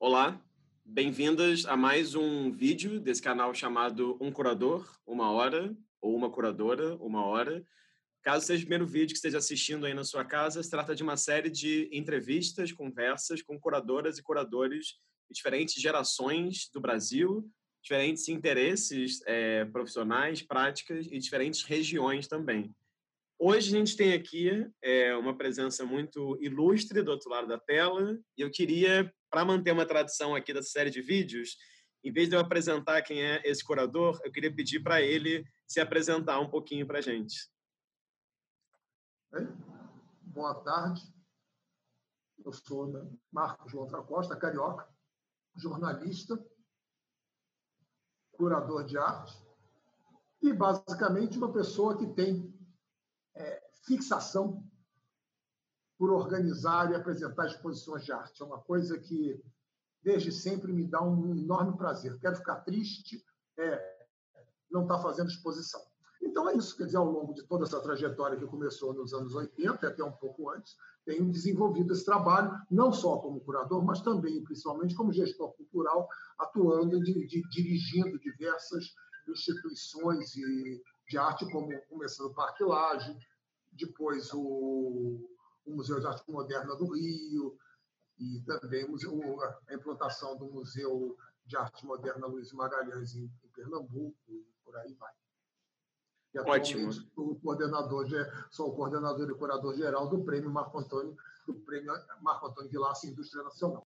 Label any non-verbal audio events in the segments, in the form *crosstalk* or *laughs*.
Olá, bem-vindas a mais um vídeo desse canal chamado Um Curador, Uma Hora, ou Uma Curadora, Uma Hora. Caso seja o primeiro vídeo que esteja assistindo aí na sua casa, se trata de uma série de entrevistas, conversas com curadoras e curadores de diferentes gerações do Brasil, diferentes interesses é, profissionais, práticas e diferentes regiões também. Hoje a gente tem aqui é, uma presença muito ilustre do outro lado da tela e eu queria, para manter uma tradição aqui dessa série de vídeos, em vez de eu apresentar quem é esse curador, eu queria pedir para ele se apresentar um pouquinho para a gente. Boa tarde. Eu sou Marcos João Costa, carioca, jornalista, curador de arte e, basicamente, uma pessoa que tem é, fixação por organizar e apresentar exposições de arte. É uma coisa que, desde sempre, me dá um enorme prazer. Quero ficar triste, é, não estar tá fazendo exposição. Então, é isso. Quer dizer, ao longo de toda essa trajetória que começou nos anos 80, até um pouco antes, tenho desenvolvido esse trabalho, não só como curador, mas também, principalmente, como gestor cultural, atuando e dirigindo diversas instituições e de arte, como começando o Parque Laje, depois o, o Museu de Arte Moderna do Rio, e também a implantação do Museu de Arte Moderna Luiz Magalhães em, Pernambuco, e por aí vai. E Ótimo. O coordenador, sou o coordenador e curador geral do Prêmio Marco Antônio, do Prêmio Marco Antônio Vilaça Indústria Nacional.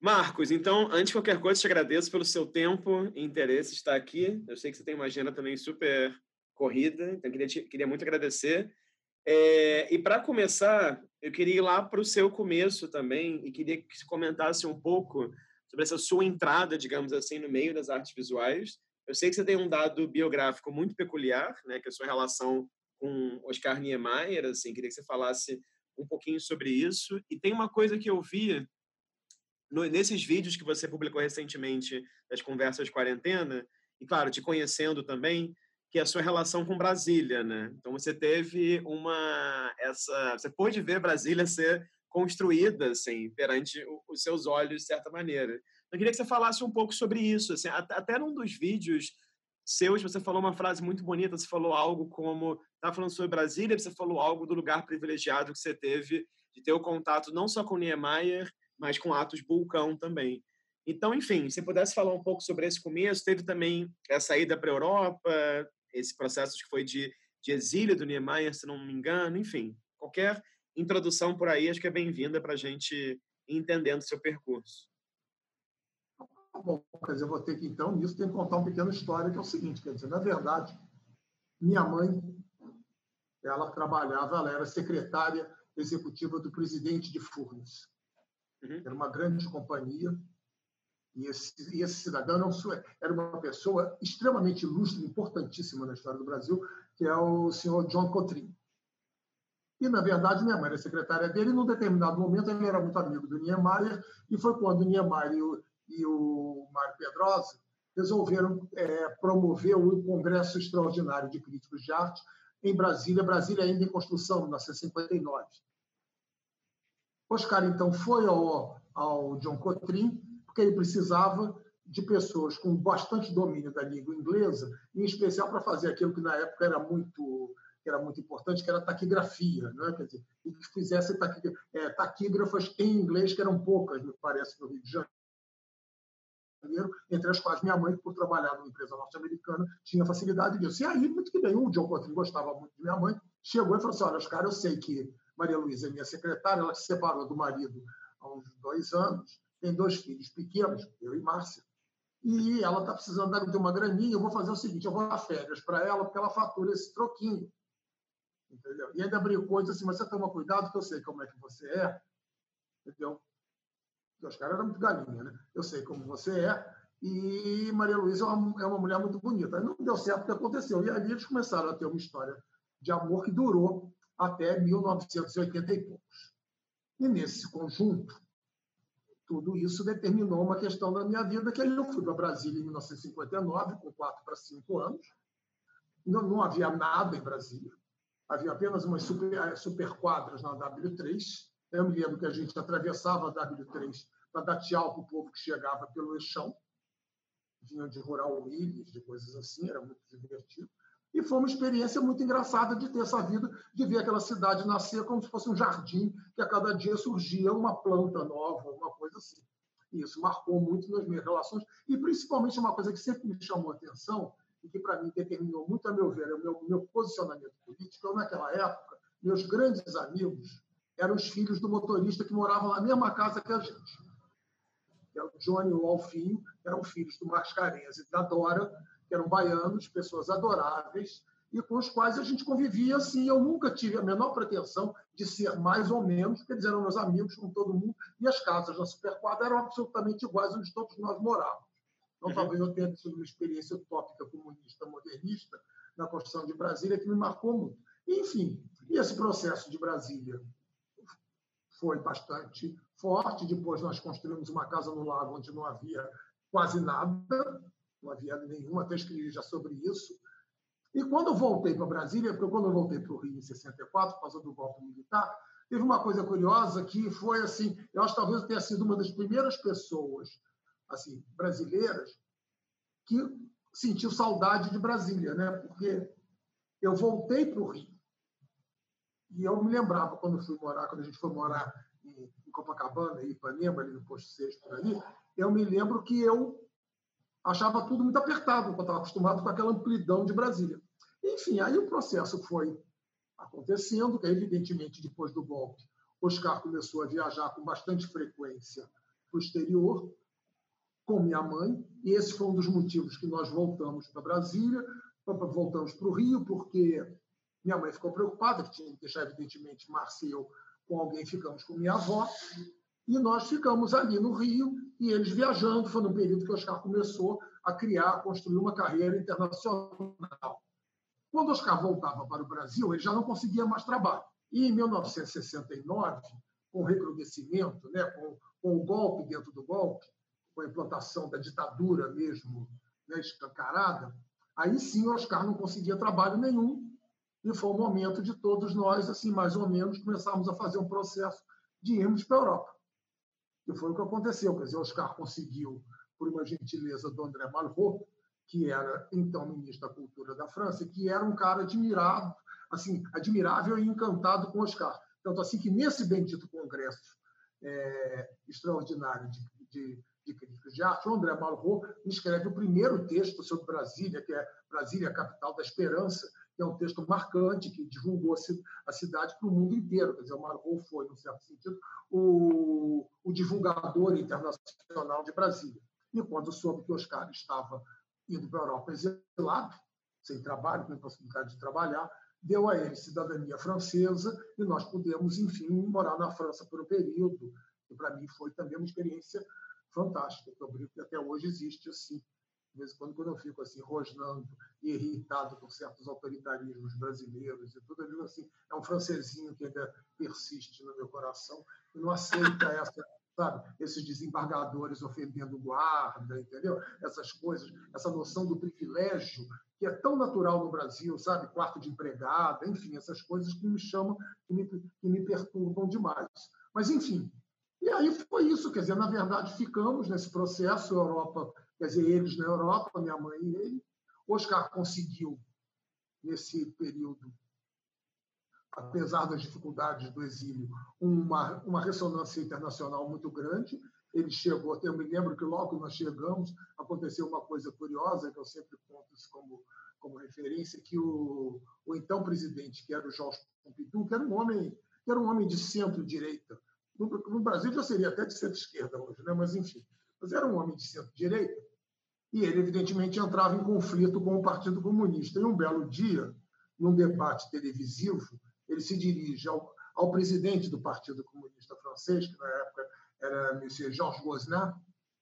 Marcos, então, antes de qualquer coisa, te agradeço pelo seu tempo e interesse estar aqui. Eu sei que você tem uma agenda também super corrida, então queria, te, queria muito agradecer. É, e para começar, eu queria ir lá para o seu começo também e queria que você comentasse um pouco sobre essa sua entrada, digamos assim, no meio das artes visuais. Eu sei que você tem um dado biográfico muito peculiar, né, que é a sua relação com Oscar Niemeyer, assim, queria que você falasse um pouquinho sobre isso. E tem uma coisa que eu vi no, nesses vídeos que você publicou recentemente das conversas quarentena, e claro, te conhecendo também, que é a sua relação com Brasília, né? Então você teve uma essa, você pôde ver Brasília ser construída assim perante os seus olhos de certa maneira. Eu queria que você falasse um pouco sobre isso, assim, até num dos vídeos seus você falou uma frase muito bonita, você falou algo como, tá falando sobre Brasília, você falou algo do lugar privilegiado que você teve de ter o contato não só com Niemeyer, mas com Atos Bulcão também. Então, enfim, se pudesse falar um pouco sobre esse começo, teve também a saída para a Europa, esse processo que foi de, de exílio do Niemeyer, se não me engano, enfim, qualquer introdução por aí acho que é bem-vinda para a gente entendendo seu percurso. Tá bom, quer dizer, eu vou ter que, então, nisso, tem que contar uma pequena história, que é o seguinte, quer dizer, na verdade, minha mãe, ela trabalhava, ela era secretária executiva do presidente de Furnas. Uhum. Era uma grande companhia, e esse, e esse cidadão não era uma pessoa extremamente ilustre, importantíssima na história do Brasil, que é o senhor John Cotrim. E, na verdade, minha mãe era secretária dele, e, num determinado momento, ele era muito amigo do Niemeyer, e foi quando o Niemeyer e o, e o Mário Pedrosa resolveram é, promover o Congresso Extraordinário de Críticos de Arte em Brasília, Brasília ainda em construção, em 1959. Oscar, então, foi ao, ao John Cotrim porque ele precisava de pessoas com bastante domínio da língua inglesa, em especial para fazer aquilo que na época era muito que era muito importante, que era taquigrafia, né? Quer dizer, e que fizesse é, taquígrafas em inglês, que eram poucas, me parece, no Rio de Janeiro, entre as quais minha mãe, por trabalhar numa empresa norte-americana, tinha facilidade disso. E aí, muito que bem, o John Cotrim gostava muito de minha mãe, chegou e falou assim, olha, Oscar, eu sei que Maria Luísa é minha secretária, ela se separou do marido há uns dois anos, tem dois filhos pequenos, eu e Márcia, e ela está precisando de uma graninha, eu vou fazer o seguinte, eu vou dar férias para ela, porque ela fatura esse troquinho. Entendeu? E ainda e disse assim, mas você toma cuidado, que eu sei como é que você é. Entendeu? Os caras eram muito galinha, né? Eu sei como você é. E Maria Luísa é uma, é uma mulher muito bonita. Não deu certo o que aconteceu. E ali eles começaram a ter uma história de amor que durou até 1980 e poucos. E nesse conjunto, tudo isso determinou uma questão da minha vida, que eu fui para Brasília em 1959, com 4 para 5 anos. Não, não havia nada em Brasília. Havia apenas umas super, super quadras na W3. Eu me lembro que a gente atravessava a W3 para dar tchau para o povo que chegava pelo eixão. Vinham de Rural Willis, de coisas assim, era muito divertido. E foi uma experiência muito engraçada de ter essa vida, de ver aquela cidade nascer como se fosse um jardim, que a cada dia surgia uma planta nova, uma coisa assim. E isso marcou muito nas minhas relações, e principalmente uma coisa que sempre me chamou a atenção, e que para mim determinou muito, a meu ver, o meu, meu posicionamento político. Eu, naquela época, meus grandes amigos eram os filhos do motorista que moravam na mesma casa que a gente. Que era o Johnny e o Alfinho, eram filhos do Mascarenhas e da Dora, eram baianos, pessoas adoráveis, e com os quais a gente convivia assim. Eu nunca tive a menor pretensão de ser mais ou menos, porque eles eram meus amigos, com todo mundo, e as casas na Superquadra eram absolutamente iguais onde todos nós morávamos. Então, uhum. talvez eu tenha tido uma experiência utópica comunista, modernista, na construção de Brasília, que me marcou muito. Enfim, e esse processo de Brasília foi bastante forte. Depois, nós construímos uma casa no lago onde não havia quase nada, não havia nenhuma, até escrevi já sobre isso. E quando eu voltei para Brasília, porque quando eu voltei para o Rio em 64, por causa do golpe militar, teve uma coisa curiosa que foi assim, eu acho que talvez eu tenha sido uma das primeiras pessoas assim brasileiras que sentiu saudade de Brasília, né? Porque eu voltei para o Rio e eu me lembrava quando fui morar, quando a gente foi morar em, Copacabana, em Ipanema, ali no posto 6 por ali, eu me lembro que eu achava tudo muito apertado, porque eu estava acostumado com aquela amplidão de Brasília. Enfim, aí o processo foi acontecendo, que evidentemente depois do golpe, Oscar começou a viajar com bastante frequência para o exterior, com minha mãe, e esse foi um dos motivos que nós voltamos para Brasília, voltamos para o Rio, porque minha mãe ficou preocupada, que tinha que deixar, evidentemente, Márcia e eu com alguém, ficamos com minha avó, e nós ficamos ali no Rio, e eles viajando. Foi no período que o Oscar começou a criar, a construir uma carreira internacional. Quando o Oscar voltava para o Brasil, ele já não conseguia mais trabalho. E em 1969, com o recrudescimento, né, com, com o golpe dentro do golpe, com a implantação da ditadura mesmo né, escancarada, aí sim o Oscar não conseguia trabalho nenhum e foi o momento de todos nós, assim, mais ou menos, começarmos a fazer um processo de irmos para a Europa. E foi o que aconteceu. Quer dizer, Oscar conseguiu, por uma gentileza do André Malraux, que era então ministro da Cultura da França, que era um cara admirado, assim, admirável e encantado com Oscar. Tanto assim que nesse bendito congresso é, extraordinário de, de, de críticos de arte, o André Malraux escreve o primeiro texto sobre Brasília, que é Brasília, capital da esperança, que é um texto marcante, que divulgou a cidade para o mundo inteiro. Quer dizer, o Margot foi, no certo sentido, o, o divulgador internacional de Brasília. E quando soube que Oscar estava indo para a Europa exilado, sem trabalho, sem possibilidade de trabalhar, deu a ele cidadania francesa e nós pudemos, enfim, morar na França por um período. E para mim foi também uma experiência fantástica. Eu brinco que até hoje existe assim de vez em quando, quando eu fico assim, rosnando e irritado por certos autoritarismos brasileiros e tudo, eu digo assim, é um francesinho que ainda persiste no meu coração e não aceita essa, sabe, esses desembargadores ofendendo guarda, entendeu? Essas coisas, essa noção do privilégio que é tão natural no Brasil, sabe? Quarto de empregada, enfim, essas coisas que me chamam, que me, que me perturbam demais. Mas, enfim, e aí foi isso, quer dizer, na verdade, ficamos nesse processo, a Europa quer dizer, eles na Europa, minha mãe e ele. Oscar conseguiu, nesse período, apesar das dificuldades do exílio, uma, uma ressonância internacional muito grande. Ele chegou, eu me lembro que logo nós chegamos, aconteceu uma coisa curiosa, que eu sempre conto isso como, como referência, que o, o então presidente, que era o Jorge Pompidou, que era um homem, que era um homem de centro-direita, no, no Brasil já seria até de centro-esquerda hoje, né? mas enfim, mas era um homem de centro-direita, e ele, evidentemente, entrava em conflito com o Partido Comunista. E um belo dia, num debate televisivo, ele se dirige ao, ao presidente do Partido Comunista francês, que na época era Monsieur Georges Gosnat,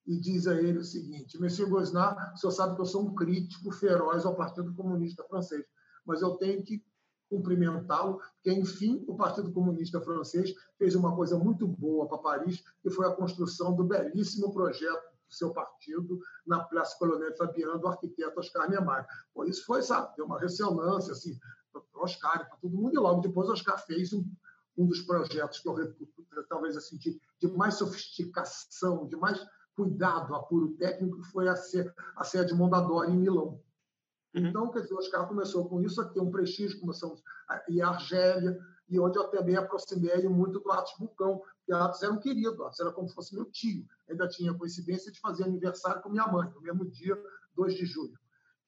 e diz a ele o seguinte: Monsieur Gosnat, o senhor sabe que eu sou um crítico feroz ao Partido Comunista francês, mas eu tenho que cumprimentá-lo, porque, enfim, o Partido Comunista Francês fez uma coisa muito boa para Paris, que foi a construção do belíssimo projeto do seu partido na Praça Colonel Fabiano, do arquiteto Oscar Niemeyer. Por isso foi, sabe, deu uma ressonância, assim, para Oscar, para todo mundo, e logo depois Oscar fez um, um dos projetos que eu reputo, talvez assim, de, de mais sofisticação, de mais cuidado apuro técnico, foi a, a sede Mondadori em Milão. Uhum. Então, quer dizer, o Oscar começou com isso a ter um prestígio, começamos a, e a Argélia, e onde eu também aproximei muito do Atos Bulcão, porque Atos era um querido, Atos era como se fosse meu tio. Ainda tinha coincidência de fazer aniversário com minha mãe, no mesmo dia, 2 de julho.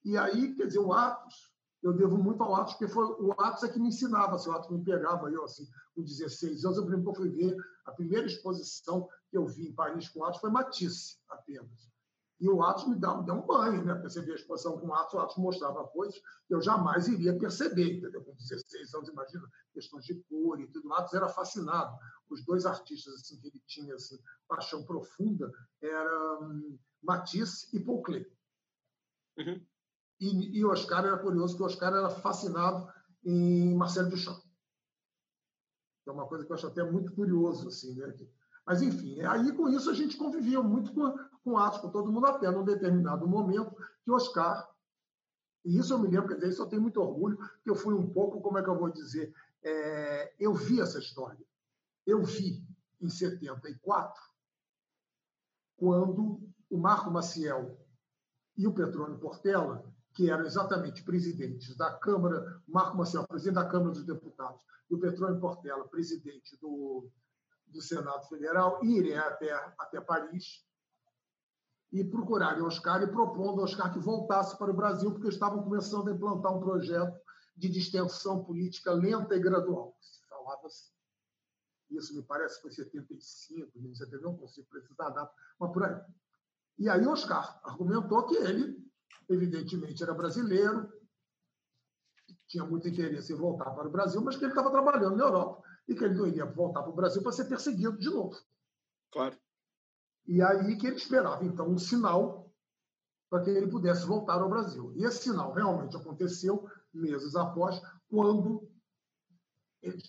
E aí, quer dizer, o Atos, eu devo muito ao Atos, porque foi o Atos é que me ensinava, assim, o Atos me pegava, eu, assim, com 16 anos, eu lembro que fui ver a primeira exposição que eu vi em Paris com o Atos foi Matisse, apenas. E o Atos me deu, me um banho, né? Perceber a exposição com o Atos, o Atos mostrava coisas que eu jamais iria perceber, entendeu? Com 16 anos, imagina, questões de cor e tudo. O Atos era fascinado. Os dois artistas assim, que ele tinha assim, paixão profunda eram hum, Matisse e Paul Klee. Uhum. E, e Oscar era curioso, que o Oscar era fascinado em Marcelo Duchamp. É uma coisa que eu acho até muito curioso, assim, né? Mas, enfim, aí com isso a gente convivia muito com, com atos, com todo mundo, até num determinado momento que Oscar, e isso eu me lembro, quer dizer, isso eu tenho muito orgulho, que eu fui um pouco, como é que eu vou dizer, é, eu vi essa história. Eu vi em 74, quando o Marco Maciel e o Petrônio Portela, que eram exatamente presidentes da Câmara, Marco Maciel, presidente da Câmara dos Deputados, e o Petrônio Portela, presidente do, do Senado Federal, irem até, até Paris e procurarem Oscar e propondo ao Oscar que voltasse para o Brasil, porque estavam começando a implantar um projeto de distensão política lenta e gradual. Se falava assim. Isso me parece foi 75, 70, não consigo precisar da data, mas por aí. E aí Oscar argumentou que ele, evidentemente, era brasileiro, tinha muito interesse em voltar para o Brasil, mas que ele estava trabalhando na Europa e que ele não iria voltar para o Brasil para ser perseguido de novo. Claro. E aí que ele esperava, então, um sinal para que ele pudesse voltar ao Brasil. E esse sinal realmente aconteceu meses após, quando ele,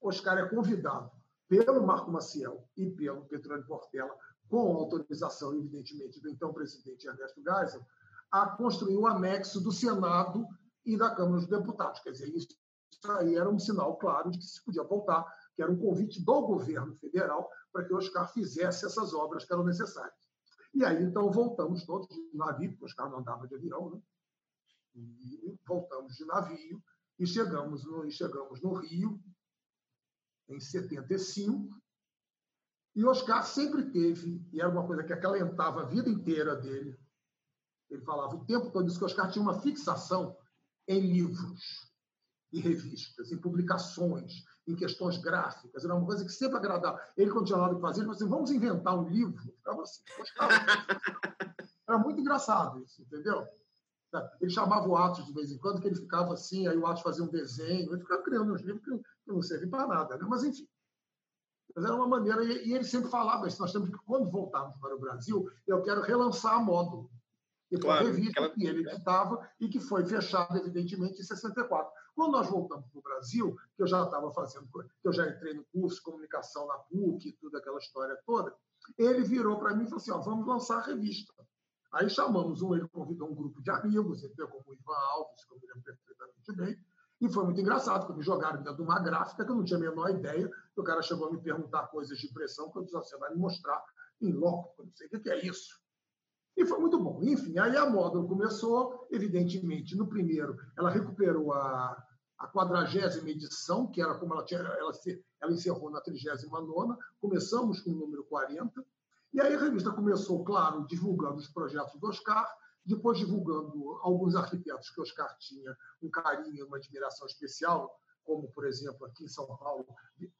Oscar é convidado pelo Marco Maciel e pelo Petrônio Portela, com autorização, evidentemente, do então presidente Ernesto Geisel, a construir o anexo do Senado e da Câmara dos Deputados. Quer dizer, isso aí era um sinal claro de que se podia voltar, que era um convite do governo federal para que Oscar fizesse essas obras que eram necessárias. E aí, então, voltamos todos de navio, porque Oscar não andava de avião, né? E voltamos de navio e chegamos no, e chegamos no Rio em 75. E Oscar sempre teve, e era uma coisa que acalentava a vida inteira dele, ele falava o tempo todo isso, que Oscar tinha uma fixação em livros e revistas, em publicações, em questões gráficas. Era uma coisa que sempre agradava. Ele, quando tinha nada que fazer, ele falou assim: vamos inventar um livro. Ficava assim, Era muito engraçado isso, entendeu? Ele chamava o Atos de vez em quando, que ele ficava assim, aí o Atos fazia um desenho, ele ficava criando uns livros que não servem para nada. Né? Mas, enfim. Mas era uma maneira, e ele sempre falava isso: nós temos que, quando voltarmos para o Brasil, eu quero relançar a que foi claro, revista aquela... que ele editava e que foi fechada, evidentemente, em 64. Quando nós voltamos para o Brasil, que eu já estava fazendo, que eu já entrei no curso de comunicação na PUC, tudo aquela história toda, ele virou para mim e falou assim: ó, vamos lançar a revista. Aí chamamos um, ele convidou um grupo de amigos, ele como o Ivan Alves, que eu me lembro perfeitamente bem, e foi muito engraçado, porque me jogaram dentro de uma gráfica que eu não tinha a menor ideia. O cara chegou a me perguntar coisas de impressão, que eu disse: você vai me mostrar em loco, eu não sei o que é isso. E foi muito bom. Enfim, aí a moda começou, evidentemente, no primeiro, ela recuperou a, a 40 edição, que era como ela tinha, ela, se, ela encerrou na 39, começamos com o número 40, e aí a revista começou, claro, divulgando os projetos do Oscar, depois divulgando alguns arquitetos que o Oscar tinha um carinho uma admiração especial, como, por exemplo, aqui em São Paulo,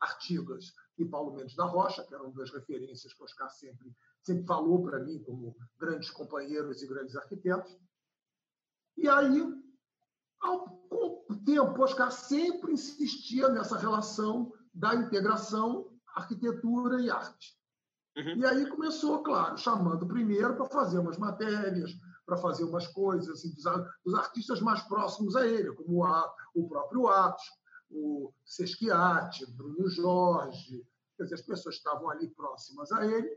Artigas e Paulo Mendes da Rocha, que eram duas referências que o Oscar sempre sempre falou para mim como grandes companheiros e grandes arquitetos. E aí, ao tempo, Oscar sempre insistia nessa relação da integração arquitetura e arte. Uhum. E aí começou, claro, chamando primeiro para fazer umas matérias, para fazer umas coisas assim, dos, dos, artistas mais próximos a ele, como o, o próprio Atos, o Sesquiate, Bruno Jorge, quer dizer, as pessoas estavam ali próximas a ele,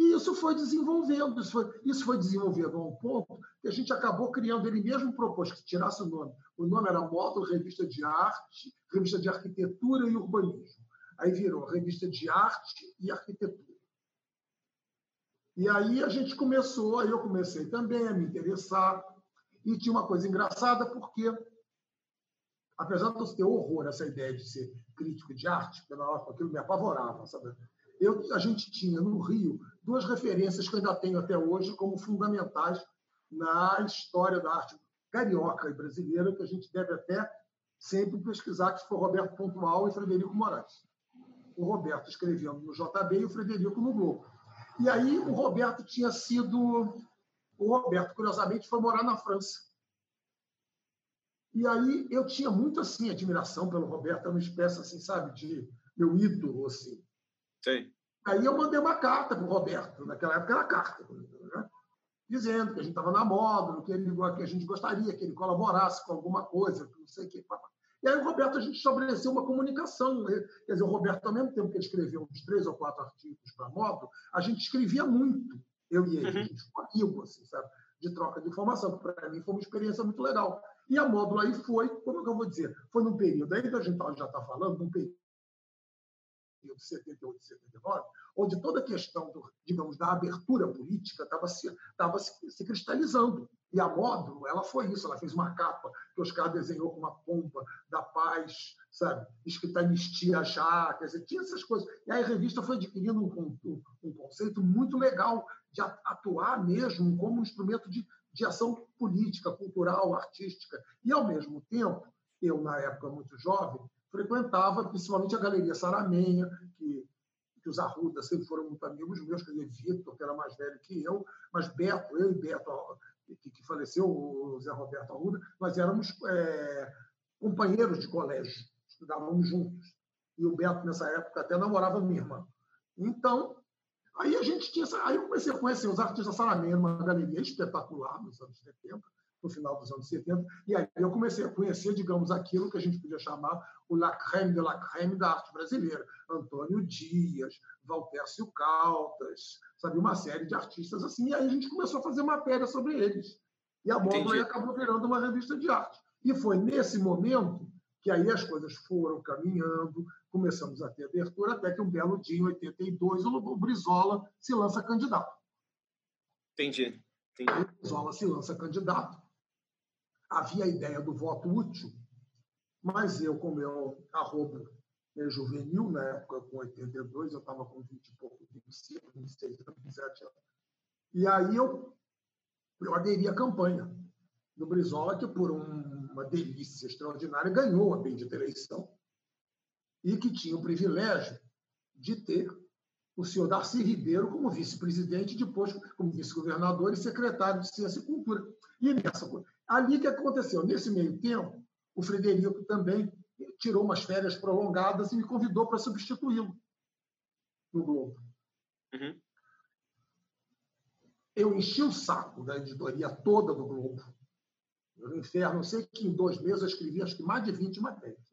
E isso foi desenvolvendo, isso foi, isso foi desenvolvendo a um ponto que a gente acabou criando, ele mesmo propôs que tirasse o nome. O nome era Módulo Revista de Arte, Revista de Arquitetura e Urbanismo. Aí virou Revista de Arte e Arquitetura. E aí a gente começou, aí eu comecei também a me interessar. E tinha uma coisa engraçada, porque, apesar de eu ter horror essa ideia de ser crítico de arte, porque aquilo me apavorava, sabe? Eu, a gente tinha no Rio duas referências que eu ainda tenho até hoje como fundamentais na história da arte carioca e brasileira, que a gente deve até sempre pesquisar, que foi Roberto Pontual e Frederico Moraes. O Roberto escrevendo no JB e o Frederico no Globo. E aí o Roberto tinha sido... O Roberto, curiosamente, foi morar na França. E aí eu tinha muito, assim, admiração pelo Roberto, era uma espécie, assim, sabe, de meu ídolo, assim. Sim. Aí eu mandei uma carta para o Roberto, naquela época era carta, né? dizendo que a gente estava na moda, que, ele, que a gente gostaria que ele colaborasse com alguma coisa, não sei o que. E aí o Roberto, a gente estabeleceu uma comunicação. Né? Quer dizer, o Roberto, ao mesmo tempo que ele escreveu uns três ou quatro artigos para a moda, a gente escrevia muito, eu e ele, uhum. a gente ficou amigo, assim, sabe? de troca de informação, que para mim foi uma experiência muito legal. E a módulo aí foi, como é que eu vou dizer? Foi num período, aí a gente já está falando, num período de 78 e 79, onde toda a questão, do, digamos, da abertura política estava se, tava se, se, cristalizando. E a Módulo, ela foi isso, ela fez uma capa que Oscar desenhou com uma pompa da paz, sabe? Escrita anistia já, quer dizer, tinha essas coisas. E aí a revista foi adquirindo um, um, um conceito muito legal de atuar mesmo como um instrumento de, de ação política, cultural, artística. E, ao mesmo tempo, eu, na época muito jovem, frequentava principalmente a Galeria Saramenha, que, que os Arruda sempre foram muito amigos meus, quer dizer, Vitor, que era mais velho que eu, mas Beto, eu e Beto, que, que faleceu, o Zé Roberto Arruda, nós éramos é, companheiros de colégio, estudávamos juntos. E o Beto, nessa época, até namorava minha irmã. Então, aí a gente tinha. Aí eu comecei a conhecer os artistas Saramenha, uma galeria espetacular nos anos 70, no final dos anos 70, e aí eu comecei a conhecer, digamos, aquilo que a gente podia chamar o la crème de la crème da arte brasileira. Antônio Dias, Valtércio Caltas, sabe, uma série de artistas assim, e aí a gente começou a fazer matéria sobre eles. E a Módulo acabou virando uma revista de arte. E foi nesse momento que aí as coisas foram caminhando, começamos a ter abertura, até que um belo dia, em 82, o Brizola se lança candidato. Entendi. Entendi. O Brizola se lança candidato havia a ideia do voto útil, mas eu, como eu arrobo juvenil, na época com 82, eu estava com 20 e pouco, 25, 26, 27 anos. E aí eu, eu aderi à campanha do Brizola, que por um, uma delícia extraordinária ganhou a bendita eleição e que tinha o privilégio de ter o senhor Darcy Ribeiro como vice-presidente, depois como vice-governador e secretário de Ciência e Cultura. E nessa, Ali que aconteceu? Nesse meio tempo, o Frederico também tirou umas férias prolongadas e me convidou para substituí-lo no Globo. Uhum. Eu enchi o saco da editoria toda do Globo. No inferno, não sei que em dois meses eu escrevi acho que mais de 20 matérias.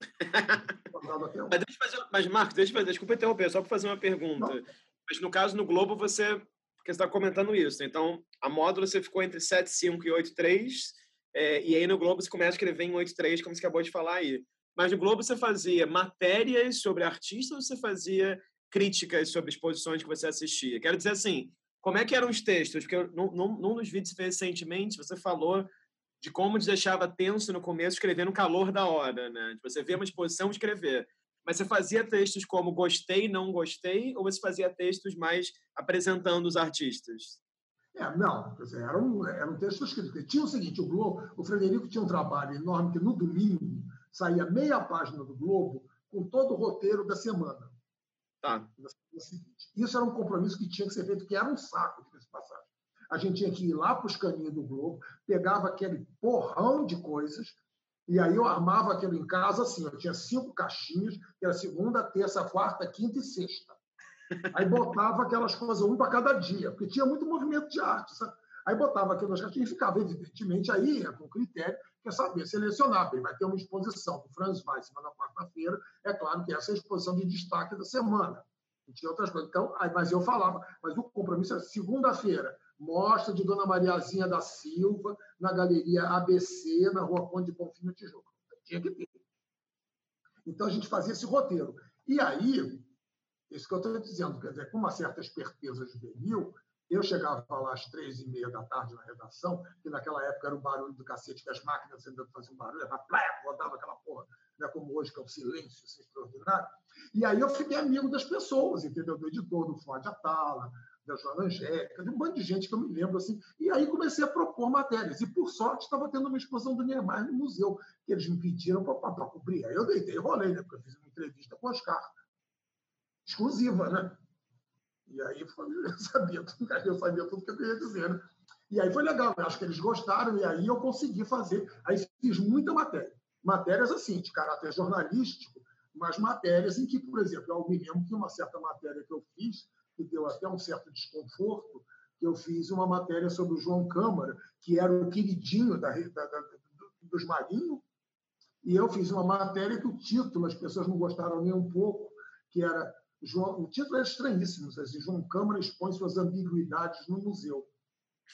*laughs* mas, deixa fazer, mas, Marcos, deixa eu fazer, desculpa interromper, só para fazer uma pergunta. Não. Mas no caso, no Globo, você porque você está comentando isso. Então, a módulo você ficou entre 7.5 e 8.3, é, e aí no Globo você começa a escrever em 8.3, como você acabou de falar aí. Mas no Globo você fazia matérias sobre artistas ou você fazia críticas sobre exposições que você assistia? Quero dizer assim, como é que eram os textos? Porque num, num dos vídeos recentemente, você falou de como te deixava tenso no começo escrever no calor da hora, né? De você ver uma exposição escrever. Mas você fazia textos como gostei, não gostei, ou você fazia textos mais apresentando os artistas? É, não, eram, eram textos escritos. Tinha o seguinte, o Globo, o Frederico tinha um trabalho enorme que no domingo saía meia página do Globo com todo o roteiro da semana. Tá. Isso era um compromisso que tinha que ser feito, que era um saco de passagem. A gente tinha que ir lá para os caninhos do Globo, pegava aquele porrão de coisas, e aí eu armava aquilo em casa assim, eu tinha cinco caixinhas, que era segunda, terça, quarta, quinta e sexta. Aí botava aquelas coisas, um para cada dia, porque tinha muito movimento de arte, sabe? Aí botava aquilo nas caixinhas e ficava, evidentemente, aí com critério, quer saber, selecionar. Ele vai ter uma exposição do Franz Weissman na quarta-feira, é claro que essa é a exposição de destaque da semana. tinha outras coisas. Então, mas eu falava, mas o compromisso era segunda-feira, mostra de Dona Mariazinha da Silva, na Galeria ABC, na Rua Conde de Bonfim, no Tijuca. Tinha que ter. Então, a gente fazia esse roteiro. E aí, isso que eu estou dizendo, quer dizer, com uma certa esperteza juvenil, eu chegava lá às três e meia da tarde na redação, que naquela época era o barulho do cacete, que as máquinas ainda faziam barulho, era plé, rodava aquela porra, né, como hoje, que é o silêncio assim, extraordinário. E aí eu fiquei amigo das pessoas, entendeu? Do editor, do Ford Atala, da Joana Angélica, de um monte de gente que eu me lembro. assim. E aí comecei a propor matérias. E, por sorte, estava tendo uma exposição do Niemeyer no museu, que eles me pediram para cobrir. Aí eu deitei rolei, né? porque eu fiz uma entrevista com o Oscar, exclusiva, né? E aí *laughs* eu sabia, eu sabia tudo que eu queria dizer. Né? E aí foi legal, eu acho que eles gostaram, e aí eu consegui fazer. Aí fiz muita matéria. Matérias assim, de caráter jornalístico, mas matérias em que, por exemplo, eu me lembro que uma certa matéria que eu fiz que deu até um certo desconforto, que eu fiz uma matéria sobre o João Câmara, que era o queridinho da, da, da, dos marinhos, e eu fiz uma matéria que o título as pessoas não gostaram nem um pouco, que era João, o título era estranhíssimo, assim, João Câmara expõe suas ambiguidades no museu,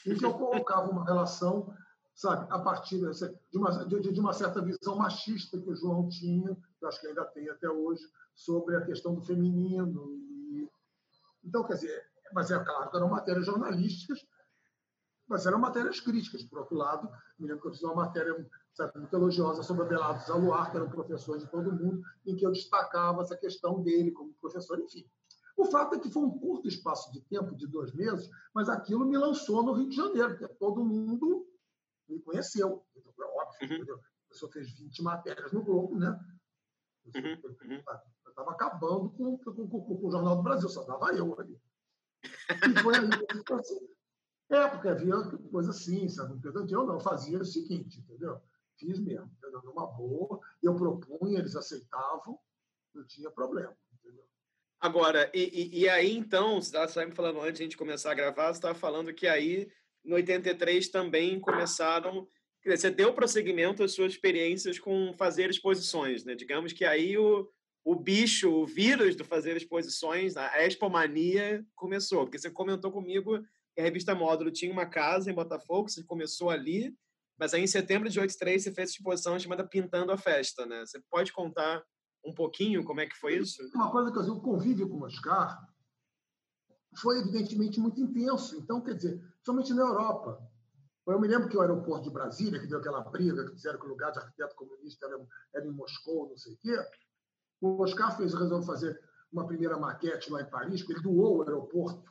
em que eu colocava uma relação, sabe, a partir de uma, de, de uma certa visão machista que o João tinha, que eu acho que ainda tem até hoje, sobre a questão do feminino então, quer dizer, mas é claro que eram matérias jornalísticas, mas eram matérias críticas. Por outro lado, me lembro que eu fiz uma matéria sabe, muito elogiosa sobre Abelardo Zaluar, que era um professor de todo mundo, em que eu destacava essa questão dele como professor, enfim. O fato é que foi um curto espaço de tempo, de dois meses, mas aquilo me lançou no Rio de Janeiro, porque todo mundo me conheceu. Então, é óbvio, uhum. a pessoa fez 20 matérias no Globo, né? Uhum. uhum estava acabando com, com, com, com, o Jornal do Brasil, só dava eu ali. E foi aí que eu assim. É, porque havia coisa assim, sabe? Eu não fazia o seguinte, entendeu? Fiz mesmo, entendeu? Numa boa, eu propunha, eles aceitavam, não tinha problema, entendeu? Agora, e, e, e aí então, você estava me falando antes de a gente começar a gravar, você estava falando que aí, no 83, também começaram você deu prosseguimento às suas experiências com fazer exposições, né? Digamos que aí o, o bicho, o vírus do fazer exposições, a expomania começou. Porque você comentou comigo que a revista Módulo tinha uma casa em Botafogo, você começou ali, mas aí em setembro de 83 você fez exposição chamada Pintando a Festa, né? Você pode contar um pouquinho como é que foi isso? Uma coisa que eu o convívio com o Oscar foi evidentemente muito intenso. Então, quer dizer, somente na Europa. Eu me lembro que o aeroporto de Brasília, que deu aquela briga, que disseram que o lugar de arquiteto comunista era, era em Moscou, não sei o quê, o Oscar fez, resolveu fazer uma primeira maquete lá em Paris, que ele doou o aeroporto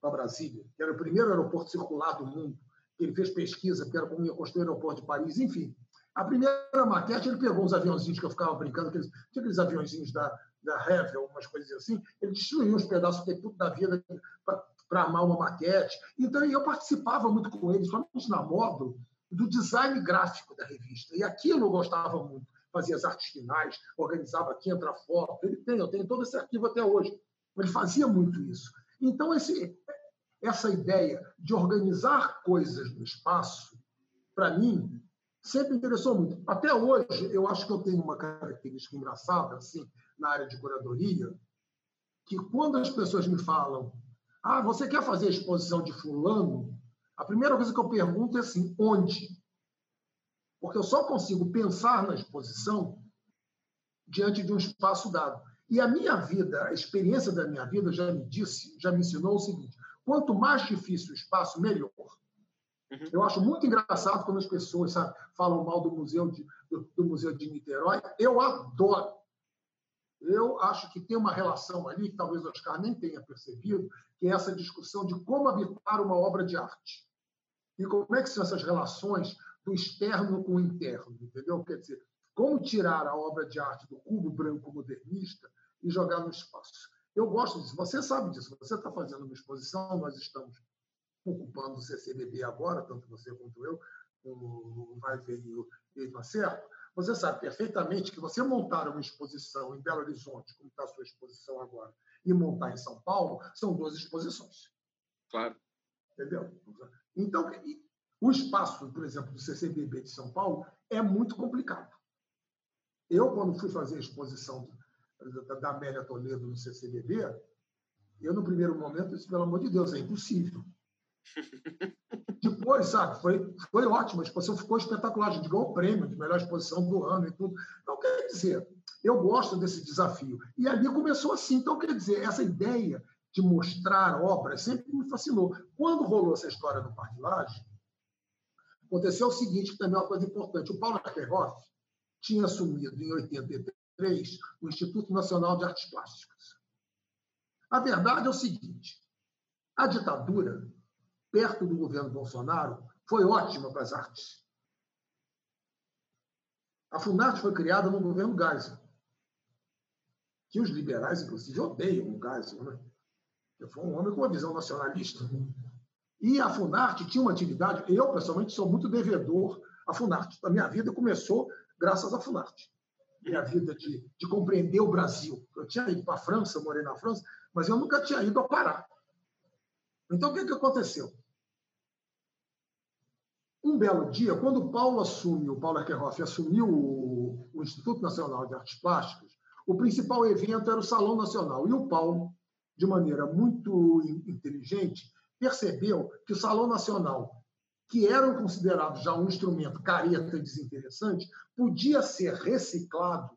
para Brasília, que era o primeiro aeroporto circular do mundo. Ele fez pesquisa, que era como ia construir o aeroporto de Paris, enfim. A primeira maquete, ele pegou uns aviãozinhos que eu ficava brincando, aqueles, tinha aqueles aviãozinhos da, da Revel, umas coisas assim, ele destruiu uns pedaços de tudo da vida para armar uma maquete. Então, eu participava muito com ele, somente na moda, do design gráfico da revista. E aquilo eu gostava muito fazia as artes finais, organizava aqui, entra foto. Ele tem, eu tenho todo esse arquivo até hoje. Ele fazia muito isso. Então, esse, essa ideia de organizar coisas no espaço, para mim, sempre interessou muito. Até hoje, eu acho que eu tenho uma característica engraçada, assim, na área de curadoria, que quando as pessoas me falam, ah, você quer fazer a exposição de fulano? A primeira coisa que eu pergunto é assim, onde? porque eu só consigo pensar na exposição diante de um espaço dado. E a minha vida, a experiência da minha vida já me disse, já me ensinou o seguinte: quanto mais difícil o espaço, melhor. Uhum. Eu acho muito engraçado quando as pessoas sabe, falam mal do museu de, do, do museu de Niterói. Eu adoro. Eu acho que tem uma relação ali que talvez o Oscar nem tenha percebido, que é essa discussão de como habitar uma obra de arte. E como é que são essas relações do externo com o interno, entendeu? Quer dizer, como tirar a obra de arte do cubo branco modernista e jogar no espaço. Eu gosto disso, você sabe disso. Você está fazendo uma exposição, nós estamos ocupando o CCBB agora, tanto você quanto eu, o Vai Ver e o Acerto. Você sabe perfeitamente que você montar uma exposição em Belo Horizonte, como está a sua exposição agora, e montar em São Paulo, são duas exposições. Claro. Entendeu? Então, o espaço, por exemplo, do CCBB de São Paulo é muito complicado. Eu, quando fui fazer a exposição da Amélia Toledo no CCBB, eu, no primeiro momento, disse, pelo amor de Deus, é impossível. *laughs* Depois, sabe, foi, foi ótimo, a exposição ficou espetacular, a gente ganhou o prêmio de melhor exposição do ano e tudo. Então, quer dizer, eu gosto desse desafio. E ali começou assim. Então, quer dizer, essa ideia de mostrar obras sempre me fascinou. Quando rolou essa história no Parque aconteceu o seguinte, que também é uma coisa importante. O Paulo Akerhoff tinha assumido, em 83, o Instituto Nacional de Artes Plásticas. A verdade é o seguinte, a ditadura perto do governo Bolsonaro, foi ótima para as artes. A Funarte foi criada no governo Geisel, que os liberais, inclusive, odeiam o Geisel. Né? Foi um homem com uma visão nacionalista. E a Funarte tinha uma atividade, eu, pessoalmente, sou muito devedor à Funarte. A minha vida começou graças à Funarte. Minha vida de, de compreender o Brasil. Eu tinha ido para a França, morei na França, mas eu nunca tinha ido a Pará. Então, o que, que aconteceu? Um belo dia, quando Paulo assume, o Paulo Eckerhoff assumiu o, o Instituto Nacional de Artes Plásticas, o principal evento era o Salão Nacional. E o Paulo, de maneira muito inteligente, percebeu que o Salão Nacional, que era considerado já um instrumento careta e desinteressante, podia ser reciclado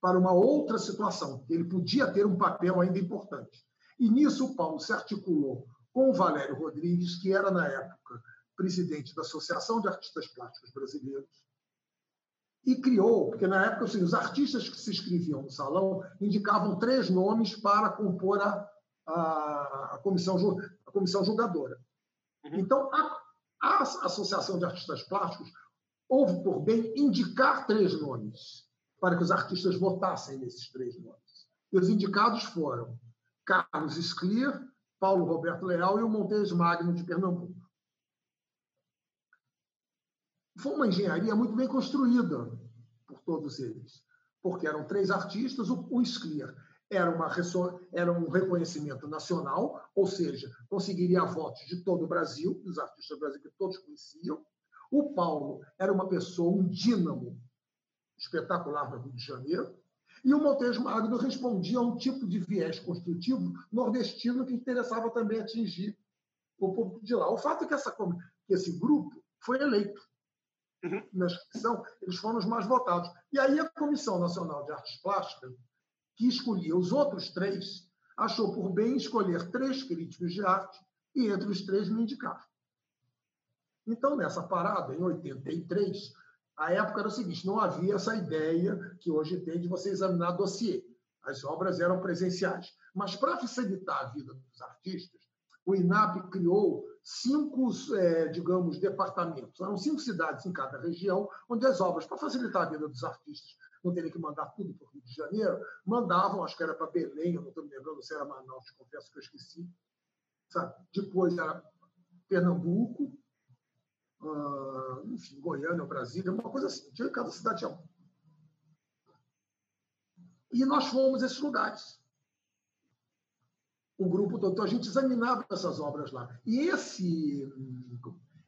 para uma outra situação. Ele podia ter um papel ainda importante. E nisso o Paulo se articulou com o Valério Rodrigues, que era, na época, presidente da Associação de Artistas Plásticos Brasileiros, e criou, porque na época assim, os artistas que se inscreviam no salão indicavam três nomes para compor a, a, a comissão, a comissão julgadora. Uhum. Então, a, a Associação de Artistas Plásticos houve por bem indicar três nomes para que os artistas votassem nesses três nomes. E os indicados foram Carlos Sclier, Paulo Roberto Leal e o Montes Magno de Pernambuco foi uma engenharia muito bem construída por todos eles, porque eram três artistas, o, o era, uma, era um reconhecimento nacional, ou seja, conseguiria votos de todo o Brasil, dos artistas brasileiros que todos conheciam. O Paulo era uma pessoa, um dínamo espetacular no Rio de Janeiro. E o Montes Magno respondia a um tipo de viés construtivo nordestino que interessava também atingir o público de lá. O fato é que, essa, que esse grupo foi eleito uhum. na inscrição, eles foram os mais votados. E aí a Comissão Nacional de Artes Plásticas, que escolhia os outros três, achou por bem escolher três críticos de arte e entre os três me indicar. Então, nessa parada, em 83, a época era o seguinte: não havia essa ideia que hoje tem de você examinar dossiê. As obras eram presenciais. Mas, para facilitar a vida dos artistas, o INAP criou cinco, é, digamos, departamentos. Eram cinco cidades em cada região, onde as obras, para facilitar a vida dos artistas, não terem que mandar tudo para o Rio de Janeiro, mandavam, acho que era para Belém, eu não estou me lembrando se era Manaus, confesso que eu esqueci. Sabe? Depois era Pernambuco, uh, enfim, Goiânia, Brasília, uma coisa assim. Tinha cada cidade um. E nós fomos a esses lugares o grupo todo. Então, a gente examinava essas obras lá. E esse,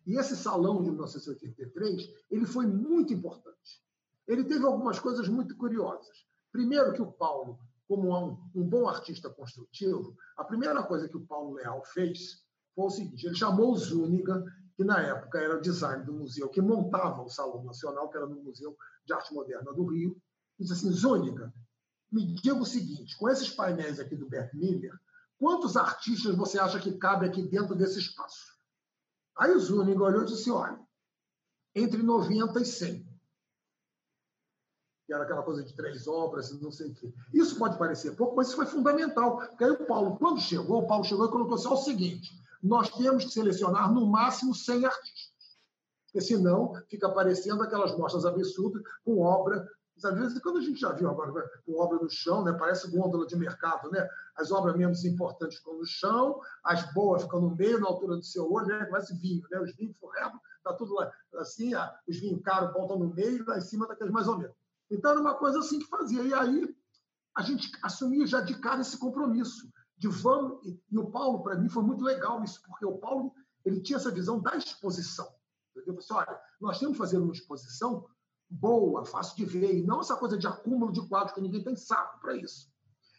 e esse salão de 1983 ele foi muito importante. Ele teve algumas coisas muito curiosas. Primeiro, que o Paulo, como um, um bom artista construtivo, a primeira coisa que o Paulo Leal fez foi o seguinte: ele chamou o Zúñiga, que na época era o design do museu que montava o Salão Nacional, que era no Museu de Arte Moderna do Rio, e disse assim: Zúñiga, me diga o seguinte: com esses painéis aqui do Bert Miller, Quantos artistas você acha que cabe aqui dentro desse espaço? Aí o Zúñiga olhou e disse: olha, entre 90 e 100. Que era aquela coisa de três obras não sei o quê. Isso pode parecer pouco, mas isso foi fundamental. Porque aí o Paulo, quando chegou, o Paulo chegou e colocou só o seguinte: nós temos que selecionar no máximo 100 artistas. Porque senão fica aparecendo aquelas mostras absurdas com obra às vezes, quando a gente já viu agora com obra no chão, né, parece gôndola de mercado, né? as obras menos importantes ficam no chão, as boas ficam no meio, na altura do seu olho, né? começa vinho, né? os vinhos forredos, está tudo lá, assim, os vinhos caros voltam no meio, lá em cima daqueles mais ou menos. Então, era uma coisa assim que fazia. E aí, a gente assumia já de cara esse compromisso de vamos. E o Paulo, para mim, foi muito legal isso, porque o Paulo ele tinha essa visão da exposição. Entendeu? Você, olha, nós temos que fazer uma exposição boa, fácil de ver, e não essa coisa de acúmulo de quadros, que ninguém tem saco para isso.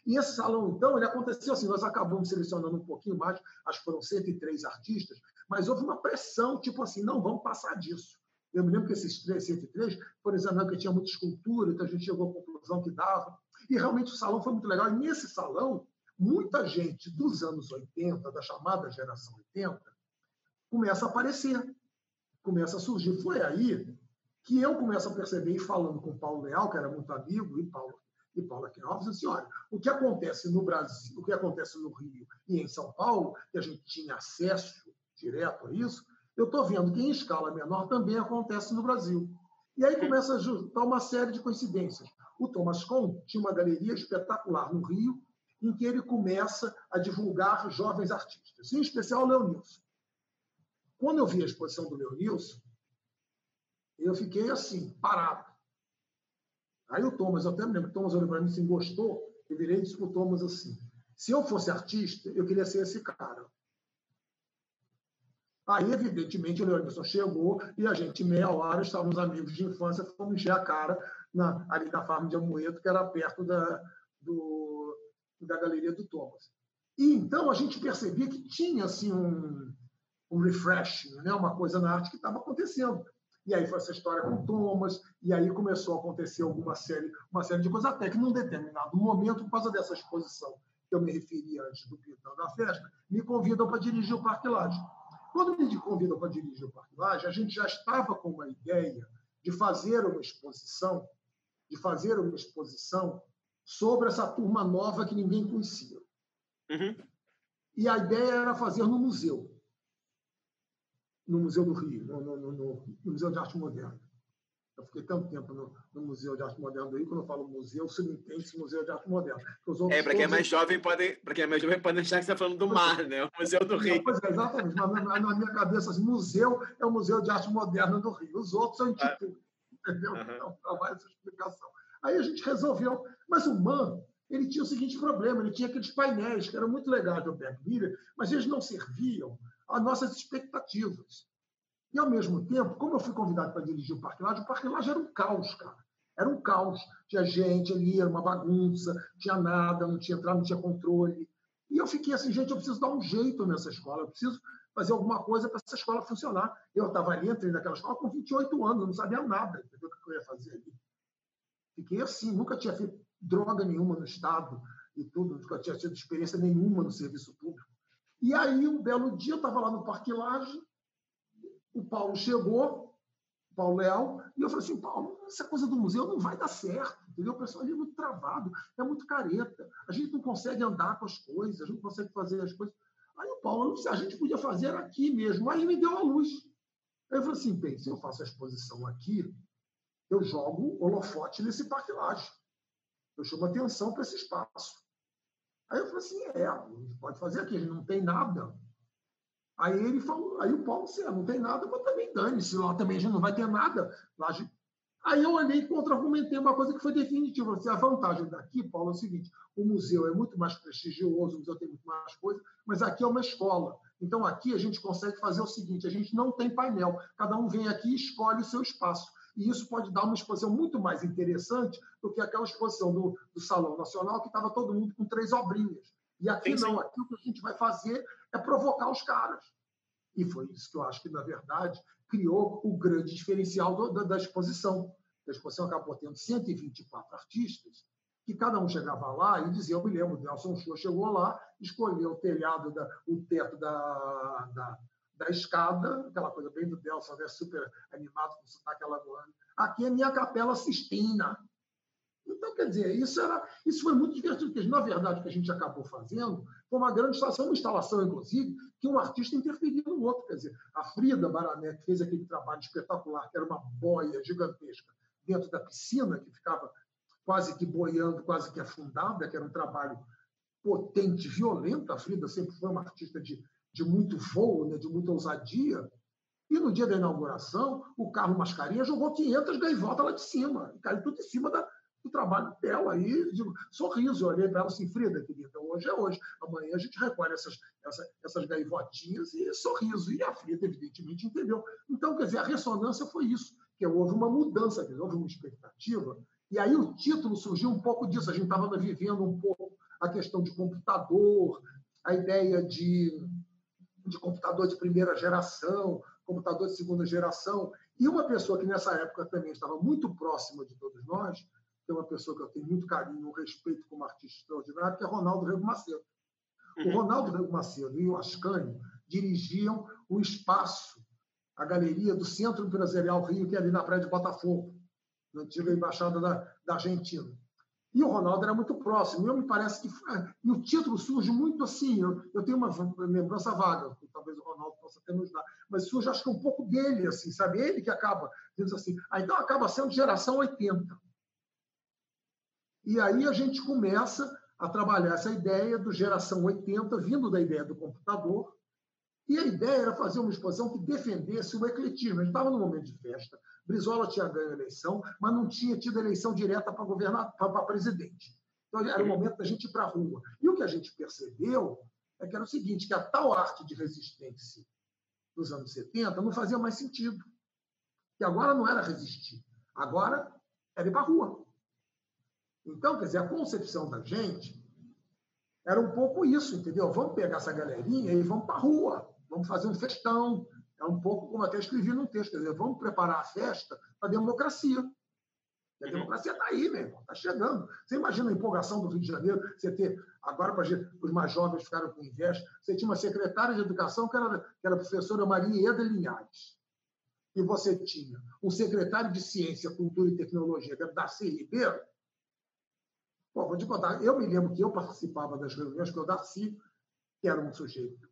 E esse salão, então, ele aconteceu assim, nós acabamos selecionando um pouquinho mais, acho que foram 103 artistas, mas houve uma pressão, tipo assim, não, vamos passar disso. Eu me lembro que esses 103 por exemplo, que tinha muita escultura, então a gente chegou à conclusão que dava. E realmente o salão foi muito legal. E nesse salão, muita gente dos anos 80, da chamada geração 80, começa a aparecer, começa a surgir. Foi aí que eu começo a perceber, falando com o Paulo Leal, que era muito amigo, e Paulo e Paula Queiroz, assim, olha, o que acontece no Brasil, o que acontece no Rio e em São Paulo, que a gente tinha acesso direto a isso, eu estou vendo que em escala menor também acontece no Brasil. E aí começa a juntar uma série de coincidências. O Thomas Kohn tinha uma galeria espetacular no Rio, em que ele começa a divulgar jovens artistas, em especial o Leonilson. Quando eu vi a exposição do Leonilson, eu fiquei assim, parado. Aí o Thomas, eu até me lembro, o Thomas olhou para mim assim, gostou, eu virei e disse para o Thomas assim, se eu fosse artista, eu queria ser esse cara. Aí, evidentemente, o Leonilson chegou e a gente, meia hora, estávamos amigos de infância, fomos encher a cara na, ali na farm de Amoedo, que era perto da, do, da galeria do Thomas. E então a gente percebia que tinha assim, um, um refreshing, né? uma coisa na arte que estava acontecendo. E aí foi essa história com Thomas, e aí começou a acontecer alguma série, uma série de coisas, até que num determinado momento, por causa dessa exposição que eu me referi antes do Pintão da Festa, me convidam para dirigir o Parque Laje. Quando me convidam para dirigir o Parque Laje, a gente já estava com uma ideia de fazer uma exposição, de fazer uma exposição sobre essa turma nova que ninguém conhecia. Uhum. E a ideia era fazer no museu no Museu do Rio, no, no, no, no, Museu de Arte Moderna. Eu fiquei tanto tempo no, Museu de Arte Moderna do Rio, quando eu falo museu, se não entende esse Museu de Arte Moderna. É, para quem é mais jovem, pode, para quem é mais jovem, pode achar que você está falando do mar, né? O Museu do Rio. Não, pois é, exatamente. Mas na, na, minha cabeça, assim, museu é o Museu de Arte Moderna do Rio. Os outros são institutos. Ah. Entendeu? Uhum. Então, trabalho essa explicação. Aí a gente resolveu. Mas o MAN, ele tinha o seguinte problema: ele tinha aqueles painéis que eram muito legais do Berg mas eles não serviam às nossas expectativas. E, ao mesmo tempo, como eu fui convidado para dirigir o Parque Laje, o Parque Laje era um caos, cara. Era um caos. Tinha gente ali, era uma bagunça, tinha nada, não tinha entrada, não tinha controle. E eu fiquei assim, gente, eu preciso dar um jeito nessa escola, eu preciso fazer alguma coisa para essa escola funcionar. Eu estava ali, entrei naquela escola com 28 anos, eu não sabia nada, entendeu? o que eu ia fazer ali. Fiquei assim, nunca tinha feito droga nenhuma no Estado e tudo, nunca tinha tido experiência nenhuma no serviço público. E aí, um belo dia, eu estava lá no Parque Laje, o Paulo chegou, Paulo Leal, e eu falei assim, Paulo, essa coisa do museu não vai dar certo, entendeu? O pessoal ali é muito travado, é muito careta, a gente não consegue andar com as coisas, a gente não consegue fazer as coisas. Aí o Paulo, a gente podia fazer aqui mesmo, aí me deu a luz. Aí eu falei assim, bem, se eu faço a exposição aqui, eu jogo holofote nesse parque laje. Eu chamo atenção para esse espaço. Aí eu falei assim, é, a gente pode fazer aqui, gente não tem nada. Aí ele falou, aí o Paulo disse, ah, não tem nada, mas também dane-se, lá também a gente não vai ter nada. Lá. Aí eu olhei e contra-argumentei uma coisa que foi definitiva. Assim, a vantagem daqui, Paulo, é o seguinte: o museu é muito mais prestigioso, o museu tem muito mais coisa, mas aqui é uma escola. Então, aqui a gente consegue fazer o seguinte: a gente não tem painel, cada um vem aqui e escolhe o seu espaço. E isso pode dar uma exposição muito mais interessante do que aquela exposição do, do Salão Nacional, que estava todo mundo com três obrinhas. E aqui sim, não, aqui o que a gente vai fazer é provocar os caras. E foi isso que eu acho que, na verdade, criou o grande diferencial do, da, da, exposição. A exposição acabou tendo 124 artistas, que cada um chegava lá e dizia, eu me lembro, o Nelson Show chegou lá, escolheu o telhado, da, o teto da, da, da escada, aquela coisa bem do Nelson, né? super animado com sotaque alagoano. Aqui é minha capela Sistina. Então, quer dizer, isso, era, isso foi muito divertido, porque, na verdade, o que a gente acabou fazendo foi uma grande instalação, uma instalação, inclusive, que um artista interferia no outro. Quer dizer, a Frida Barané, que fez aquele trabalho espetacular, que era uma boia gigantesca dentro da piscina, que ficava quase que boiando, quase que afundada, que era um trabalho potente, violento. A Frida sempre foi uma artista de, de muito voo, né, de muita ousadia. E no dia da inauguração, o carro mascarinha jogou 500 gaivotas lá de cima, caiu tudo em cima da, o trabalho dela aí, digo, sorriso, eu olhei para ela assim, Frida, querida, hoje é hoje, amanhã a gente recolhe essas, essas, essas gaivotinhas e sorriso. E a Frida, evidentemente, entendeu. Então, quer dizer, a ressonância foi isso. porque houve uma mudança, houve uma expectativa. E aí o título surgiu um pouco disso. A gente estava vivendo um pouco a questão de computador, a ideia de, de computador de primeira geração, computador de segunda geração. E uma pessoa que nessa época também estava muito próxima de todos nós, que é uma pessoa que eu tenho muito carinho, um respeito como artista extraordinário, que é Ronaldo Rego Macedo. Uhum. O Ronaldo Rego Macedo e o Ascânio dirigiam o espaço, a galeria do Centro Empresarial Rio, que é ali na Praia de Botafogo, na antiga embaixada da, da Argentina. E o Ronaldo era muito próximo. Eu me parece que. E o título surge muito assim. Eu, eu tenho uma lembrança vaga, talvez o Ronaldo possa ter nos dado, mas surge, acho que um pouco dele, assim, sabe? Ele que acaba dizendo assim. Ah, então acaba sendo geração 80. E aí a gente começa a trabalhar essa ideia do geração 80, vindo da ideia do computador. E a ideia era fazer uma exposição que defendesse o ecletismo. A gente estava num momento de festa, Brizola tinha ganho a eleição, mas não tinha tido eleição direta para governador, para presidente. Então era o momento da gente ir para a rua. E o que a gente percebeu é que era o seguinte, que a tal arte de resistência dos anos 70 não fazia mais sentido. Que agora não era resistir, agora era ir para a rua. Então, quer dizer, a concepção da gente era um pouco isso, entendeu? Vamos pegar essa galerinha e vamos para a rua, vamos fazer um festão, é um pouco como até escrevi num texto, quer dizer, vamos preparar a festa para a democracia. A democracia está aí, meu irmão, está chegando. Você imagina a empolgação do Rio de Janeiro, você ter, agora para os mais jovens ficaram com inveja, você tinha uma secretária de educação que era, que era a professora Maria Eda Linhares. E você tinha um secretário de Ciência, Cultura e Tecnologia, que era Darcy Ribeiro. Bom, vou te contar, eu me lembro que eu participava das reuniões que o Darcy, que era um sujeito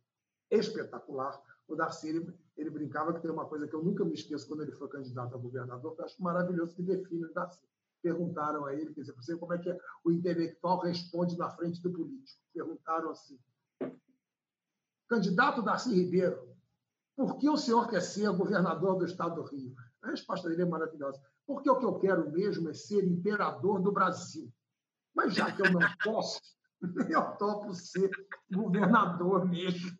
espetacular, o Darcy, ele, ele, brincava que tem uma coisa que eu nunca me esqueço quando ele foi candidato a governador, que eu acho maravilhoso que define o Darcy. Perguntaram a ele, quer dizer, você como é que é, o intelectual responde na frente do político. Perguntaram assim, candidato Darcy Ribeiro, por que o senhor quer ser governador do estado do Rio? A resposta dele é maravilhosa. Porque o que eu quero mesmo é ser imperador do Brasil. Mas já que eu não posso, *laughs* eu topo ser governador mesmo.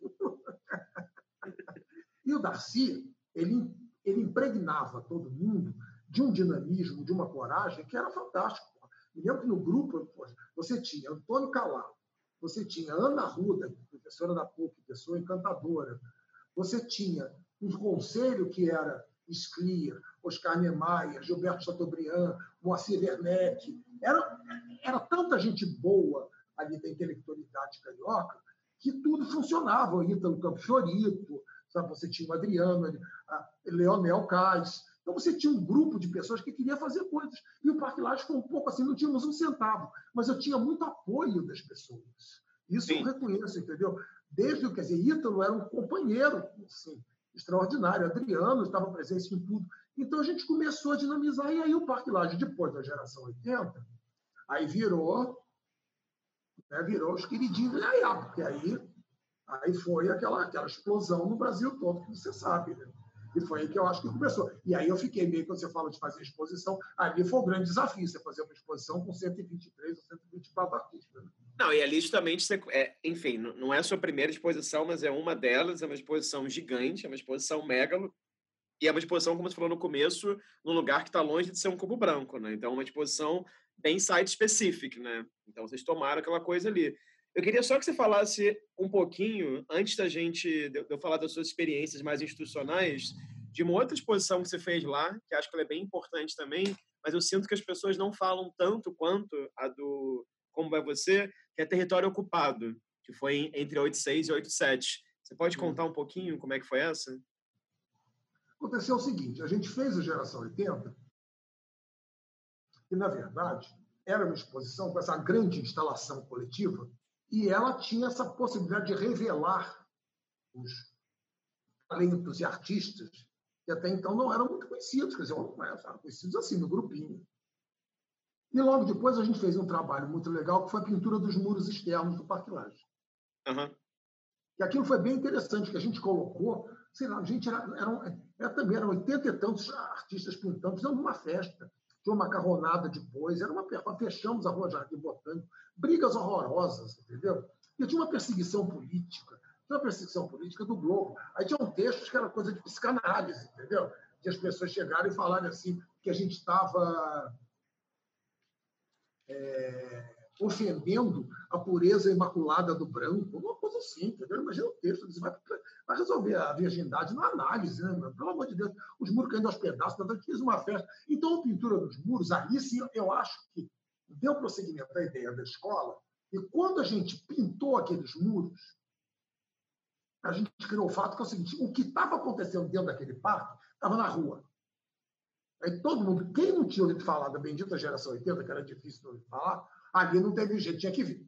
E o Darcy, ele, ele impregnava todo mundo de um dinamismo, de uma coragem que era fantástico. Me lembro que no grupo você tinha Antônio Calá, você tinha Ana Ruda, professora da PUC, pessoa encantadora, você tinha um conselho que era Sclier, Oscar Niemeyer, Gilberto Chateaubriand, Moacir Werneck. Era, era tanta gente boa ali da intelectualidade carioca que tudo funcionava. O Ítalo Campos Fiorito, Sabe? Você tinha o Adriano, a Leonel Cais. Então, você tinha um grupo de pessoas que queria fazer coisas. E o Parque Laje foi um pouco assim, não tínhamos um centavo, mas eu tinha muito apoio das pessoas. Isso Sim. eu reconheço, entendeu? Desde, quer dizer, Ítalo era um companheiro assim, extraordinário, Adriano estava presente em tudo. Então, a gente começou a dinamizar, e aí o Parque Laje, depois da geração 80, aí virou, né, virou os queridinhos de Iaiá, porque aí Aí foi aquela, aquela explosão no Brasil todo, que você sabe, né? E foi aí que eu acho que começou. E aí eu fiquei meio, quando você fala de fazer exposição, ali foi o grande desafio, você fazer uma exposição com 123 ou 124 artistas. Né? Não, e ali justamente, você, é, enfim, não é a sua primeira exposição, mas é uma delas, é uma exposição gigante, é uma exposição megalo, e é uma exposição, como você falou no começo, num lugar que está longe de ser um cubo branco, né? Então, uma exposição bem site-specific, né? Então, vocês tomaram aquela coisa ali. Eu queria só que você falasse um pouquinho, antes da gente, de eu falar das suas experiências mais institucionais, de uma outra exposição que você fez lá, que acho que ela é bem importante também, mas eu sinto que as pessoas não falam tanto quanto a do Como Vai Você, que é Território Ocupado, que foi entre 86 e 87. Você pode contar um pouquinho como é que foi essa? Aconteceu o seguinte, a gente fez o Geração 80 e, na verdade, era uma exposição com essa grande instalação coletiva e ela tinha essa possibilidade de revelar os talentos e artistas que até então não eram muito conhecidos, quer dizer, não eram conhecidos assim, no grupinho. E logo depois a gente fez um trabalho muito legal, que foi a pintura dos muros externos do Parque Laje. Uhum. E aquilo foi bem interessante, que a gente colocou, sei lá, a gente era, era, era também, eram oitenta e tantos artistas pintando, fizemos uma festa tinha uma macarronada depois, era uma fechamos a Rua Jardim Botânico, brigas horrorosas, entendeu? E tinha uma perseguição política, tinha uma perseguição política do Globo. Aí tinha um textos que era coisa de psicanálise, entendeu? de as pessoas chegarem e falarem assim que a gente estava é, ofendendo a pureza imaculada do branco, uma coisa assim, entendeu? Imagina o texto, você vai, vai resolver a virgindade na análise, né? Pelo amor de Deus, os muros caindo aos pedaços, tanto fiz uma festa. Então, a pintura dos muros, aí sim, eu acho que deu prosseguimento à ideia da escola, e quando a gente pintou aqueles muros, a gente criou o fato que é o seguinte: o que estava acontecendo dentro daquele parque estava na rua. Aí todo mundo, quem não tinha ouvido falar da bendita geração 80, que era difícil de ouvir falar, ali não teve jeito, tinha que vir.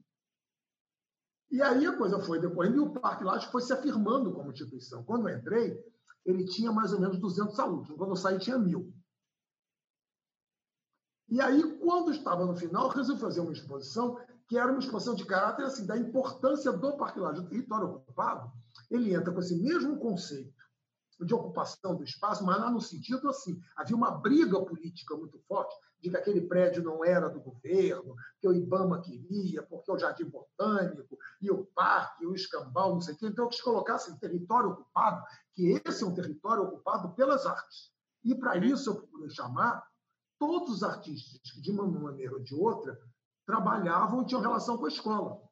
E aí a coisa foi decorrendo e o Parque Laje foi se afirmando como instituição. Quando eu entrei, ele tinha mais ou menos 200 alunos. Quando eu saí, tinha mil. E aí, quando estava no final, resolvi fazer uma exposição que era uma exposição de caráter assim, da importância do Parque Laje, do território ocupado. Ele entra com esse mesmo conceito de ocupação do espaço, mas lá no sentido assim, havia uma briga política muito forte de que aquele prédio não era do governo, que o IBAMA queria, porque o Jardim Botânico e o Parque, o Escambau, não sei o quê. Então, que se colocasse território ocupado, que esse é um território ocupado pelas artes. E, para isso, eu procurei chamar todos os artistas que, de uma maneira ou de outra, trabalhavam e tinham relação com a escola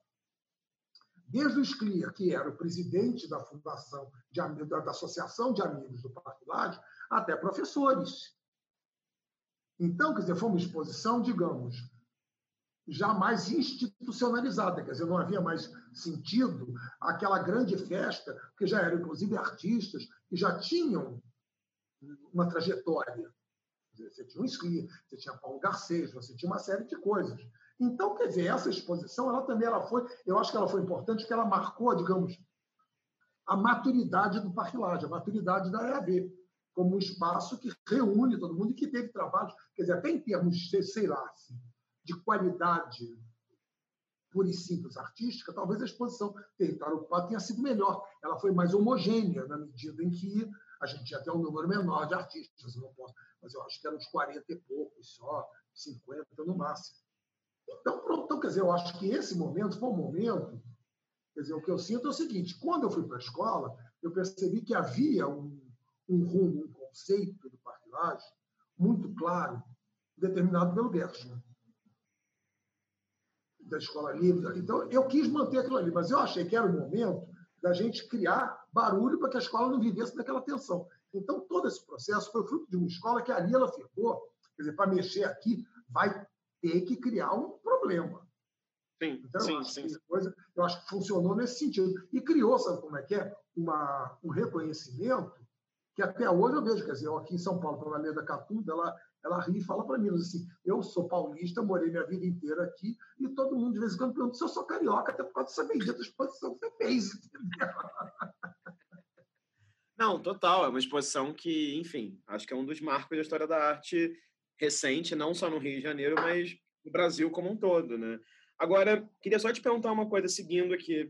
desde o Scliar, que era o presidente da fundação de, da, Associação de Amigos do Parque Lage, até professores. Então, quer dizer, foi uma exposição, digamos, já mais institucionalizada, quer dizer, não havia mais sentido aquela grande festa, que já eram, inclusive, artistas que já tinham uma trajetória. Você tinha um Scliar, você tinha Paulo Garcês, você tinha uma série de coisas. Então, quer dizer, essa exposição, ela também ela foi, eu acho que ela foi importante, porque ela marcou, digamos, a maturidade do Parque Laje, a maturidade da EAB, como um espaço que reúne todo mundo e que teve trabalho, quer dizer, até em termos, de, sei lá, assim, de qualidade pura e simples artística, talvez a exposição Território Ocupado tenha sido melhor. Ela foi mais homogênea, na medida em que a gente tinha até um número menor de artistas, não posso, mas eu acho que eram uns 40 e poucos só, 50 no máximo. Então, pronto, então, quer dizer, eu acho que esse momento foi um momento. Quer dizer, o que eu sinto é o seguinte: quando eu fui para a escola, eu percebi que havia um, um rumo, um conceito do partilagem muito claro, determinado pelo Gershman, da escola livre. Então, eu quis manter aquilo ali, mas eu achei que era o momento da gente criar barulho para que a escola não vivesse naquela tensão. Então, todo esse processo foi fruto de uma escola que ali ela ficou, quer dizer, para mexer aqui, vai ter que criar um problema. Sim, então, sim, sim. Coisa, eu acho que funcionou nesse sentido. E criou, sabe como é que é? Uma, um reconhecimento que até hoje eu vejo, quer dizer, eu aqui em São Paulo, pela Leda Catunda, ela, ela ri e fala para mim assim, eu sou paulista, morei minha vida inteira aqui, e todo mundo de vez em quando pergunta se eu sou carioca, até por causa dessa bendita exposição que você fez, entendeu? *laughs* Não, total, é uma exposição que, enfim, acho que é um dos marcos da história da arte recente, não só no Rio de Janeiro, mas no Brasil como um todo, né? Agora, queria só te perguntar uma coisa seguindo aqui.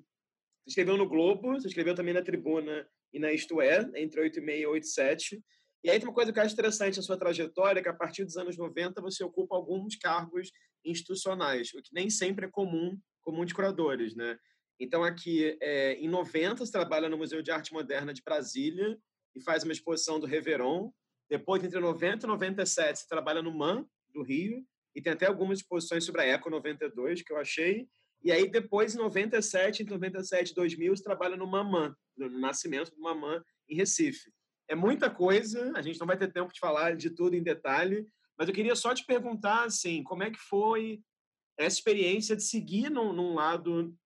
Você escreveu no Globo, você escreveu também na Tribuna e na Isto É, entre 8 e meia e 8 e 7. E aí tem uma coisa que eu acho interessante na sua trajetória, que a partir dos anos 90 você ocupa alguns cargos institucionais, o que nem sempre é comum, comum de curadores, né? Então, aqui, é, em 90, você trabalha no Museu de Arte Moderna de Brasília e faz uma exposição do Reveron, depois, entre 90 e 97, você trabalha no MAN, do Rio, e tem até algumas exposições sobre a Eco 92 que eu achei. E aí, depois, em 97, entre 97 e 2000, você trabalha no Mamã, no nascimento do Mamã, em Recife. É muita coisa, a gente não vai ter tempo de falar de tudo em detalhe, mas eu queria só te perguntar, assim, como é que foi essa experiência de seguir num, num lado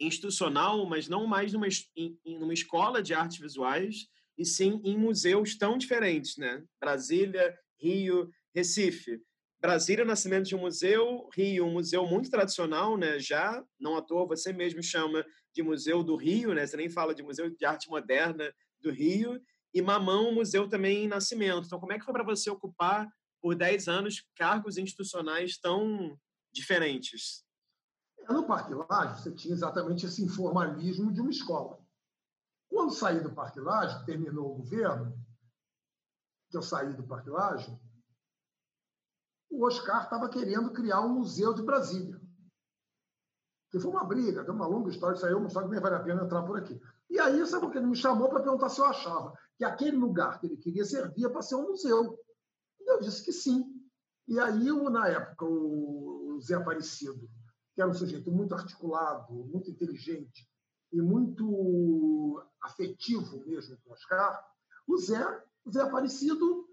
institucional, mas não mais numa, em, numa escola de artes visuais, e sim em museus tão diferentes, né? Brasília, Rio, Recife. Brasília, o nascimento de um museu, Rio, um museu muito tradicional, né? Já, não à toa, você mesmo chama de Museu do Rio, né? Você nem fala de Museu de Arte Moderna do Rio. E Mamão, um museu também em nascimento. Então, como é que foi para você ocupar por 10 anos cargos institucionais tão diferentes? No Parque Laje, você tinha exatamente esse informalismo de uma escola. Quando saí do Parque Laje, terminou o governo, que eu saí do Parque Laje, o Oscar estava querendo criar um museu de Brasília. Que foi uma briga, uma longa história, isso aí é uma história que nem vale a pena entrar por aqui. E aí, sabe o que? Ele me chamou para perguntar se eu achava que aquele lugar que ele queria servia para ser um museu. E eu disse que sim. E aí, na época, o Zé Aparecido, que era um sujeito muito articulado, muito inteligente e muito afetivo mesmo com Oscar, o Zé, o Zé Aparecido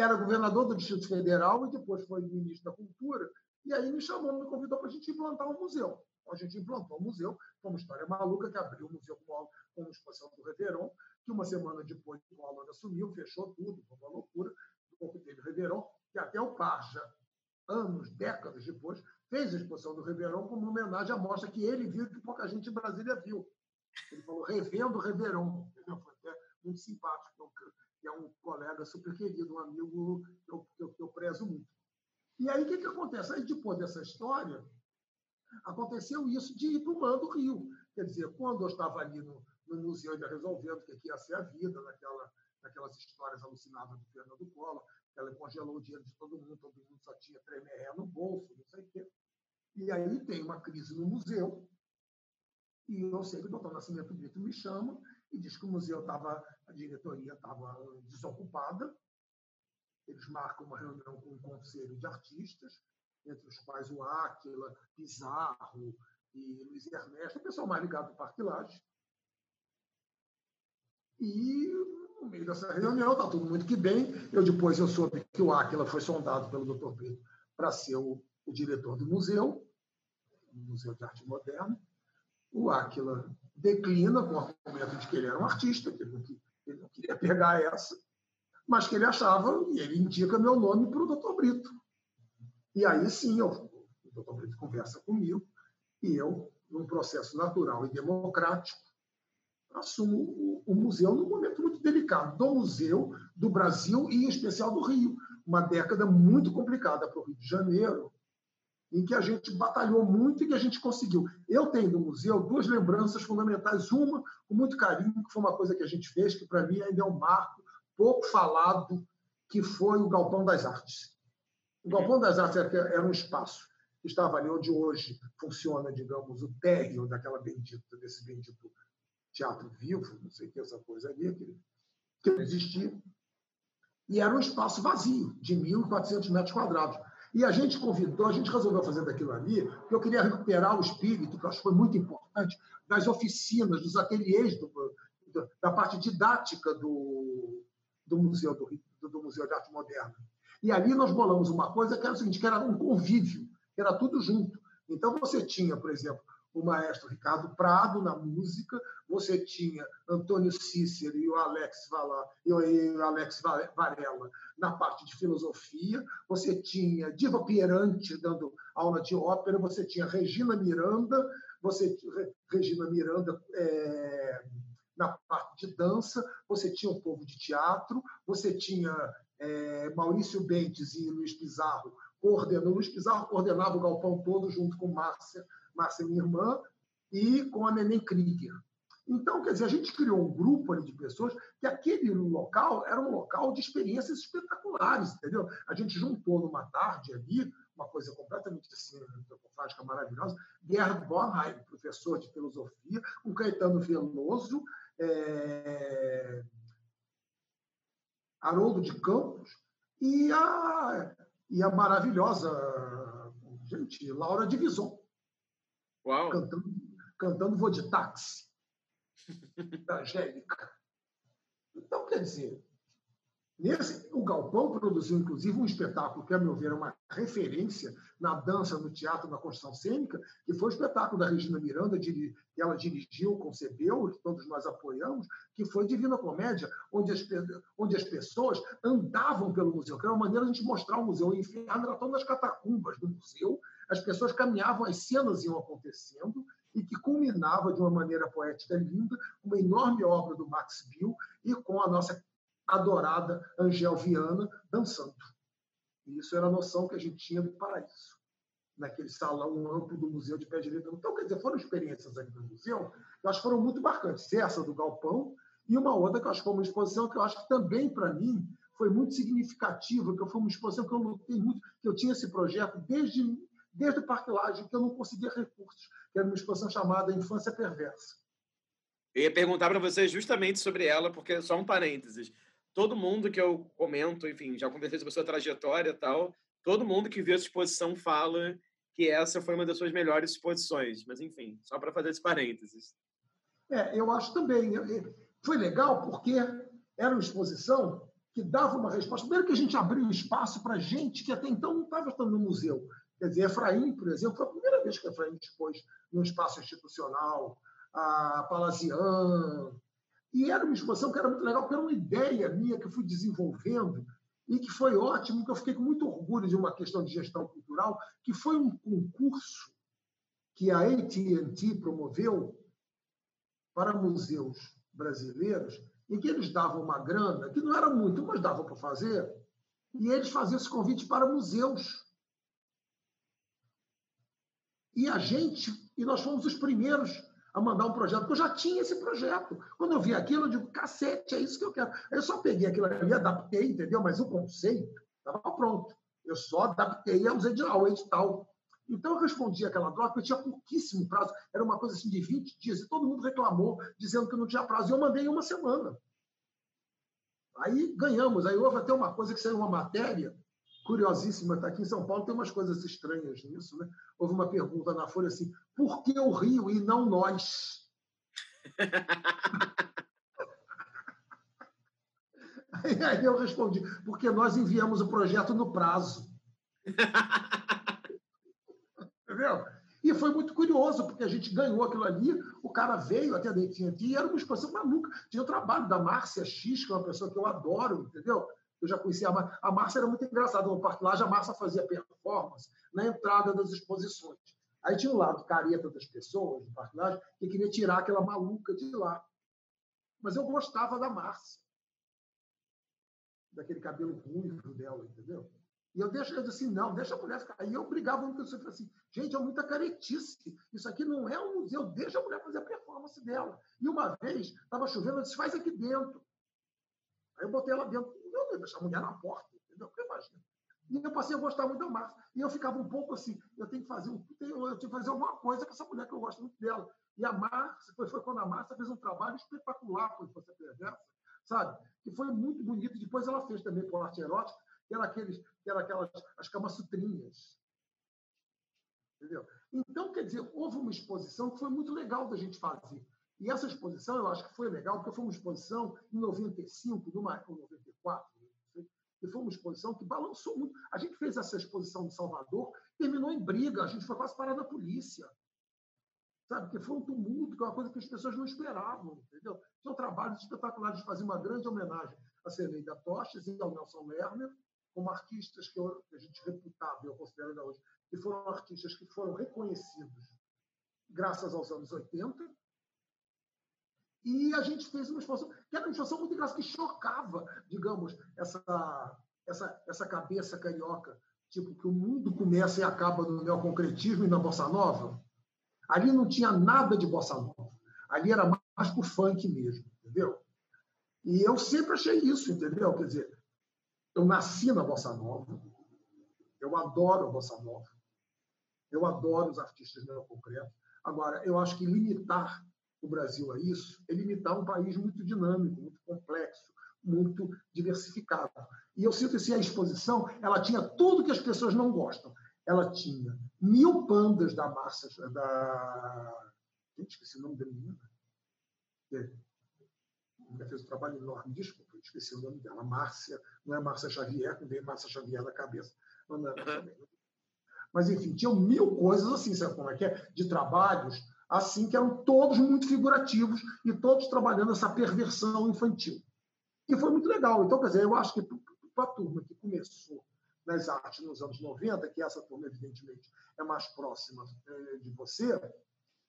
era governador do Distrito Federal e depois foi ministro da Cultura. E aí me chamou, me convidou para a gente implantar um museu. Então, a gente implantou um museu, foi uma história maluca que abriu o museu com, uma exposição do Réveillon, que uma semana depois o Collor assumiu, fechou tudo, foi uma loucura. pouco teve o Réveillon, que até o Parja, anos, décadas depois, fez a exposição do Réveillon como homenagem à mostra que ele viu que pouca gente em Brasília viu. Ele falou, revendo o Réveillon. Foi até muito simpático, que é um colega super querido, um amigo que eu, que eu, que eu prezo muito. E aí, o que, que acontece? Aí, depois dessa história, aconteceu isso de ir para o Mando Rio. Quer dizer, quando eu estava ali no, no museu ainda resolvendo o que ia ser a vida, naquela, naquelas histórias alucinadas do Fernando Collor, que ela congelou o dinheiro de todo mundo, todo mundo só tinha tremeré no bolso, não sei o quê. E aí tem uma crise no museu, e eu sei que o doutor Nascimento Brito me chama e diz que o museu estava, a diretoria estava desocupada, eles marcam uma reunião com um conselho de artistas, entre os quais o Áquila, Pizarro e Luiz Ernesto, o pessoal mais ligado ao Parque Lage. E no meio dessa reunião, está tudo muito que bem. Eu depois eu soube que o Áquila foi sondado pelo Dr. Pedro para ser o, o, diretor do museu, Museu de Arte Moderna. O Áquila declina com o argumento de que ele era um artista, que ele não, ele não queria pegar essa, mas que ele achava, e ele indica meu nome para o doutor Brito. E aí sim, eu, o doutor Brito conversa comigo, e eu, num processo natural e democrático, assumo o, o museu num momento muito delicado do museu, do Brasil e, em especial, do Rio. Uma década muito complicada para o Rio de Janeiro, em que a gente batalhou muito e que a gente conseguiu. Eu tenho do museu duas lembranças fundamentais. Uma, com muito carinho, que foi uma coisa que a gente fez, que para mim ainda é um marco pouco falado, que foi o Galpão das Artes. O Galpão das Artes era um espaço que estava ali onde hoje funciona, digamos, o térreo daquela bendita, desse bendito teatro vivo, não sei o que, essa coisa ali, que, que não existia. E era um espaço vazio, de 1.400 metros quadrados. E a gente convidou, a gente resolveu fazer daquilo ali, porque eu queria recuperar o espírito, que eu acho que foi muito importante, das oficinas, dos ateliês, do, da parte didática do, do Museu do, do Museu de Arte Moderna. E ali nós bolamos uma coisa que era o seguinte, que era um convívio, que era tudo junto. Então você tinha, por exemplo, o maestro Ricardo Prado na música, você tinha Antônio Cícero e o Alex Vala, e o Alex Varela na parte de filosofia, você tinha Diva Pierante dando aula de ópera, você tinha Regina Miranda, você Regina Miranda é, na parte de dança, você tinha um povo de teatro, você tinha é, Maurício Bentes e Luiz Pizarro coordenando. Luiz Pizarro coordenava o galpão todo junto com Márcia, Márcia minha irmã, e com a Neném Krieger. Então, quer dizer, a gente criou um grupo ali de pessoas que aquele local era um local de experiências espetaculares, entendeu? A gente juntou numa tarde ali, uma coisa completamente assim, antropofágica maravilhosa, Gerd Bornheim, professor de filosofia, com Caetano Veloso, é... Haroldo de Campos e a, e a maravilhosa, gente, Laura Divison. Uau! Cantando, cantando Vou de Táxi, *laughs* da Angélica. Então, quer dizer, Nesse, o Galpão produziu, inclusive, um espetáculo que, a meu ver, é uma referência na dança, no teatro, na construção cênica, que foi o espetáculo da Regina Miranda, que ela dirigiu, concebeu, que todos nós apoiamos, que foi Divina Comédia, onde as, onde as pessoas andavam pelo museu, que era uma maneira de a gente mostrar o museu. O inferno era todo nas catacumbas do museu, as pessoas caminhavam, as cenas iam acontecendo, e que culminava de uma maneira poética linda, uma enorme obra do Max Bill e com a nossa adorada Angel Viana dançando. E isso era a noção que a gente tinha do paraíso, naquele salão amplo do Museu de Pé Direito. Então, quer dizer, foram experiências ali no museu que foram muito marcantes. Essa do Galpão e uma outra que eu acho que foi uma exposição que eu acho que também, para mim, foi muito significativa, que foi uma exposição que eu lutei muito, que eu tinha esse projeto desde, desde o Parque Laje, que eu não conseguia recursos, que era uma exposição chamada Infância Perversa Eu ia perguntar para você justamente sobre ela, porque só um parênteses. Todo mundo que eu comento, enfim, já conversei sobre a sua trajetória e tal, todo mundo que viu essa exposição fala que essa foi uma das suas melhores exposições. Mas, enfim, só para fazer esse parênteses. É, eu acho também. Foi legal porque era uma exposição que dava uma resposta. Primeiro que a gente abriu espaço para gente que até então não estava estando no museu. Quer dizer, Efraim, por exemplo, foi a primeira vez que Efraim expôs num espaço institucional, a Palazian. E era uma exposição que era muito legal, porque era uma ideia minha que eu fui desenvolvendo e que foi ótimo, que eu fiquei com muito orgulho de uma questão de gestão cultural, que foi um concurso que a AT&T promoveu para museus brasileiros, em que eles davam uma grana, que não era muito, mas dava para fazer, e eles faziam esse convite para museus. E a gente, e nós fomos os primeiros a mandar um projeto, porque eu já tinha esse projeto. Quando eu vi aquilo, eu digo, cacete, é isso que eu quero. Eu só peguei aquilo ali, adaptei, entendeu? Mas o conceito estava pronto. Eu só adaptei ao edital. Então, eu respondi aquela droga, eu tinha pouquíssimo prazo. Era uma coisa assim de 20 dias. E todo mundo reclamou, dizendo que não tinha prazo. E eu mandei em uma semana. Aí ganhamos. Aí houve até uma coisa que saiu uma matéria curiosíssima, está aqui em São Paulo, tem umas coisas estranhas nisso. Né? Houve uma pergunta na Folha assim: por que o Rio e não nós? *laughs* Aí eu respondi: porque nós enviamos o projeto no prazo. *laughs* Entendeu? E foi muito curioso, porque a gente ganhou aquilo ali, o cara veio até a AT&T e era uma exposição maluca. Tinha o trabalho da Márcia X, que é uma pessoa que eu adoro, entendeu? Eu já conhecia a Márcia. A Márcia era muito engraçada no Parque Laje, a Márcia fazia performance na entrada das exposições. Aí tinha um lado careta das pessoas do Parque Laje que queria tirar aquela maluca de lá. Mas eu gostava da Márcia. Daquele cabelo ruivo dela, entendeu? E eu deixo, eu disse assim, não, deixa a mulher ficar. E eu brigava muito com isso. Eu assim, gente, é muita caretice. Isso aqui não é um museu, deixa a mulher fazer a performance dela. E uma vez, estava chovendo, eu disse, faz aqui dentro. Aí eu botei ela dentro. Eu deixar a mulher na porta, entendeu? Imagina. E eu passei a gostar muito da Márcia. E eu ficava um pouco assim, eu tenho que fazer, um, eu tenho que fazer alguma coisa com essa mulher que eu gosto muito dela. E a Márcia, foi, foi quando a Márcia fez um trabalho espetacular com Você Perversa, sabe? Que foi muito bonito. Depois ela fez também com arte erótica, que era, aqueles, que era aquelas as camas sutrinhas. Entendeu? Então, quer dizer, houve uma exposição que foi muito legal da gente fazer. E essa exposição eu acho que foi legal, porque foi uma exposição em 95, numa, ou 94, e foi uma exposição que balançou muito. A gente fez essa exposição em Salvador, terminou em briga, a gente foi quase parada da polícia. Sabe? Porque foi um tumulto, que é uma coisa que as pessoas não esperavam, entendeu? Tinha um trabalho espetacular de fazer uma grande homenagem a Celeida Toches e ao Nelson Lerner, como artistas que, eu, que a gente reputava, eu considero ainda hoje, que foram artistas que foram reconhecidos graças aos anos 80, e a gente fez uma exposição, que era uma exposição muito engraçada, que chocava, digamos, essa, essa, essa cabeça carioca. Tipo, que o mundo começa e acaba no neoconcretismo e na bossa nova. Ali não tinha nada de bossa nova. Ali era mais pro funk mesmo, entendeu? E eu sempre achei isso, entendeu? Quer dizer, eu nasci na bossa nova, eu adoro a bossa nova, eu adoro os artistas neoconcretos. Agora, eu acho que limitar o Brasil a isso é limitar um país muito dinâmico, muito complexo, muito diversificado. E eu sinto assim, a exposição ela tinha tudo que as pessoas não gostam. Ela tinha mil pandas da massa da gente esqueci o nome da menina. Ela fez um trabalho enorme, desculpa, esqueci o nome dela. Márcia, não é Márcia Xavier, não veio Márcia Xavier na cabeça. Mas, enfim, tinham mil coisas assim, sabe como é que é? De trabalhos assim que eram todos muito figurativos e todos trabalhando essa perversão infantil. E foi muito legal. Então, quer dizer, eu acho que para a turma que começou nas artes nos anos 90, que essa turma, evidentemente, é mais próxima é, de você,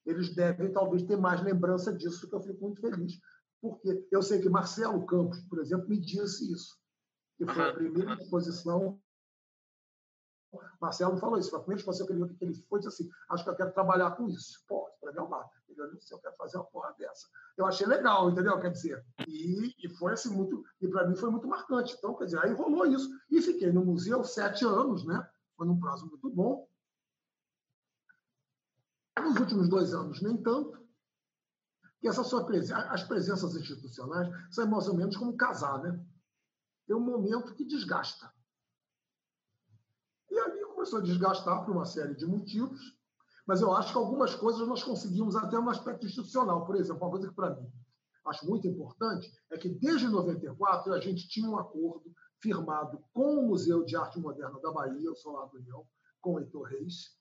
eles devem talvez ter mais lembrança disso, que eu fico muito feliz. Porque eu sei que Marcelo Campos, por exemplo, me disse isso, que foi a primeira exposição Marcelo falou isso, foi a primeira exposição que ele, que ele foi, disse assim, acho que eu quero trabalhar com isso. Pô, para mim é uma... Eu disse, eu quero fazer uma porra dessa. Eu achei legal, entendeu? Quer dizer, e, e foi assim muito... E para mim foi muito marcante. Então, quer dizer, aí rolou isso. E fiquei no museu sete anos, né? Foi num prazo muito bom. Nos últimos dois anos, nem tanto. que essa sua presença, as presenças institucionais são mais ou menos como casar, né? Tem um momento que desgasta. Começou a desgastar por uma série de motivos, mas eu acho que algumas coisas nós conseguimos até no aspecto institucional. Por exemplo, uma coisa que para mim acho muito importante é que desde 94 a gente tinha um acordo firmado com o Museu de Arte Moderna da Bahia, o Solar do União, com o Heitor Reis,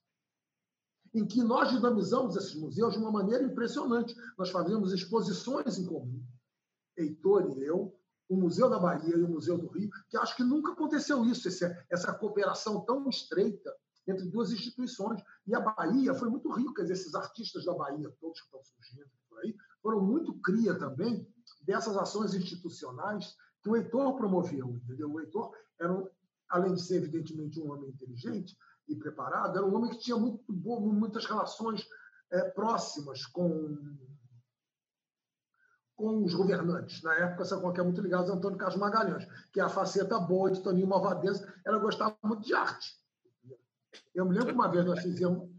em que nós dinamizamos esses museus de uma maneira impressionante. Nós fazemos exposições em comum, Heitor e eu, o Museu da Bahia e o Museu do Rio, que acho que nunca aconteceu isso, essa cooperação tão estreita entre duas instituições. E a Bahia foi muito rica, esses artistas da Bahia, todos que estão surgindo por aí, foram muito cria também dessas ações institucionais que o Heitor promoveu. Entendeu? O Heitor era, um, além de ser, evidentemente, um homem inteligente, e preparado, era um homem que tinha muito muitas relações é, próximas com, com os governantes. Na época, essa qualquer é muito ligado a Antônio Carlos Magalhães, que é a faceta boa de Toninho Malvadense, ela gostava muito de arte. Eu me lembro que uma vez nós fizemos,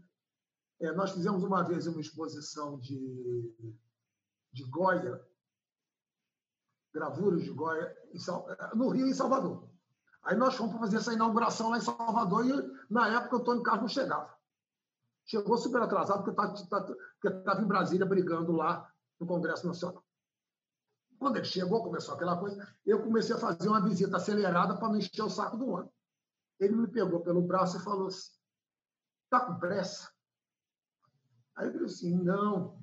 é, nós fizemos uma vez uma exposição de, de Goya, gravuras de Goya, no Rio em Salvador. Aí nós fomos fazer essa inauguração lá em Salvador e, na época, o Antônio Carlos não chegava. Chegou super atrasado, porque estava em Brasília brigando lá no Congresso Nacional. Quando ele chegou, começou aquela coisa, eu comecei a fazer uma visita acelerada para não encher o saco do homem. Ele me pegou pelo braço e falou assim: está com pressa? Aí eu disse assim: não.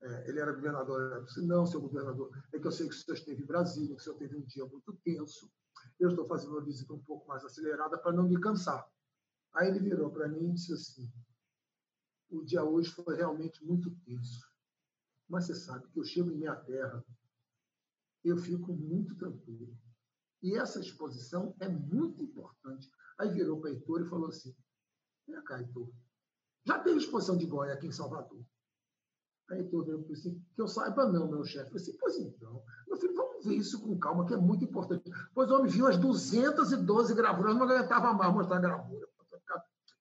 É, ele era governador. Eu disse: não, seu governador, é que eu sei que o senhor esteve em Brasília, que o senhor teve um dia muito tenso eu estou fazendo uma visita um pouco mais acelerada para não me cansar. Aí ele virou para mim e disse assim: o dia hoje foi realmente muito tenso, mas você sabe que eu chego em minha terra, eu fico muito tranquilo. E essa exposição é muito importante. Aí virou para Heitor e falou assim: Vem cá, Heitor, já teve exposição de Goiás aqui em Salvador? Aí Heitor virou para assim: Que eu saiba, não, meu chefe. Eu disse: Pois então, meu filho, vamos ver isso com calma, que é muito importante. Pois o homem viu as 212 gravuras, não aguentava mais mostrar a gravura.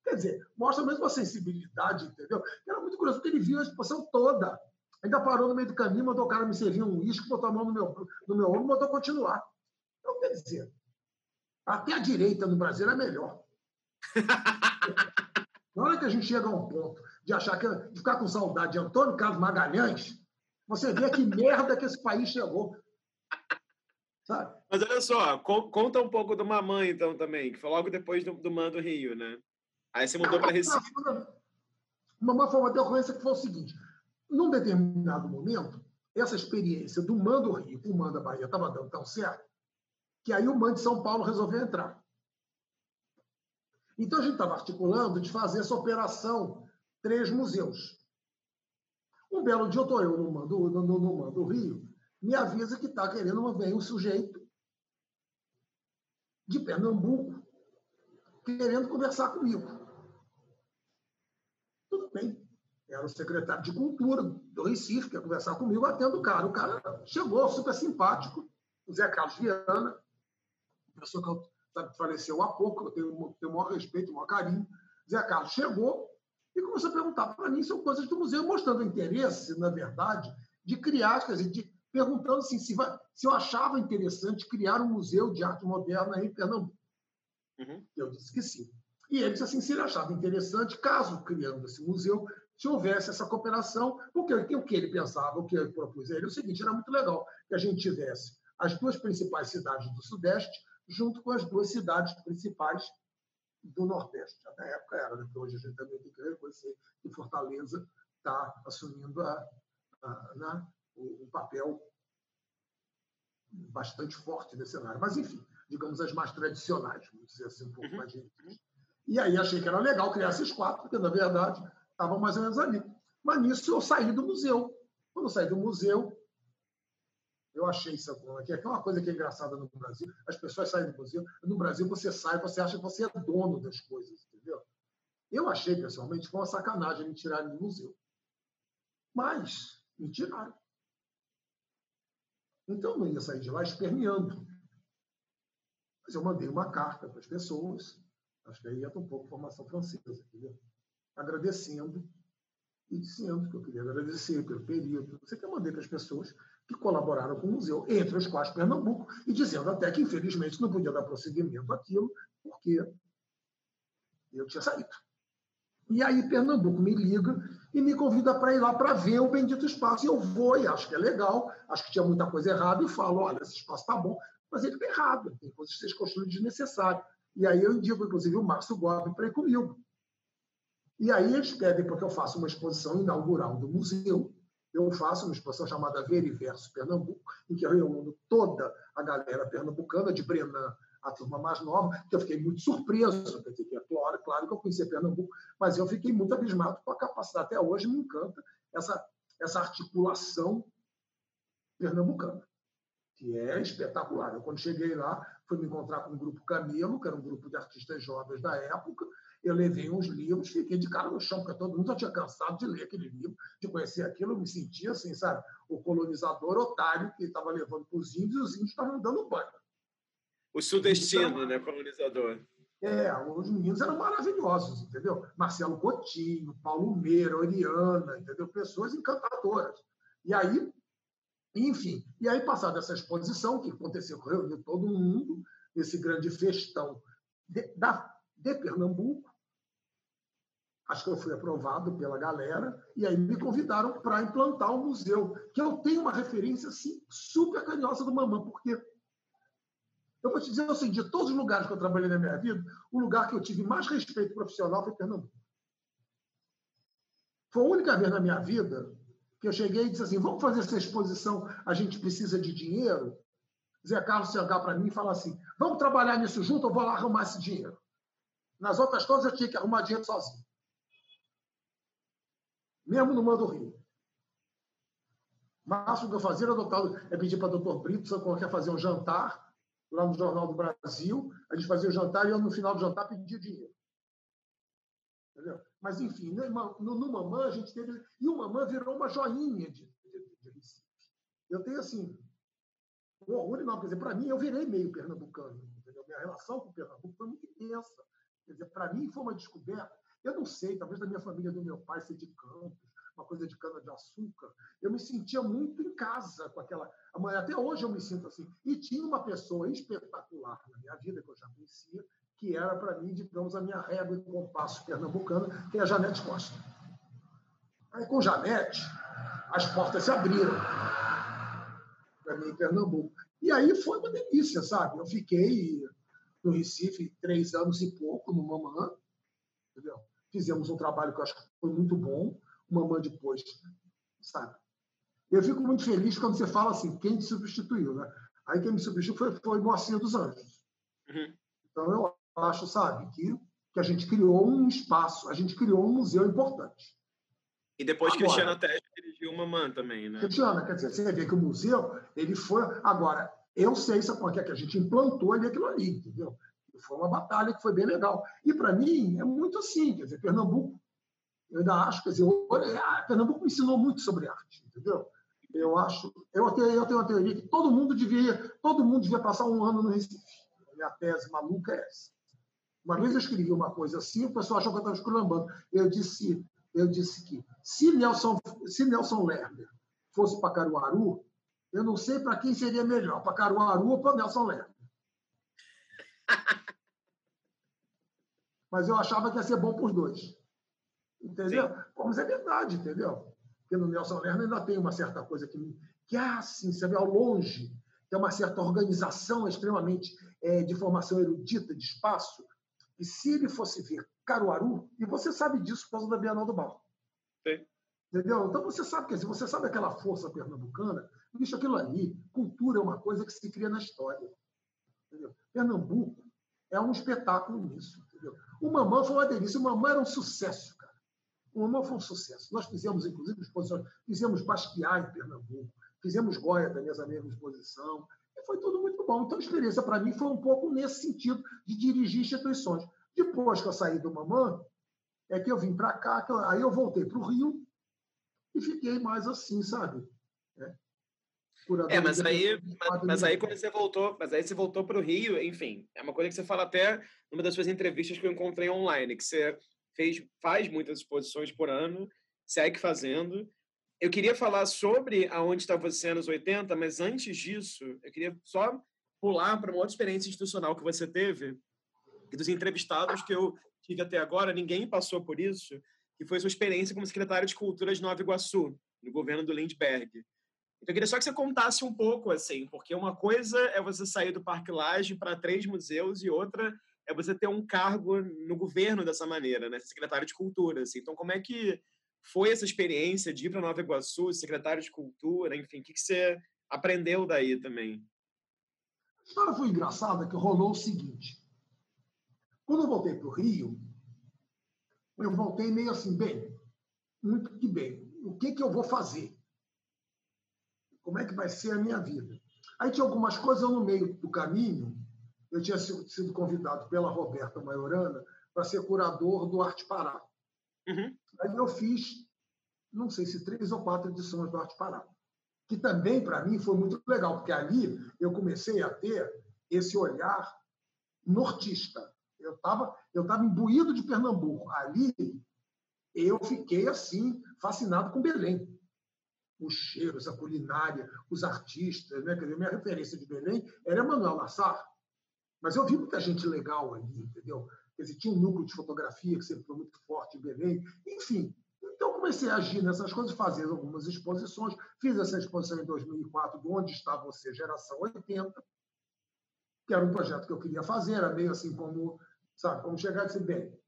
Quer dizer, mostra mesmo a sensibilidade, entendeu? Era muito curioso, porque ele viu a exposição toda. Ainda parou no meio do caminho, mandou o cara me servir um uísque, botou a mão no meu, no meu ombro e mandou continuar. Então, quer dizer, até a direita no Brasil é melhor. *laughs* Na hora que a gente chega a um ponto de achar que de ficar com saudade de Antônio Carlos Magalhães, você vê que merda que esse país chegou. Sabe? Mas olha só, conta um pouco do Mamãe, então, também, que foi logo depois do, do Mando Rio, né? Aí você mudou para Recife. Mamãe foi uma decorrência que foi o seguinte: num determinado momento, essa experiência do Mando Rio com o Mando Bahia estava dando tão certo, que aí o Mando de São Paulo resolveu entrar. Então a gente estava articulando de fazer essa operação Três Museus. Um belo dia eu estou eu no Mando, no, no, Mando Rio, me avisa que está querendo ver um sujeito de Pernambuco querendo conversar comigo. Tudo bem. Era o secretário de Cultura do Recife, quer conversar comigo, atendo o cara. O cara chegou, super simpático, o Zé Carlos Viana, pessoa que eu, sabe, faleceu há pouco, eu tenho, tenho o maior respeito, o maior carinho. Zé Carlos chegou e começou a perguntar para mim sobre coisas do museu, mostrando interesse, na verdade, de criar, quer dizer, de perguntando assim, se, vai, se eu achava interessante criar um museu de arte moderna em Pernambuco. Uhum. Eu disse que sim. E ele disse assim, se ele achava interessante, caso criando esse museu, se houvesse essa cooperação, porque o que ele pensava, o que ele propus a ele, é o seguinte, era muito legal que a gente tivesse as duas principais cidades do Sudeste junto com as duas cidades principais do Nordeste. Na época era, né? hoje a gente também tem que reconhecer que Fortaleza está assumindo a, a, né? um papel bastante forte nesse cenário. Mas, enfim, digamos as mais tradicionais, vamos dizer assim, um pouco uhum. mais gentis. E aí achei que era legal criar esses quatro, porque, na verdade, estavam mais ou menos ali. Mas nisso eu saí do museu. Quando eu saí do museu, eu achei isso aqui. É uma coisa que é engraçada no Brasil. As pessoas saem do museu. No Brasil, você sai, você acha que você é dono das coisas, entendeu? Eu achei, pessoalmente, que foi uma sacanagem me tirarem do museu. Mas me tiraram. Então, eu não ia sair de lá esperneando. Mas eu mandei uma carta para as pessoas, acho que aí entra um pouco formação francesa, entendeu? Agradecendo e dizendo que eu queria agradecer pelo período, você que eu mandei para as pessoas que colaboraram com o museu, entre os quais Pernambuco, e dizendo até que, infelizmente, não podia dar prosseguimento àquilo, porque eu tinha saído. E aí Pernambuco me liga e me convida para ir lá para ver o bendito espaço. E eu vou e acho que é legal, acho que tinha muita coisa errada e falo, olha, esse espaço está bom, mas ele está errado, tem coisas que vocês construíram desnecessário. E aí eu indico, inclusive, o Márcio Gobi para ir comigo. E aí eles pedem porque eu faço uma exposição inaugural do museu. Eu faço uma exposição chamada Veriverso Pernambuco, em que eu reúno toda a galera pernambucana, de Brenan a turma mais nova, que eu fiquei muito surpreso, é claro, claro que eu conhecia Pernambuco, mas eu fiquei muito abismado com a capacidade, até hoje me encanta essa, essa articulação pernambucana, que é espetacular. Eu, quando cheguei lá, fui me encontrar com o grupo Camilo, que era um grupo de artistas jovens da época, eu levei uns livros, fiquei de cara no chão, porque todo mundo já tinha cansado de ler aquele livro, de conhecer aquilo, eu me sentia assim, sabe, o colonizador otário que estava levando para os índios e os índios estavam dando banho. O sudestino, então, né, colonizador. É, os meninos eram maravilhosos, entendeu? Marcelo Coutinho, Paulo Meira, Oriana, entendeu? Pessoas encantadoras. E aí, enfim, e aí, passada essa exposição, que aconteceu, reuniu todo mundo, esse grande festão de, da, de Pernambuco, acho que eu fui aprovado pela galera, e aí me convidaram para implantar o um museu, que eu tenho uma referência assim, super carinhosa do Mamã, porque eu vou te dizer assim, de todos os lugares que eu trabalhei na minha vida, o lugar que eu tive mais respeito profissional foi Pernambuco. Foi a única vez na minha vida que eu cheguei e disse assim, vamos fazer essa exposição, a gente precisa de dinheiro? Zé Carlos chegar para mim e falar assim, vamos trabalhar nisso junto, eu vou lá arrumar esse dinheiro. Nas outras coisas eu tinha que arrumar dinheiro sozinho. Mesmo no Mando Rio. Máximo que eu fazia era adotar, é pedir para o doutor Brito quer fazer um jantar lá no Jornal do Brasil, a gente fazia o jantar e eu, no final do jantar, pedia dinheiro. Entendeu? Mas, enfim, no, no Mamã a gente teve. E o Mamã virou uma joinha de, de, de Recife. Eu tenho, assim, um orgulho enorme. Quer dizer, para mim, eu virei meio pernambucano. Entendeu? Minha relação com o Pernambuco foi muito intensa. Quer dizer, para mim, foi uma descoberta. Eu não sei, talvez da minha família, do meu pai, ser de Campos, uma coisa de cana-de-açúcar. Eu me sentia muito em casa com aquela. Até hoje eu me sinto assim. E tinha uma pessoa espetacular na minha vida, que eu já conhecia, que era, para mim, digamos, a minha régua de compasso pernambucana, que é a Janete Costa. Aí, com Janete, as portas se abriram para mim em Pernambuco. E aí foi uma delícia, sabe? Eu fiquei no Recife três anos e pouco, no Mamã, entendeu? Fizemos um trabalho que eu acho que foi muito bom mamãe depois, sabe? Eu fico muito feliz quando você fala assim, quem te substituiu, né? Aí quem me substituiu foi, foi Moacir dos Anjos. Uhum. Então eu acho, sabe, que, que a gente criou um espaço, a gente criou um museu importante. E depois agora, Cristiana Teste dirigiu uma Mamã também, né? Cristiana, quer dizer, você vê que o museu, ele foi... Agora, eu sei, sabe qual é que a gente implantou ali aquilo ali, entendeu? Foi uma batalha que foi bem legal. E, para mim, é muito assim, quer dizer, Pernambuco eu ainda acho, quer dizer, ah, Pernambuco me ensinou muito sobre arte, entendeu? Eu acho, eu tenho, eu tenho uma teoria que todo mundo devia, todo mundo devia passar um ano no Recife. A minha tese maluca é essa. Uma vez eu escrevi uma coisa assim, o pessoal achou que eu estava esculambando. Eu disse, eu disse que se Nelson, se Nelson Lerner fosse para Caruaru, eu não sei para quem seria melhor, para Caruaru ou para Nelson Lerner. *laughs* Mas eu achava que ia ser bom para os dois. Entendeu? Mas é verdade, entendeu? Porque no Nelson Lerner ainda tem uma certa coisa que, que ah, sim, você vê ao longe, tem uma certa organização extremamente é, de formação erudita, de espaço, e se ele fosse ver Caruaru, e você sabe disso por causa da Bienal do. Sim. Entendeu? Então você sabe que se você sabe aquela força pernambucana, bicho, aquilo ali, cultura é uma coisa que se cria na história. Entendeu? Pernambuco é um espetáculo nisso. O Mamã foi uma delícia, o Mamã era um sucesso. O Mamão foi um sucesso. Nós fizemos, inclusive, exposições, fizemos Basquiat em Pernambuco, fizemos Goya também, essa mesma exposição, e foi tudo muito bom. Então, a experiência para mim foi um pouco nesse sentido, de dirigir instituições. Depois que eu saí do Mamã, é que eu vim para cá, aí eu voltei para o Rio e fiquei mais assim, sabe? É, é mas aí, mas, mas, aí quando você voltou, mas aí você voltou para o Rio, enfim, é uma coisa que você fala até numa das suas entrevistas que eu encontrei online, que você fez, faz muitas exposições por ano segue fazendo. Eu queria falar sobre aonde está você nos 80, mas antes disso, eu queria só pular para uma outra experiência institucional que você teve, e dos entrevistados que eu tive até agora, ninguém passou por isso, que foi sua experiência como secretário de Cultura de Nova Iguaçu, no governo do Lindbergh. Então, eu queria só que você contasse um pouco, assim, porque uma coisa é você sair do Parque Lage para três museus e outra é você ter um cargo no governo dessa maneira, né? Secretário de Cultura, assim. Então, como é que foi essa experiência de ir para Nova Iguaçu, secretário de Cultura, enfim, o que, que você aprendeu daí também? A história foi engraçada que rolou o seguinte. Quando eu voltei para o Rio, eu voltei meio assim, bem, muito que bem, o que, que eu vou fazer? Como é que vai ser a minha vida? Aí tinha algumas coisas no meio do caminho. Eu tinha sido convidado pela Roberta Maiorana para ser curador do Arte Pará. Uhum. Aí eu fiz, não sei se três ou quatro edições do Arte Pará que também para mim foi muito legal, porque ali eu comecei a ter esse olhar nortista. Eu estava eu tava imbuído de Pernambuco. Ali eu fiquei assim fascinado com Belém. Os cheiros, a culinária, os artistas. Né? Quer dizer, minha referência de Belém era Manuel Nassar. Mas eu vi muita gente legal ali, entendeu? Quer dizer, tinha um núcleo de fotografia que sempre foi muito forte em Belém. Enfim, então, comecei a agir nessas coisas, fazer algumas exposições. Fiz essa exposição em 2004, do Onde Está Você, Geração 80, que era um projeto que eu queria fazer, era meio assim como, sabe, como chegar e dizer, bem,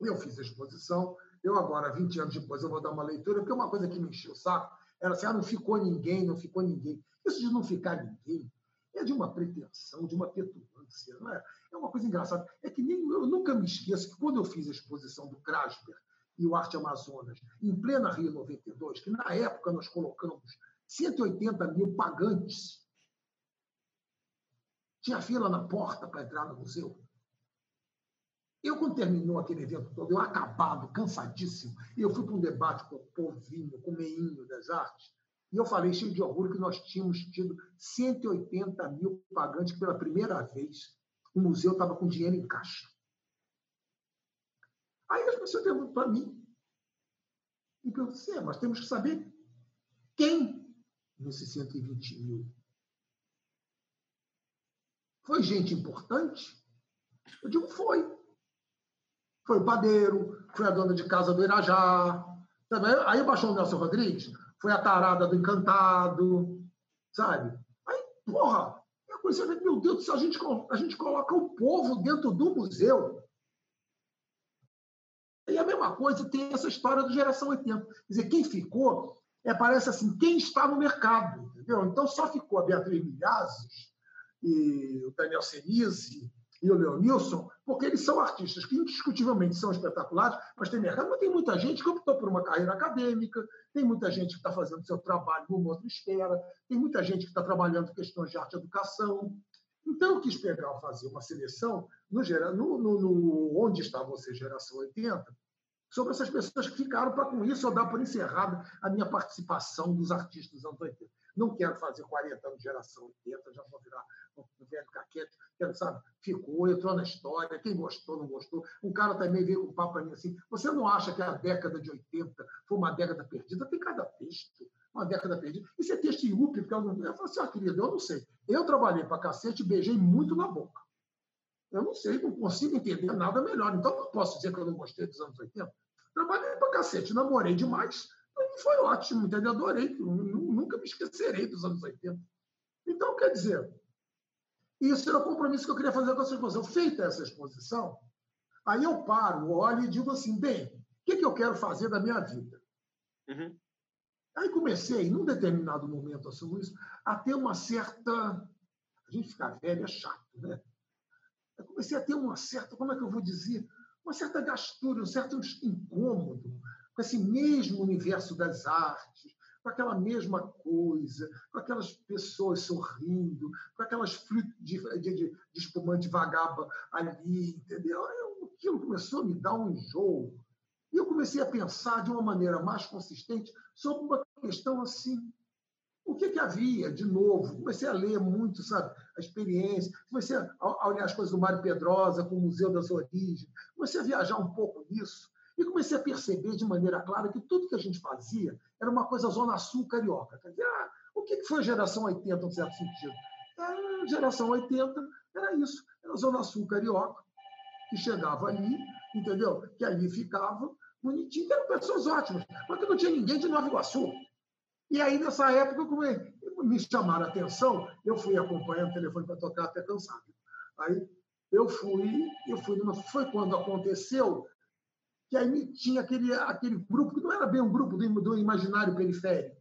eu fiz a exposição, eu agora, 20 anos depois, eu vou dar uma leitura, porque uma coisa que me encheu o saco era assim, ah, não ficou ninguém, não ficou ninguém. Isso de não ficar ninguém é de uma pretensão, de uma petulância, não é? É uma coisa engraçada. É que nem, eu nunca me esqueço que quando eu fiz a exposição do Krasper, e o Arte Amazonas, em plena Rio 92, que na época nós colocamos 180 mil pagantes. Tinha fila na porta para entrar no museu. Eu, quando terminou aquele evento todo, eu acabado, cansadíssimo, e eu fui para um debate com o povinho, com o meinho das artes, e eu falei, cheio de orgulho, que nós tínhamos tido 180 mil pagantes, que pela primeira vez o museu estava com dinheiro em caixa. Aí as pessoas perguntam para mim. E disse, é, mas temos que saber quem nesses 120 mil. Foi gente importante? Eu digo, foi. Foi o padeiro, foi a dona de casa do Irajá. Também. Aí baixou o Nelson Rodrigues, foi a tarada do Encantado, sabe? Aí, porra, eu comecei meu Deus do céu, a gente, a gente coloca o povo dentro do museu. E a mesma coisa tem essa história do geração 80. Quer dizer, quem ficou é, parece assim, quem está no mercado, entendeu? Então só ficou a Beatriz Milhazes e o Daniel Senise e o Leonilson, porque eles são artistas que indiscutivelmente são espetaculares, mas tem mercado, mas tem muita gente que optou por uma carreira acadêmica, tem muita gente que está fazendo seu trabalho numa outra esfera, tem muita gente que está trabalhando questões de arte e educação. Então, eu quis pegar, fazer uma seleção no, no, no, onde está você, geração 80, sobre essas pessoas que ficaram para, com isso, eu dar por encerrada a minha participação dos artistas dos anos 80. Não quero fazer 40 anos de geração 80, já vou virar um velho caquete. Quero, sabe, ficou, entrou na história, quem gostou, não gostou. Um cara também veio com um papo para mim assim: você não acha que a década de 80 foi uma década perdida? Tem cada texto, uma década perdida. Isso é texto em UP, porque eu não. Eu falei assim, ah, querido, eu não sei. Eu trabalhei para cacete e beijei muito na boca. Eu não sei, não consigo entender nada melhor. Então, não posso dizer que eu não gostei dos anos 80. Trabalhei para cacete, namorei demais. Foi ótimo, entendeu? Adorei. Nunca me esquecerei dos anos 80. Então, quer dizer, isso era o compromisso que eu queria fazer com essa exposição. Feita essa exposição, aí eu paro, olho e digo assim: bem, o que, que eu quero fazer da minha vida? Uhum. Aí comecei, num determinado momento, assim, isso, a ter uma certa. A gente ficar velho é chato, né? eu comecei a ter uma certa, como é que eu vou dizer, uma certa gastura, um certo incômodo com esse mesmo universo das artes, com aquela mesma coisa, com aquelas pessoas sorrindo, com aquelas frutas de, de, de, espumante vagaba ali, entendeu? Eu, aquilo começou a me dar um enjoo. E eu comecei a pensar de uma maneira mais consistente sobre uma questão assim, o que, que havia de novo? Comecei a ler muito, sabe, a experiência, comecei a, olhar as coisas do Mário Pedrosa com o Museu das Origens, comecei a viajar um pouco nisso E comecei a perceber de maneira clara que tudo que a gente fazia era uma coisa zona sul carioca. Quer dizer, ah, o que foi a geração 80, em certo sentido? A geração 80 era isso, era a zona sul carioca, que chegava ali, entendeu? Que ali ficava bonitinho, eram pessoas ótimas, mas que não tinha ninguém de Nova Iguaçu. E aí, nessa época, como me chamaram a atenção, eu fui acompanhando o telefone para tocar até cansado. Aí eu fui, eu fui foi quando aconteceu que aí tinha aquele, aquele grupo, que não era bem um grupo do, do imaginário periférico.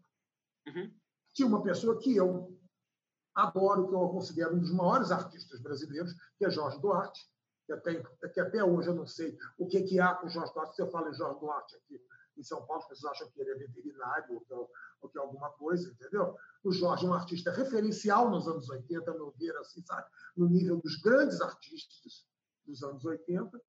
Uhum. Tinha uma pessoa que eu adoro, que eu considero um dos maiores artistas brasileiros, que é Jorge Duarte, que até, que até hoje eu não sei o que, que há com Jorge Duarte. Se eu falo em Jorge Duarte aqui em São Paulo, as pessoas acham que ele é veterinário ou que, é, ou que é alguma coisa, entendeu? O Jorge é um artista referencial nos anos 80, a meu ver, assim, sabe? no nível dos grandes artistas dos anos 80.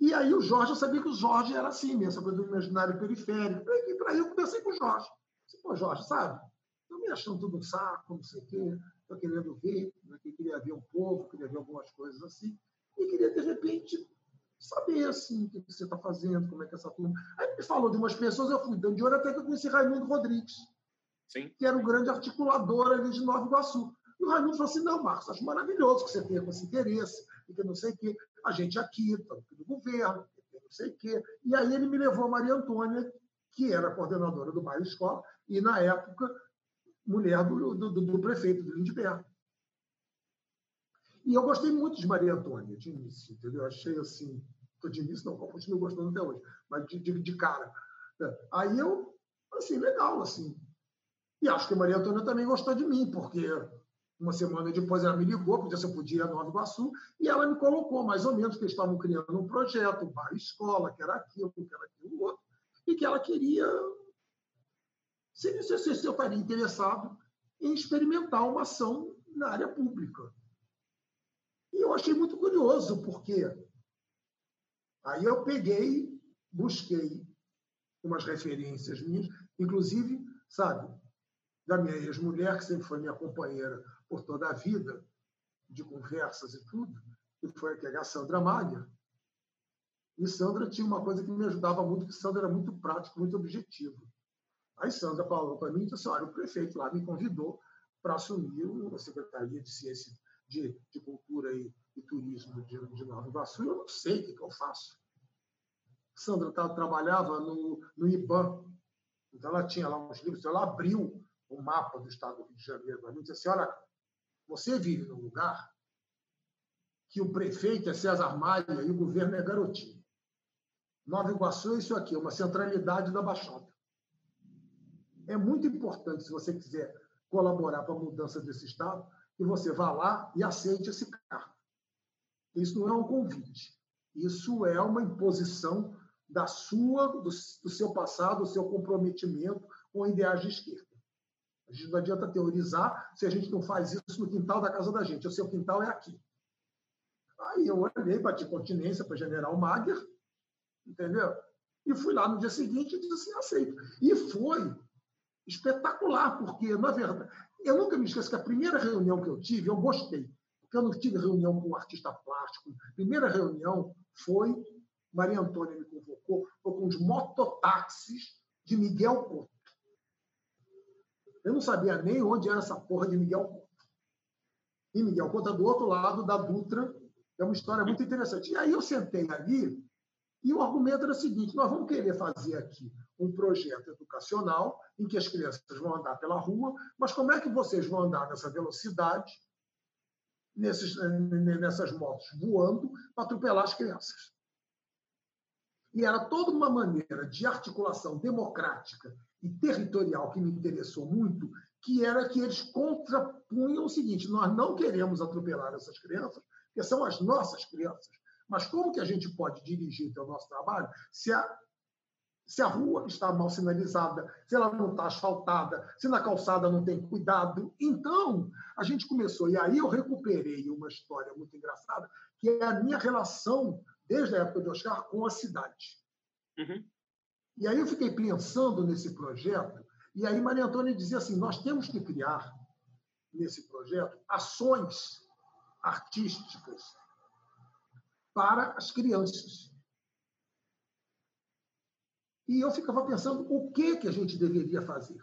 E aí o Jorge, eu sabia que o Jorge era assim mesmo, essa coisa do imaginário periférico. E para aí eu conversei com o Jorge. Disse, Pô, Jorge, sabe? Estou me achando tudo um saco, não sei o quê. Estou querendo ver, né? queria ver um pouco, queria ver algumas coisas assim. E queria, de repente, saber assim, o que você está fazendo, como é que é essa turma. Aí me falou de umas pessoas, eu fui dando de olho até que eu conheci Raimundo Rodrigues, Sim. que era um grande articulador ali de Nova Iguaçu. E o Raimundo falou assim: não, Marcos, acho maravilhoso que você tenha esse interesse, e que não sei o quê. A gente aqui, governo, não sei o quê. E aí ele me levou a Maria Antônia, que era coordenadora do bairro escola, e na época, mulher do, do, do prefeito do Lindbergh. E eu gostei muito de Maria Antônia, de início, entendeu? Achei assim, de início não, continuo gostando até hoje, mas de, de, de cara. Aí eu, assim, legal, assim. E acho que Maria Antônia também gostou de mim, porque uma semana depois ela me ligou, porque se eu podia ir a Nova Iguaçu, e ela me colocou mais ou menos que eles estavam criando um projeto, bar escola, que era aquilo, que era aquilo outro, e que ela queria, se, se, se eu estaria interessado em experimentar uma ação na área pública. E eu achei muito curioso, porque aí eu peguei, busquei umas referências minhas, inclusive, sabe, da minha ex-mulher, que sempre foi minha companheira por toda a vida, de conversas e tudo, que foi a Sandra Malha. E Sandra tinha uma coisa que me ajudava muito, que Sandra era muito prático, muito objetivo. Aí Sandra falou para mim, disse, olha, o prefeito lá me convidou para assumir a Secretaria de Ciência de, de cultura e, e turismo de, de, Nova Iguaçu, eu não sei o que, que eu faço. Sandra tá, trabalhava no, no IBAN, então ela tinha lá uns livros, ela abriu o mapa do estado do Rio de Janeiro para mim e disse assim: olha, você vive num lugar que o prefeito é César Maia e o governo é garotinho. Nova Iguaçu é isso aqui, é uma centralidade da Baixada. É muito importante, se você quiser colaborar para a mudança desse estado, que você vá lá e aceite esse cargo. Isso não é um convite. Isso é uma imposição da sua, do, do seu passado, do seu comprometimento com ideais de esquerda. A gente não adianta teorizar se a gente não faz isso no quintal da casa da gente. O seu quintal é aqui. Aí eu olhei, bati continência para General Magger, entendeu? E fui lá no dia seguinte e disse assim, aceito. E foi espetacular, porque, na verdade, eu nunca me esqueço que a primeira reunião que eu tive, eu gostei, porque eu não tive reunião com um artista plástico. A primeira reunião foi, Maria Antônia me convocou, foi com os mototáxis de Miguel Couto. Eu não sabia nem onde era essa porra de Miguel Couto. E Miguel Couto é do outro lado da Dutra. É uma história muito interessante. E aí eu sentei ali e o argumento era o seguinte: nós vamos querer fazer aqui um projeto educacional em que as crianças vão andar pela rua, mas como é que vocês vão andar nessa velocidade, nesses, nessas motos voando, para atropelar as crianças? E era toda uma maneira de articulação democrática e territorial que me interessou muito, que era que eles contrapunham o seguinte: nós não queremos atropelar essas crianças, porque são as nossas crianças. Mas como que a gente pode dirigir o nosso trabalho se a se a rua está mal sinalizada, se ela não está asfaltada, se na calçada não tem cuidado. Então, a gente começou, e aí eu recuperei uma história muito engraçada, que é a minha relação, desde a época de Oscar, com a cidade. Uhum. E aí eu fiquei pensando nesse projeto, e aí Maria Antônia dizia assim: nós temos que criar, nesse projeto, ações artísticas para as crianças. E eu ficava pensando o que, que a gente deveria fazer.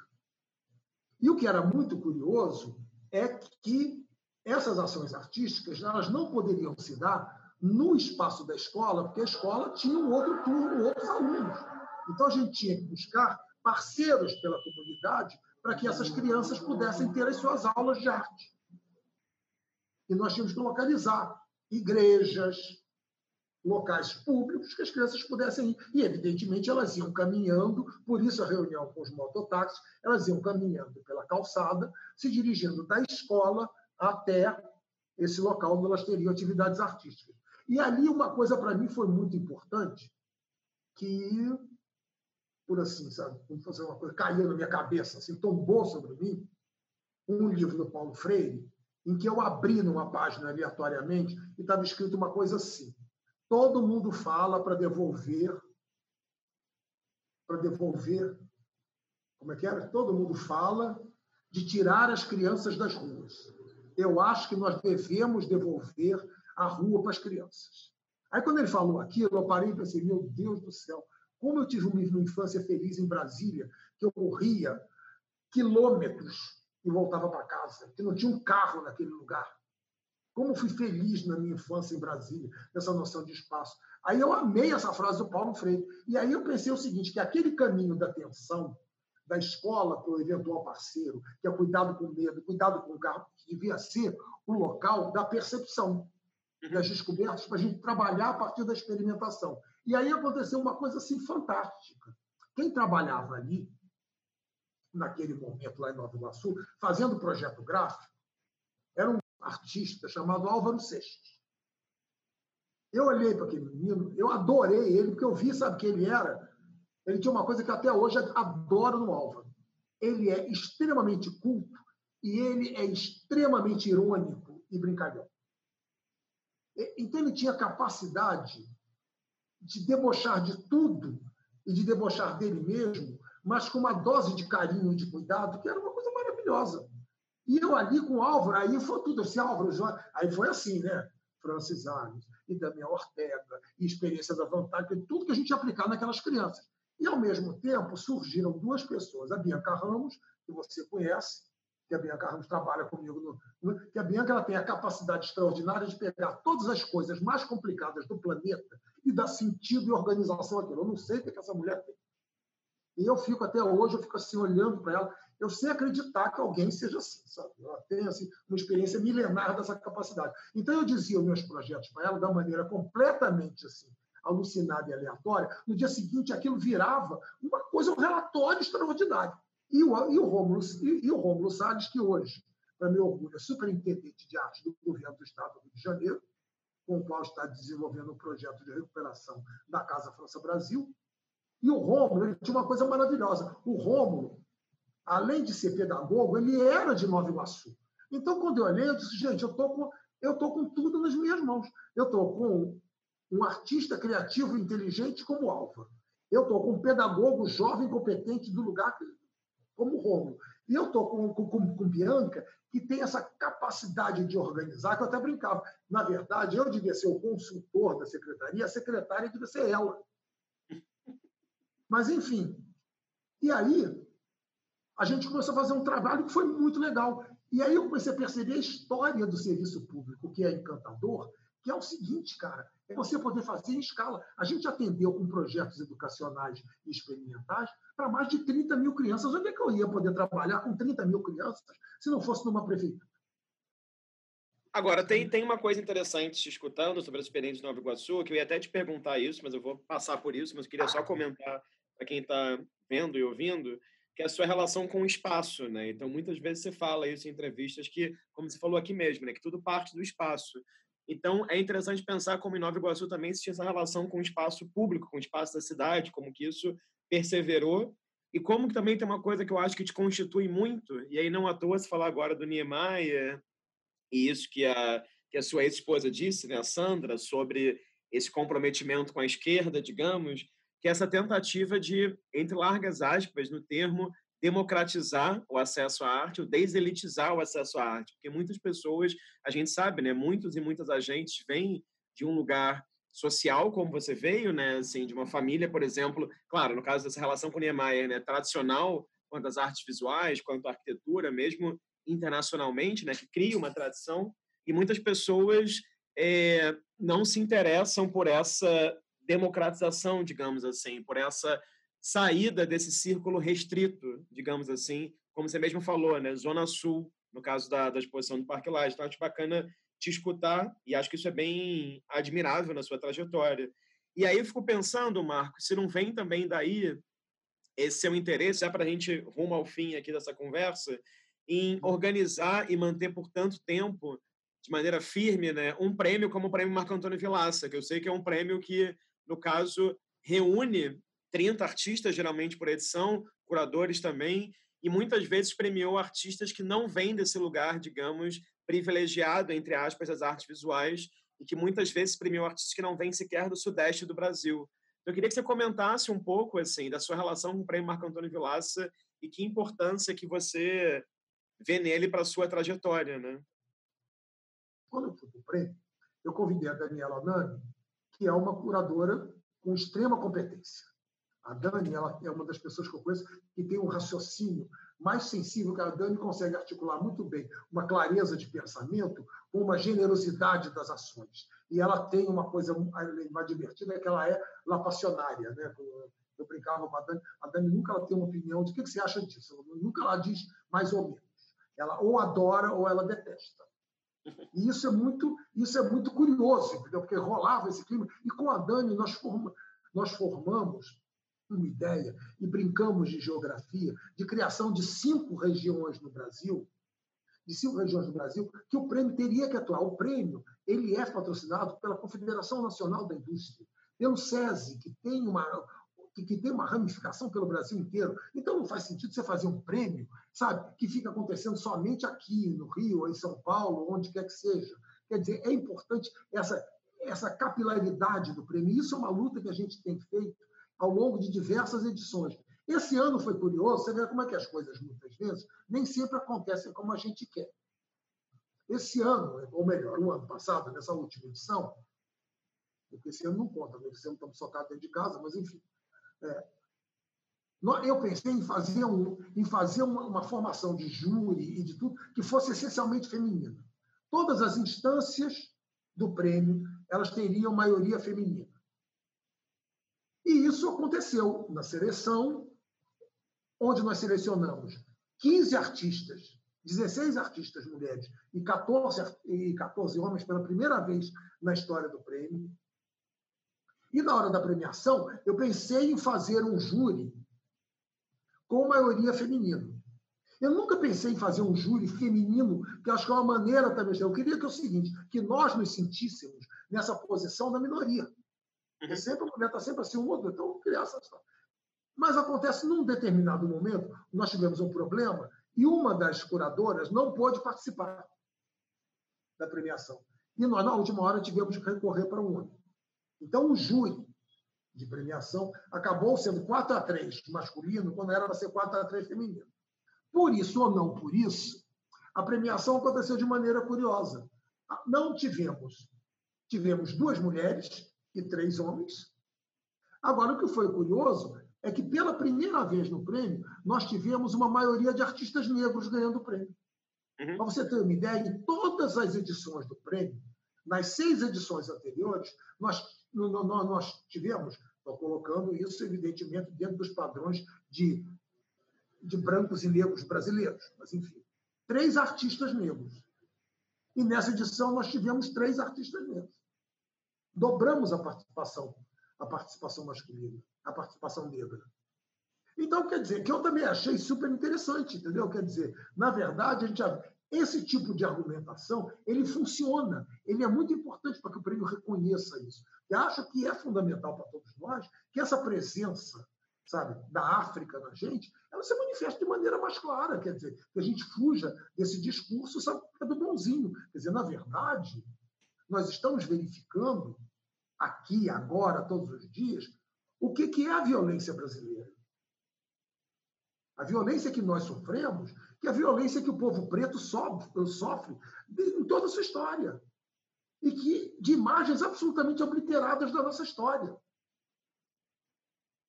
E o que era muito curioso é que essas ações artísticas elas não poderiam se dar no espaço da escola, porque a escola tinha um outro turno, outros alunos. Então a gente tinha que buscar parceiros pela comunidade para que essas crianças pudessem ter as suas aulas de arte. E nós tínhamos que localizar igrejas, locais públicos que as crianças pudessem ir. E, evidentemente, elas iam caminhando, por isso a reunião com os mototáxis, elas iam caminhando pela calçada, se dirigindo da escola até esse local onde elas teriam atividades artísticas. E ali uma coisa para mim foi muito importante, que, por assim, sabe, como fosse uma coisa, caiu na minha cabeça, assim, tombou sobre mim, um livro do Paulo Freire, em que eu abri numa página aleatoriamente e estava escrito uma coisa assim: todo mundo fala para devolver, para devolver, como é que era? Todo mundo fala de tirar as crianças das ruas. Eu acho que nós devemos devolver a rua para as crianças. Aí, quando ele falou aquilo, eu parei e pensei: meu Deus do céu, como eu tive uma infância feliz em Brasília, que eu corria quilômetros e voltava para casa, que não tinha um carro naquele lugar. Como fui feliz na minha infância em Brasília, nessa noção de espaço. Aí eu amei essa frase do Paulo Freire. E aí eu pensei o seguinte, que aquele caminho da atenção da escola para o eventual parceiro, que é cuidado com medo, cuidado com o carro, que devia ser o local da percepção das descobertas para a gente trabalhar a partir da experimentação. E aí aconteceu uma coisa assim fantástica. Quem trabalhava ali, naquele momento lá em Nova Iguaçu, fazendo projeto gráfico, era um artista chamado Álvaro Seixas. Eu olhei para aquele menino, eu adorei ele, porque eu vi, sabe, que ele era. Ele tinha uma coisa que até hoje adoro no Álvaro. Ele é extremamente culto e ele é extremamente irônico e brincalhão. Então, ele tinha capacidade de debochar de tudo e de debochar dele mesmo, mas com uma dose de carinho e de cuidado que era uma coisa maravilhosa. E eu ali com o Álvaro, aí foi tudo assim, Álvaro, aí foi assim, né? Francis Alves e Damião Ortega, e experiência da vantagem, tudo que a gente ia aplicar naquelas crianças. E, ao mesmo tempo, surgiram duas pessoas, a Bianca Ramos, que você conhece, que a Bianca Ramos trabalha comigo, no, que a Bianca ela tem a capacidade extraordinária de pegar todas as coisas mais complicadas do planeta e dar sentido e organização àquilo. Eu não sei o que, essa mulher tem. E eu fico até hoje, eu fico assim olhando para ela, eu sei acreditar que alguém seja assim, sabe? Ela tem assim, uma experiência milenar dessa capacidade. Então eu dizia os meus projetos para ela da maneira completamente assim, alucinada e aleatória. No dia seguinte, aquilo virava uma coisa, um relatório extraordinário. E o, e o, Rômulo, e, e o Salles, que hoje, para meu orgulho, é superintendente de arte do governo do Estado do Rio de Janeiro, com o qual está desenvolvendo um projeto de recuperação da Casa França Brasil. E o Rômulo, ele tinha uma coisa maravilhosa. O Rômulo, além de ser pedagogo, ele era de Nova Iguaçu. Então, quando eu olhei, eu disse, gente, eu estou com, eu tô com tudo nas minhas mãos. Eu estou com um artista criativo inteligente como Álvaro. Eu estou com um pedagogo jovem competente do lugar como o Romulo. E eu estou com, com, com Bianca, que tem essa capacidade de organizar, que eu até brincava. Na verdade, eu devia ser o consultor da secretaria, a secretária devia ser ela. Mas, enfim. E aí, a gente começou a fazer um trabalho que foi muito legal. E aí eu comecei a perceber a história do serviço público, que é encantador, que é o seguinte, cara, é você poder fazer em escala. A gente atendeu com projetos educacionais e experimentais para mais de 30 mil crianças. Onde é que eu ia poder trabalhar com 30 mil crianças se não fosse numa prefeitura? Agora, tem, tem uma coisa interessante te escutando sobre a experiência de Nova Iguaçu, que eu ia até te perguntar isso, mas eu vou passar por isso, mas eu queria só comentar para quem está vendo e ouvindo, que é a sua relação com o espaço, né? Então, muitas vezes você fala isso em entrevistas que, como você falou aqui mesmo, né? Que tudo parte do espaço. Então, é interessante pensar como em Nova Iguaçu também existia essa relação com o espaço público, com o espaço da cidade, como que isso perseverou. E como que também tem uma coisa que eu acho que te constitui muito, e aí não à toa se falar agora do Niemeyer e isso que a, que a sua ex-esposa disse, né, a Sandra, sobre esse comprometimento com a esquerda, digamos, que é essa tentativa de, entre largas aspas, no termo, democratizar o acesso à arte, ou deselitizar o acesso à arte, porque muitas pessoas, a gente sabe, né, muitos e muitas agentes vêm de um lugar social, como você veio, né? Assim, de uma família, por exemplo, claro, no caso dessa relação com Niemeyer, né? Tradicional quanto às artes visuais, quanto à arquitetura, mesmo internacionalmente, né? Que cria uma tradição e muitas pessoas é, não se interessam por essa democratização, digamos assim, por essa saída desse círculo restrito, digamos assim, como você mesmo falou, né? Zona Sul, no caso da, da exposição do Parque Lage. Então, acho bacana te escutar e acho que isso é bem admirável na sua trajetória. E aí eu fico pensando, Marco, se não vem também daí esse seu interesse, já para a gente rumo ao fim aqui dessa conversa, em organizar e manter por tanto tempo, de maneira firme, né, um prêmio como o Prêmio Marco Antônio Vilaça, que eu sei que é um prêmio que, no caso, reúne 30 artistas, geralmente por edição, curadores também, e muitas vezes premiou artistas que não vêm desse lugar, digamos, privilegiado, entre aspas, das artes visuais, e que muitas vezes premiou artistas que não vêm sequer do sudeste do Brasil. Então, eu queria que você comentasse um pouco assim da sua relação com o Prêmio Marco Antônio Vilaça e que importância que você vê nele para a sua trajetória, né? Quando eu fui para o prêmio, eu convidei a Daniela Nani, que é uma curadora com extrema competência. A Dani ela é uma das pessoas que eu conheço que tem um raciocínio mais sensível, que a Dani consegue articular muito bem uma clareza de pensamento com uma generosidade das ações. E ela tem uma coisa mais divertida, é que ela é lapassionária. Né? Eu brincava com a Dani, a Dani nunca ela tem uma opinião de o que você acha disso, nunca ela diz mais ou menos. Ela ou adora ou ela detesta. E isso é muito, isso é muito curioso, entendeu? porque rolava esse clima. E com a Dani nós, nós formamos uma ideia e brincamos de geografia, de criação de cinco regiões no Brasil, de cinco regiões no Brasil, que o prêmio teria que atuar. O prêmio ele é patrocinado pela Confederação Nacional da Indústria, pelo SESI, que tem uma que tem uma ramificação pelo Brasil inteiro. Então não faz sentido você fazer um prêmio, sabe, que fica acontecendo somente aqui no Rio, ou em São Paulo, onde quer que seja. Quer dizer, é importante essa essa capilaridade do prêmio. Isso é uma luta que a gente tem feito ao longo de diversas edições. Esse ano foi curioso, você vê como é que as coisas, muitas vezes, nem sempre acontecem como a gente quer. Esse ano, ou melhor, o ano passado, nessa última edição, porque esse ano não conta, né? esse ano estamos socados dentro de casa, mas enfim. É, eu pensei em fazer, um, em fazer uma, uma, formação de júri e de tudo que fosse essencialmente feminina. Todas as instâncias do prêmio elas teriam maioria feminina. E isso aconteceu na seleção, onde nós selecionamos 15 artistas, 16 artistas mulheres e 14, e 14 homens pela primeira vez na história do prêmio. E na hora da premiação, eu pensei em fazer um júri com maioria feminina. Eu nunca pensei em fazer um júri feminino, que acho que é uma maneira também. Eu queria que é o seguinte, que nós nos sentíssemos nessa posição da minoria. É sempre está sempre assim, um outro, então criar essa. Mas acontece num determinado momento, nós tivemos um problema e uma das curadoras não pôde participar da premiação. E nós, na última hora, tivemos que recorrer para um único. Então, o júri de premiação acabou sendo 4 a 3 masculino, quando era para ser 4 a 3 feminino. Por isso ou não por isso, a premiação aconteceu de maneira curiosa. Não tivemos, tivemos duas mulheres e três homens. Agora, o que foi curioso é que, pela primeira vez no prêmio, nós tivemos uma maioria de artistas negros ganhando o prêmio. Uhum. Para você ter uma ideia, em todas as edições do prêmio, nas seis edições anteriores, nós, nós, nós tivemos, estou colocando isso, evidentemente, dentro dos padrões de, de brancos e negros brasileiros, mas, enfim, três artistas negros. E nessa edição nós tivemos três artistas negros dobramos a participação, a participação masculina, a participação negra. Então, quer dizer, que eu também achei super interessante, entendeu? Quer dizer, na verdade, a gente esse tipo de argumentação, ele funciona, ele é muito importante para que o prêmio reconheça isso. E acho que é fundamental para todos nós que essa presença, sabe, da África na gente, ela se manifeste de maneira mais clara, quer dizer, que a gente fuja desse discurso sabe, do bonzinho. Quer dizer, na verdade, nós estamos verificando aqui, agora, todos os dias, o que, é a violência brasileira. A violência que nós sofremos, que é a violência que o povo preto sofre, sofre em toda a sua história. e que de imagens absolutamente obliteradas da nossa história.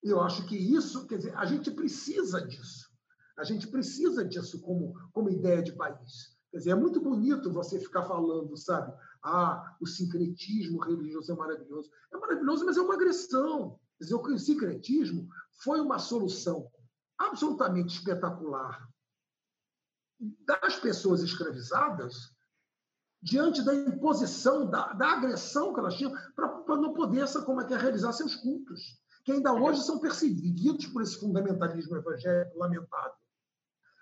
Eu acho que isso, quer dizer, a gente precisa disso. A gente precisa disso como, como ideia de país. Quer dizer, é muito bonito você ficar falando, sabe? Ah, o sincretismo religioso é maravilhoso. É maravilhoso, mas é uma agressão. Quer dizer, o sincretismo foi uma solução absolutamente espetacular das pessoas escravizadas diante da imposição, da, da agressão que elas tinham para não poder como é que é, realizar seus cultos, que ainda hoje são perseguidos por esse fundamentalismo evangélico lamentável.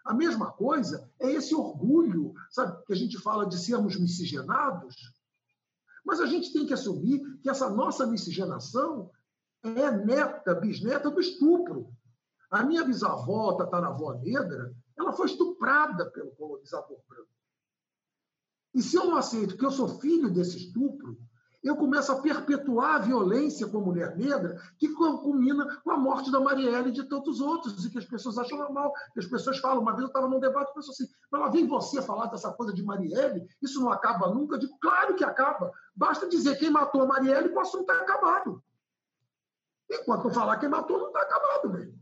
A mesma coisa é esse orgulho, sabe, que a gente fala de sermos miscigenados, mas a gente tem que assumir que essa nossa miscigenação é neta, bisneta do estupro. A minha bisavó, tataravó negra, ela foi estuprada pelo colonizador branco. E se eu não aceito que eu sou filho desse estupro, eu começo a perpetuar a violência com a mulher negra, que culmina com a morte da Marielle e de tantos outros, e que as pessoas acham normal, que as pessoas falam. Uma vez eu estava num debate pensou assim: mas lá vem você falar dessa coisa de Marielle, isso não acaba nunca? Eu digo, claro que acaba. Basta dizer quem matou a Marielle e o assunto está acabado. Enquanto eu falar quem matou, não está acabado mesmo.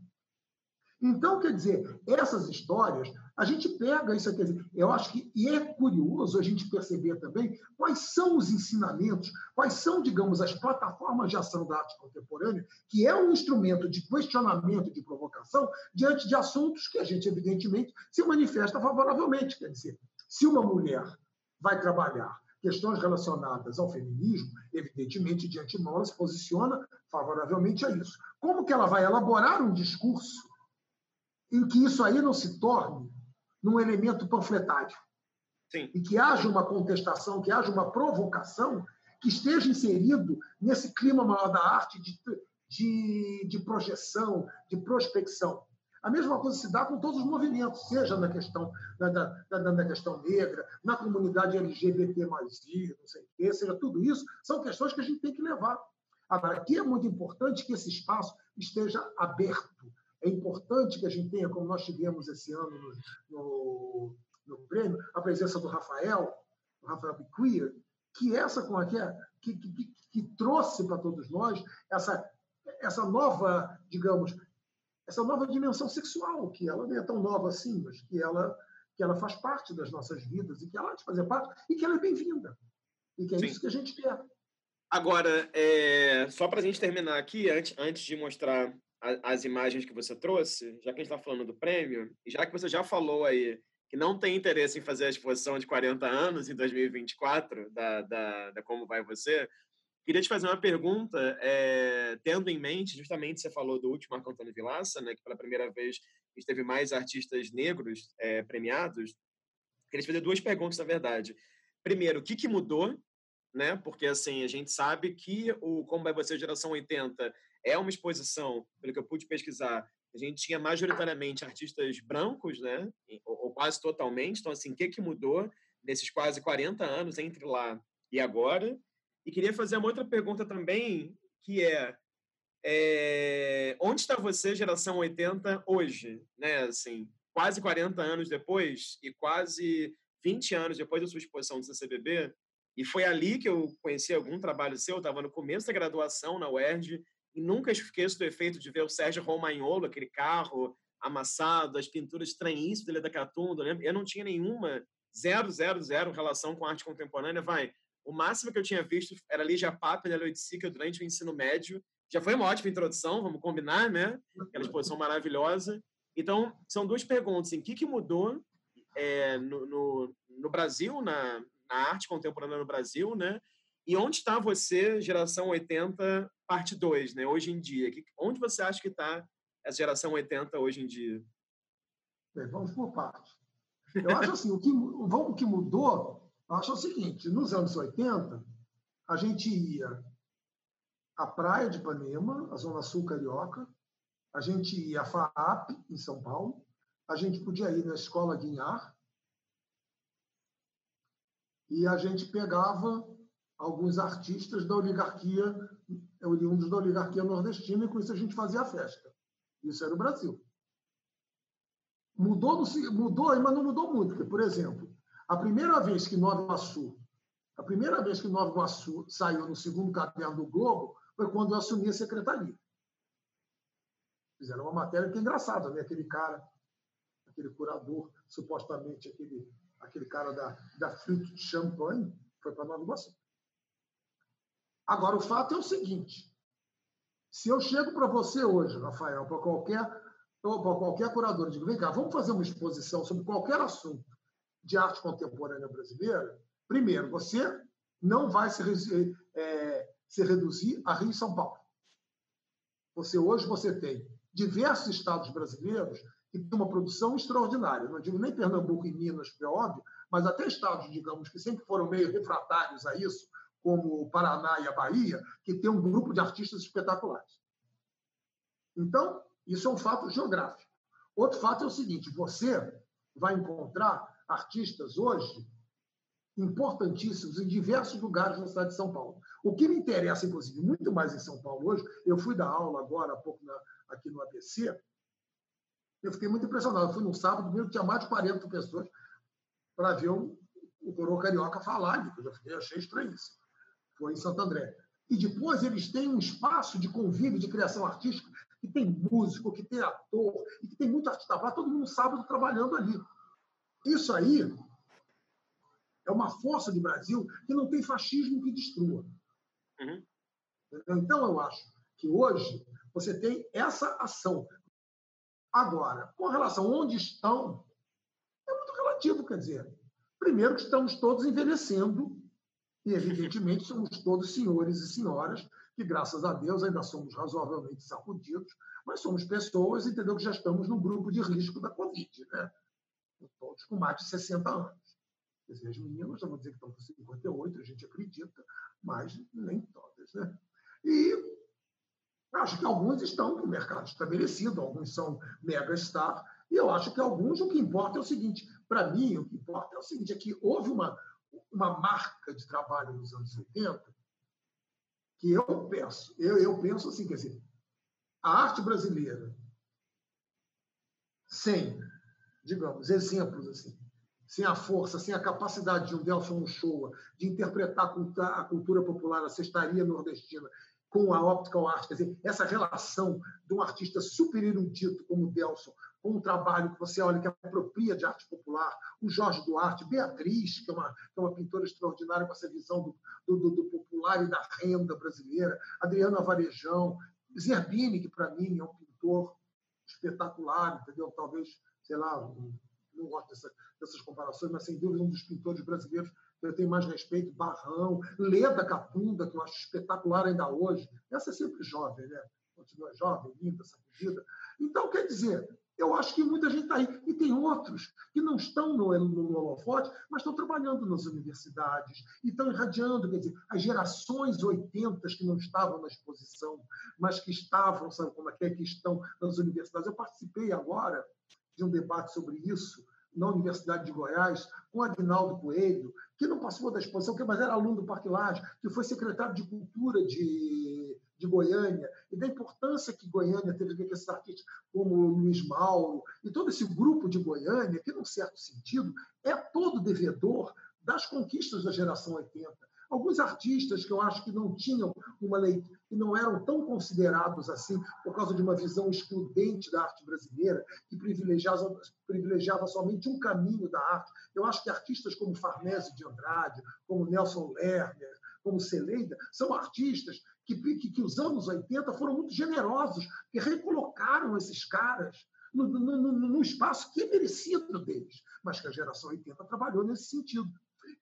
Então, quer dizer, essas histórias, a gente pega isso, dizer, eu acho que e é curioso a gente perceber também quais são os ensinamentos, quais são, digamos, as plataformas de ação da arte contemporânea, que é um instrumento de questionamento, de provocação, diante de assuntos que a gente, evidentemente, se manifesta favoravelmente. Quer dizer, se uma mulher vai trabalhar questões relacionadas ao feminismo, evidentemente, de antemão, ela se posiciona favoravelmente a isso. Como que ela vai elaborar um discurso em que isso aí não se torne num elemento panfletário. Sim. E que haja uma contestação, que haja uma provocação que esteja inserido nesse clima maior da arte de, de, de projeção, de prospecção. A mesma coisa se dá com todos os movimentos, seja na questão, na, na, na questão negra, na comunidade LGBT, não sei o quê, seja tudo isso, são questões que a gente tem que levar. Agora, aqui é muito importante que esse espaço esteja aberto, é importante que a gente tenha, como nós tivemos esse ano no, no, no prêmio, a presença do Rafael, do Rafael Biquia, que essa como é que, é, que, que, que trouxe para todos nós essa, essa nova, digamos, essa nova dimensão sexual, que ela não é tão nova assim, mas que ela, que ela faz parte das nossas vidas e que ela há de fazer parte e que ela é bem-vinda. E que é Sim. isso que a gente quer. Agora, é, só para a gente terminar aqui, antes, antes de mostrar as imagens que você trouxe, já que a gente está falando do prêmio, e já que você já falou aí que não tem interesse em fazer a exposição de 40 anos em 2024, da, da, da Como Vai Você, queria te fazer uma pergunta, é, tendo em mente, justamente você falou do último Marco Antônio Vilaça, né, que pela primeira vez a gente teve mais artistas negros é, premiados, queria te fazer duas perguntas, na verdade. Primeiro, o que, que mudou né? Porque assim, a gente sabe que o Como vai você geração 80 é uma exposição, pelo que eu pude pesquisar, a gente tinha majoritariamente artistas brancos, né? Ou, ou quase totalmente. Então assim, o que que mudou nesses quase 40 anos entre lá e agora? E queria fazer uma outra pergunta também, que é, é onde está você, geração 80, hoje? Né? Assim, quase 40 anos depois e quase 20 anos depois da sua exposição do CCBB, e foi ali que eu conheci algum trabalho seu, eu estava no começo da graduação na UERJ, e nunca esqueço do efeito de ver o Sérgio Romagnolo, aquele carro amassado, as pinturas estranhíssimas dele da Catunda, eu, eu não tinha nenhuma, zero, zero, zero relação com arte contemporânea, vai. O máximo que eu tinha visto era Lígia Papa e Leoiticica durante o ensino médio. Já foi uma ótima introdução, vamos combinar, né? Aquela exposição maravilhosa. Então, são duas perguntas. Assim, o que, que mudou é, no, no, no Brasil, na, na arte contemporânea no Brasil, né? E onde está você, geração 80, parte 2, né? Hoje em dia. Onde você acha que está essa geração 80 hoje em dia? Bem, vamos por parte. Eu acho assim, o que, o que mudou, eu acho o seguinte, nos anos 80, a gente ia à praia de Ipanema, a Zona Sul Carioca, a gente ia à FAAP, em São Paulo, a gente podia ir na Escola Guinhar, e a gente pegava alguns artistas da oligarquia, oriundos da oligarquia nordestina, e com isso a gente fazia a festa. Isso era o Brasil. Mudou, mudou mas não mudou muito, porque, por exemplo, a primeira vez que Nova Iguaçu A primeira vez que Nova Iguaçu saiu no segundo caderno do Globo foi quando eu assumi a secretaria. Fizeram uma matéria que é engraçada, né? Aquele cara, aquele curador, supostamente aquele, aquele cara da, da Fruit Champagne, foi para Nova Iguaçu. Agora, o fato é o seguinte: se eu chego para você hoje, Rafael, para qualquer, para qualquer curador, digo, vem cá, vamos fazer uma exposição sobre qualquer assunto de arte contemporânea brasileira, primeiro, você não vai se, é, se reduzir a Rio e São Paulo. Você hoje você tem diversos estados brasileiros que têm uma produção extraordinária. Não digo nem Pernambuco e Minas, que é óbvio, mas até estados, digamos, que sempre foram meio refratários a isso, como o Paraná e a Bahia, que tem um grupo de artistas espetaculares. Então, isso é um fato geográfico. Outro fato é o seguinte: você vai encontrar artistas hoje importantíssimos em diversos lugares na cidade de São Paulo. O que me interessa, inclusive, muito mais em São Paulo hoje, eu fui dar aula agora há pouco na, aqui no ABC, eu fiquei muito impressionado. Eu fui num sábado, mesmo tinha mais de 40 pessoas para ver o, o Carioca falar, eu já fiquei, achei isso. Foi em Santo André. E depois eles têm um espaço de convívio, de criação artística, que tem músico, que tem ator, e que tem muito artista lá, todo mundo sábado trabalhando ali. Isso aí é uma força do Brasil que não tem fascismo que destrua. Uhum. Então, eu acho que hoje você tem essa ação. Agora, com relação a onde estão, é muito relativo, quer dizer. Primeiro que estamos todos envelhecendo e, evidentemente, somos todos senhores e senhoras que, graças a Deus, ainda somos razoavelmente sacudidos, mas somos pessoas, entendeu, que já estamos no grupo de risco da Covid, né? todos com mais de 60 anos. Quer dizer, as meninas, eu vou dizer que estão com 58, a gente acredita, mas nem todas. Né? E acho que alguns estão com o mercado estabelecido, alguns são mega star, e eu acho que alguns, o que importa é o seguinte, para mim, o que importa é o seguinte, é que houve uma, uma marca de trabalho nos anos 80 que eu penso, eu, eu penso assim, quer dizer, a arte brasileira sem digamos, exemplos assim. Sem a força, sem a capacidade de um Delson Uchoa de interpretar a cultura popular, a cestaria nordestina, com a optical art, quer dizer, essa relação de um artista super erudito como o Delson, um trabalho que você olha que apropria de arte popular, o Jorge Duarte, Beatriz, que é uma, que é uma pintora extraordinária com essa visão do, do, do popular e da renda brasileira, Adriana Varejão, Zerbini, que para mim é um pintor espetacular, entendeu? Talvez sei lá, não gosto dessa, dessas comparações, mas sem dúvida um dos pintores brasileiros que eu tenho mais respeito, Barrão, Leda Catunda, que eu acho espetacular ainda hoje. Essa é sempre jovem, né? Continua jovem, linda, sacudida. Então, quer dizer, eu acho que muita gente está aí. E tem outros que não estão no, no holofote, mas estão trabalhando nas universidades e estão irradiando, quer dizer, as gerações 80 que não estavam na exposição, mas que estavam, sabe como é que, é, que estão nas universidades. Eu participei agora de um debate sobre isso na Universidade de Goiás, com Agnaldo Coelho, que não passou da exposição, mas era aluno do Parque Laje, que foi secretário de Cultura de, de Goiânia, e da importância que Goiânia teve com esses artistas como Luiz Mauro, e todo esse grupo de Goiânia, que, num certo sentido, é todo devedor das conquistas da geração 80 alguns artistas que eu acho que não tinham uma leitura, que não eram tão considerados assim por causa de uma visão excludente da arte brasileira, que privilegiava, privilegiava somente um caminho da arte. Eu acho que artistas como Farnese de Andrade, como Nelson Lerner, como Celeida, são artistas que, que, que os anos 80 foram muito generosos, que recolocaram esses caras no, no, no, no, espaço que é merecido deles, mas que a geração 80 trabalhou nesse sentido.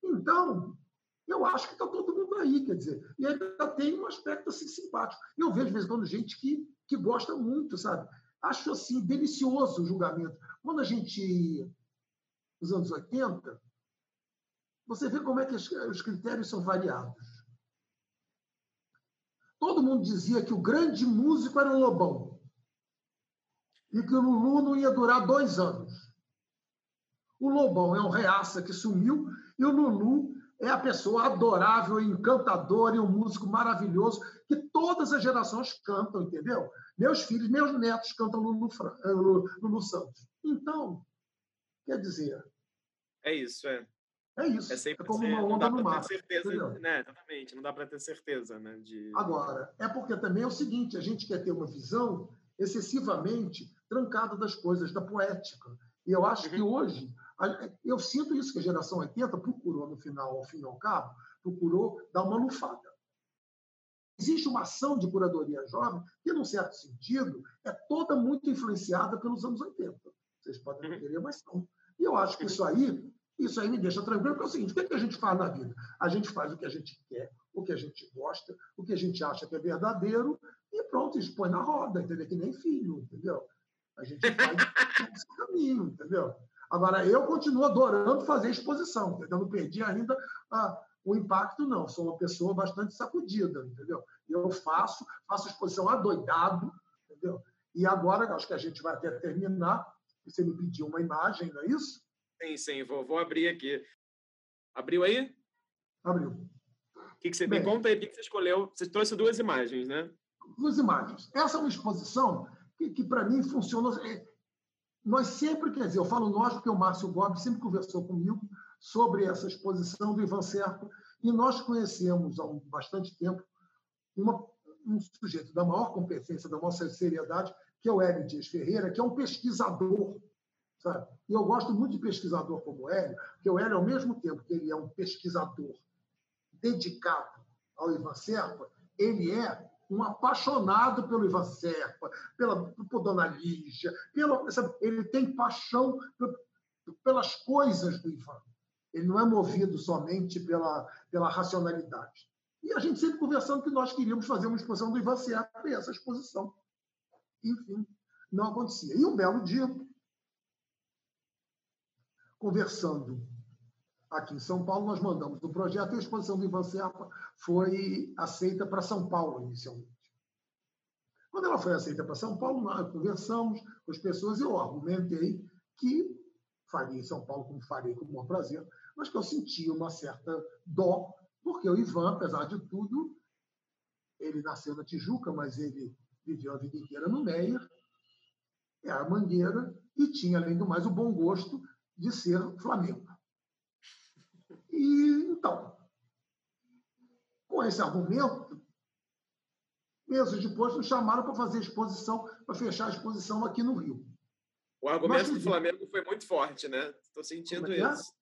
Então, eu acho que está todo mundo aí, quer dizer, e ainda tem um aspecto assim simpático. Eu vejo, de vez em quando, gente que, que gosta muito, sabe? Acho assim, delicioso o julgamento. Quando a gente, nos anos 80, você vê como é que os critérios são variados. Todo mundo dizia que o grande músico era o Lobão e que o Lulu não ia durar dois anos. O Lobão é um reaça que sumiu e o Lulu é a pessoa adorável, encantadora e um músico maravilhoso que todas as gerações cantam, entendeu? Meus filhos, meus netos cantam Lulu, eh, Lulu, Lulu Santos. Então, quer dizer. É isso, é. É isso. É, sempre é como uma onda no mar. Certeza, né? Exatamente, não dá para ter certeza. Né? De... Agora, é porque também é o seguinte: a gente quer ter uma visão excessivamente trancada das coisas, da poética. E eu acho uhum. que hoje, eu sinto isso que a geração 80 procurou, no final, ao fim e ao cabo, procurou dar uma lufada. Existe uma ação de curadoria jovem que, num certo sentido, é toda muito influenciada pelos anos 80. Vocês podem não uhum. querer, mas são. E eu acho que isso aí, isso aí me deixa tranquilo, porque é o seguinte: o que, é que a gente faz na vida? A gente faz o que a gente quer, o que a gente gosta, o que a gente acha que é verdadeiro, e pronto, expõe na roda, entendeu? Que nem filho, entendeu? A gente faz esse caminho, entendeu? Agora, eu continuo adorando fazer exposição, entendeu? Não perdi ainda a, o impacto, não. Sou uma pessoa bastante sacudida, entendeu? Eu faço, faço exposição adoidado, entendeu? E agora, acho que a gente vai até terminar. Você me pediu uma imagem, não é isso? Sim, sim. Vou, vou abrir aqui. Abriu aí? Abriu. Que, que você Bem, me conta aí? O que, você escolheu? Você trouxe duas imagens, né? Duas imagens. Essa é uma exposição que, que para mim, funcionou. É, nós sempre, quer dizer, eu falo nós porque o Márcio Gomes sempre conversou comigo sobre essa exposição do Ivan Serpa, e nós conhecemos há bastante tempo uma, um sujeito da maior competência, da maior seriedade, que é o Hélio Dias Ferreira, que é um pesquisador. Sabe? E eu gosto muito de pesquisador como o Hélio, porque o Hélio, ao mesmo tempo que ele é um pesquisador dedicado ao Ivan Serpa, ele é um apaixonado pelo Ivan Serpa, pela, por Dona Lígia, sabe? ele tem paixão pelas coisas do Ivan. Ele não é movido somente pela, pela racionalidade. E a gente sempre conversando que nós queríamos fazer uma exposição do Ivan Serpa e essa exposição. Enfim, não acontecia. E um belo dia, conversando aqui em São Paulo, nós mandamos o projeto e a exposição do Ivan Serpa foi aceita para São Paulo inicialmente. Quando ela foi aceita para São Paulo, nós conversamos com as pessoas e eu argumentei que faria em São Paulo como farei com o maior prazer, mas que eu sentia uma certa dó, porque o Ivan, apesar de tudo, ele nasceu na Tijuca, mas ele viveu a vida inteira no Meyer, é a Mangueira, e tinha, além do mais, o bom gosto de ser Flamengo. E, então, com esse argumento, meses depois, nos chamaram para fazer exposição, para fechar a exposição aqui no Rio. O argumento do Flamengo foi muito forte, né? Estou sentindo é, é isso.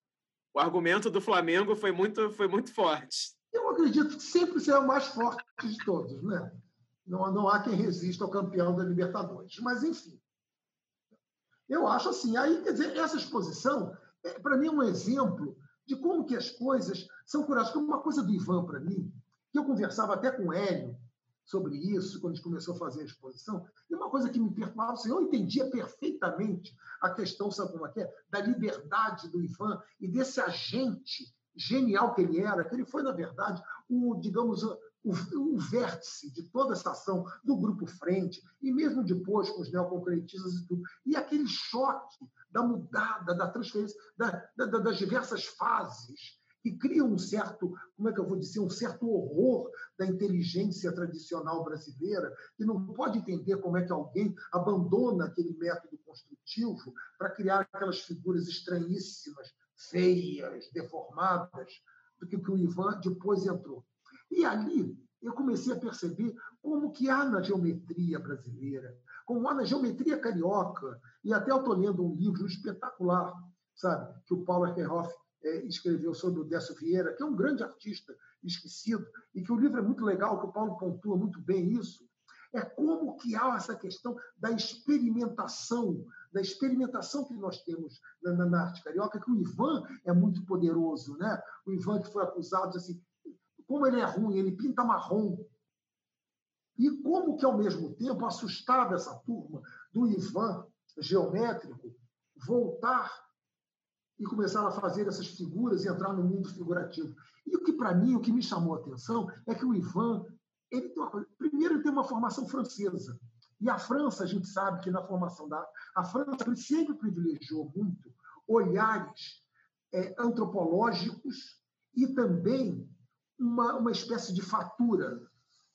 O argumento do Flamengo foi muito, foi muito forte. Eu acredito que sempre será o mais forte de todos, né? Não, não há quem resista ao campeão da Libertadores. Mas, enfim. Eu acho assim. Aí, quer dizer, essa exposição, é, para mim, é um exemplo de como que as coisas são curadas. Como uma coisa do Ivan, para mim, que eu conversava até com o Hélio sobre isso, quando a gente começou a fazer a exposição, e uma coisa que me perturbava, assim, eu entendia perfeitamente a questão, sabe como é que é? Da liberdade do Ivan e desse agente genial que ele era, que ele foi, na verdade, o, digamos, o, o vértice de toda essa ação do Grupo Frente, e mesmo depois com os neoconcretistas e tudo. E aquele choque da mudada, da transferência, da, da, das diversas fases que cria um certo, como é que eu vou dizer, um certo horror da inteligência tradicional brasileira, que não pode entender como é que alguém abandona aquele método construtivo para criar aquelas figuras estranhíssimas, feias, deformadas, do que o Ivan depois entrou. E ali eu comecei a perceber como que há na geometria brasileira, como há na geometria carioca, e até eu estou lendo um livro espetacular, sabe, que o Paulo Erkenhoff é, escreveu sobre o Décio Vieira, que é um grande artista esquecido, e que o livro é muito legal, que o Paulo pontua muito bem isso, é como que há essa questão da experimentação, da experimentação que nós temos na, na, arte carioca, que o Ivan é muito poderoso, né? O Ivan que foi acusado assim, como ele é ruim, ele pinta marrom. E como que ao mesmo tempo assustava essa turma do Ivan geométrico voltar e começaram a fazer essas figuras e entrar no mundo figurativo. E o que, para mim, o que me chamou a atenção é que o Ivan, ele tem uma, primeiro, ele tem uma formação francesa. E a França, a gente sabe que na formação da a França sempre privilegiou muito olhares é, antropológicos e também uma, uma espécie de fatura.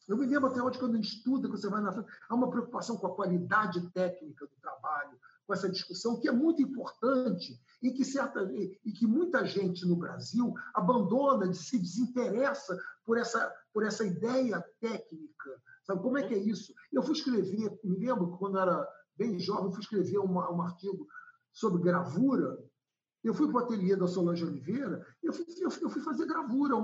Eu me lembro até hoje, quando estuda, quando você vai na França, há uma preocupação com a qualidade técnica do trabalho, com essa discussão, que é muito importante e que, certa, e que muita gente no Brasil abandona, se desinteressa por essa, por essa ideia técnica. Sabe como é que é isso? Eu fui escrever, me lembro quando era bem jovem, fui escrever uma, um artigo sobre gravura. Eu fui para o ateliê da Solange Oliveira, eu fui, eu fui fazer gravura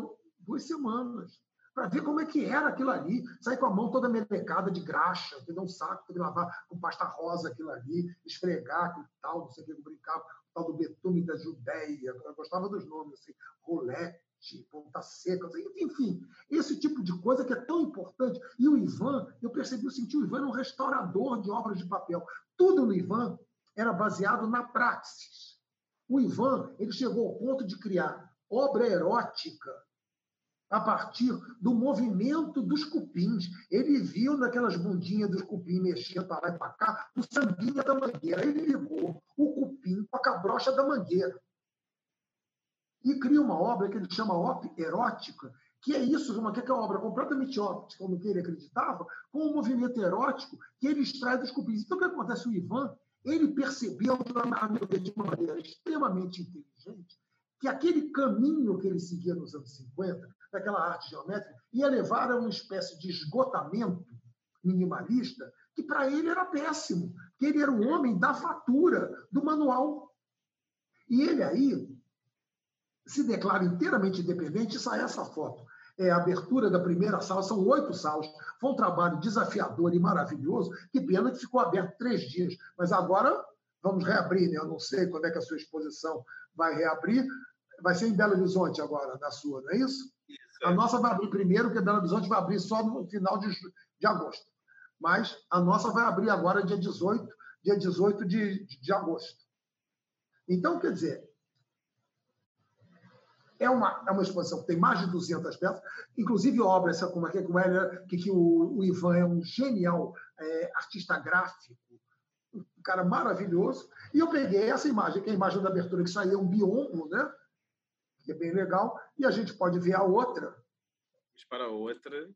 duas semanas para ver como é que era aquilo ali. Sair com a mão toda melecada de graxa, entendeu? um saco, tem que lavar com pasta rosa aquilo ali, esfregar aquilo tal, não sei o que, eu brincava, o tal do betume da Judéia, eu gostava dos nomes, assim, rolete, ponta seca, enfim, esse tipo de coisa que é tão importante. E o Ivan, eu percebi o seguinte, o Ivan era um restaurador de obras de papel. Tudo no Ivan era baseado na praxis. O Ivan ele chegou ao ponto de criar obra erótica a partir do movimento dos cupins. Ele viu naquelas bundinhas dos cupins mexendo para lá e para cá o sambinha da mangueira. Ele ligou o cupim com a cabrocha da mangueira. E cria uma obra que ele chama op erótica, que é isso, uma, que é uma obra completamente óptica, como ele acreditava, com um movimento erótico que ele extrai dos cupins. Então, o que acontece? O Ivan ele percebeu, de uma maneira extremamente inteligente, que aquele caminho que ele seguia nos anos 50, daquela arte geométrica, ia levar a uma espécie de esgotamento minimalista que para ele era péssimo, que ele era um homem da fatura, do manual. E ele aí se declara inteiramente independente e sai essa foto. É a abertura da primeira sala, são oito salas. Foi um trabalho desafiador e maravilhoso. Que pena que ficou aberto três dias. Mas agora vamos reabrir, né? Eu não sei quando é que a sua exposição vai reabrir, vai ser em Belo Horizonte agora, na sua, não é isso? isso é. A nossa vai abrir primeiro, porque Belo Horizonte vai abrir só no final de, de agosto. Mas a nossa vai abrir agora dia 18, dia 18 de, de agosto. Então, quer dizer, é uma, é uma exposição que tem mais de 200 peças, inclusive obras como aqui, com o que, que o, o, Ivan é um genial é, artista gráfico, um cara maravilhoso. E eu peguei essa imagem, que é a imagem da abertura, que isso aí é um biombo, né? Que é bem legal, e a gente pode ver a outra. Vamos para a outra.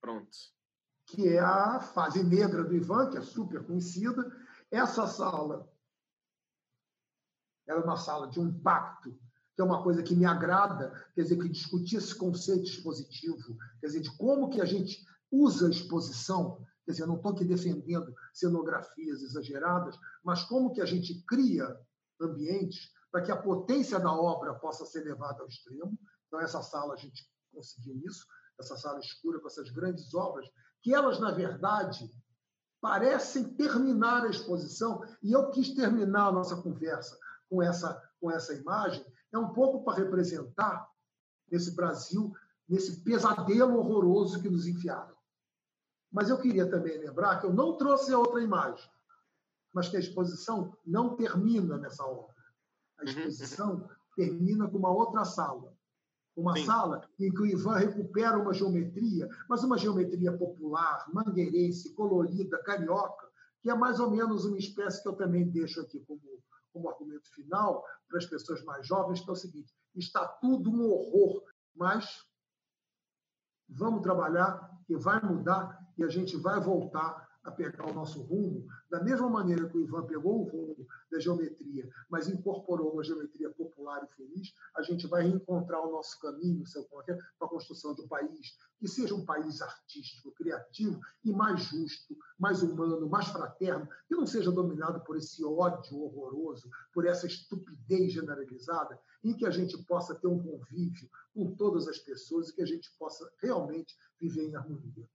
Pronto. Que é a fase negra do Ivan, que é super conhecida. Essa sala era uma sala de um pacto, que é uma coisa que me agrada, quer dizer, que discutia esse conceito expositivo, quer dizer, de como que a gente usa a exposição, quer dizer, eu não estou aqui defendendo cenografias exageradas, mas como que a gente cria ambientes para que a potência da obra possa ser levada ao extremo. Então, essa sala, a gente conseguiu isso, essa sala escura com essas grandes obras, que elas, na verdade, parecem terminar a exposição, e eu quis terminar a nossa conversa com essa, com essa imagem, é um pouco para representar esse Brasil, nesse pesadelo horroroso que nos enfiaram. Mas eu queria também lembrar que eu não trouxe a outra imagem, mas que a exposição não termina nessa obra. A uhum, exposição uhum. termina com uma outra sala. Uma Sim. sala em que o Ivan recupera uma geometria, mas uma geometria popular, mangueirense, colorida, carioca, que é mais ou menos uma espécie que eu também deixo aqui como, como argumento final para as pessoas mais jovens, que é o seguinte: está tudo um horror, mas vamos trabalhar, que vai mudar e a gente vai voltar a pegar o nosso rumo, da mesma maneira que o Ivan pegou o rumo da geometria, mas incorporou uma geometria popular e feliz, a gente vai reencontrar o nosso caminho é, para a construção do país, que seja um país artístico, criativo e mais justo, mais humano, mais fraterno, que não seja dominado por esse ódio horroroso, por essa estupidez generalizada, em que a gente possa ter um convívio com todas as pessoas e que a gente possa realmente viver em harmonia.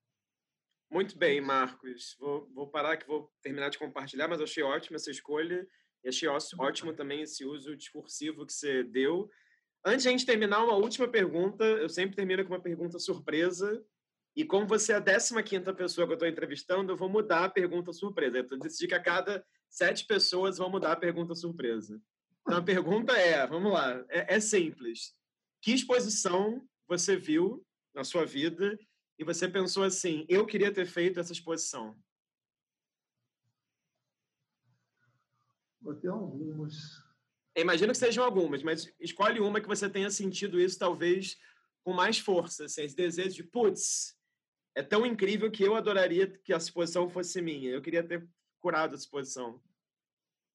Muito bem, Marcos. Vou, vou parar que vou terminar de compartilhar, mas achei ótima essa escolha e achei ótimo também esse uso discursivo que você deu. Antes de a gente terminar, uma última pergunta. Eu sempre termino com uma pergunta surpresa. E como você é a 15 pessoa que eu estou entrevistando, eu vou mudar a pergunta surpresa. Eu decidi que a cada sete pessoas vão mudar a pergunta surpresa. Então a pergunta é: vamos lá, é, é simples. Que exposição você viu na sua vida e você pensou assim: eu queria ter feito essa exposição? Vou ter algumas. Imagino que sejam algumas, mas escolhe uma que você tenha sentido isso talvez com mais força, assim, esse desejo de, putz, é tão incrível que eu adoraria que a exposição fosse minha. Eu queria ter curado a exposição.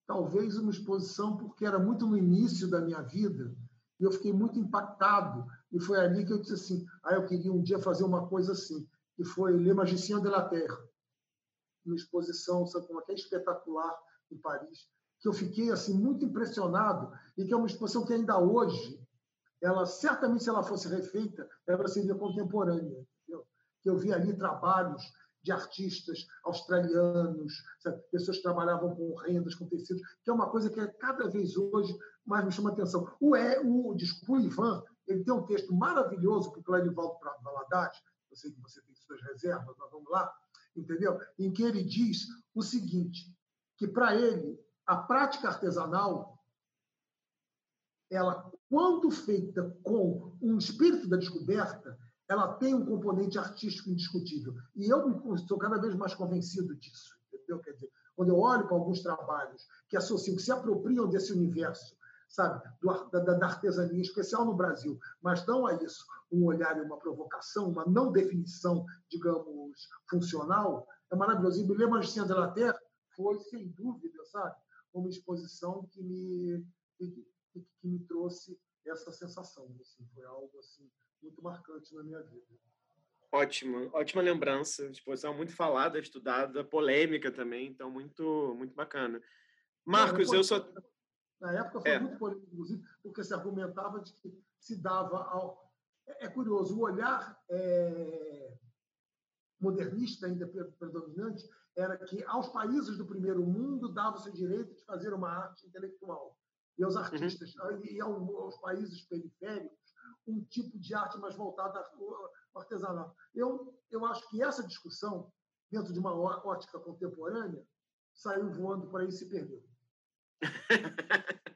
talvez uma exposição porque era muito no início da minha vida e eu fiquei muito impactado e foi ali que eu disse assim, ah, eu queria um dia fazer uma coisa assim, que foi Le Magicien de la Terre, uma exposição, sabe como é é espetacular em Paris, que eu fiquei assim muito impressionado e que é uma exposição que ainda hoje, ela certamente se ela fosse refeita, ela seria contemporânea. Entendeu? Eu vi ali trabalhos de artistas australianos, sabe? pessoas que trabalhavam com rendas, com tecidos, que é uma coisa que cada vez hoje mais me chama atenção. O, é, o, desculpa, o Ivan, ele tem um texto maravilhoso para o Clarivaldo Valadares, eu sei que você tem suas reservas, mas vamos lá, entendeu? Em que ele diz o seguinte, que para ele a prática artesanal ela quando feita com um espírito da descoberta, ela tem um componente artístico indiscutível. E eu estou cada vez mais convencido disso. Entendeu? Quer dizer, quando eu olho para alguns trabalhos que associam, que se apropriam desse universo, sabe, do, da, da, artesania, especial no Brasil, mas dão a isso um olhar e uma provocação, uma não definição, digamos, funcional, é maravilhoso. E Le Magicien de la Terre foi, sem dúvida, sabe, uma exposição que me, que, que, me trouxe essa sensação. Assim, foi algo assim muito marcante na minha vida. Ótimo, ótima lembrança. Exposição muito falada, estudada, polêmica também, então muito, muito bacana. Marcos, eu só. Na época foi é. muito polêmico, inclusive, porque se argumentava de que se dava ao. É, é curioso, o olhar é... modernista ainda predominante era que aos países do primeiro mundo dava-se o direito de fazer uma arte intelectual e aos uhum. artistas uhum. e aos países periféricos um tipo de arte mais voltada ao artesanato. Eu, eu acho que essa discussão, dentro de uma ótica contemporânea, saiu voando para aí e se perdeu. *laughs*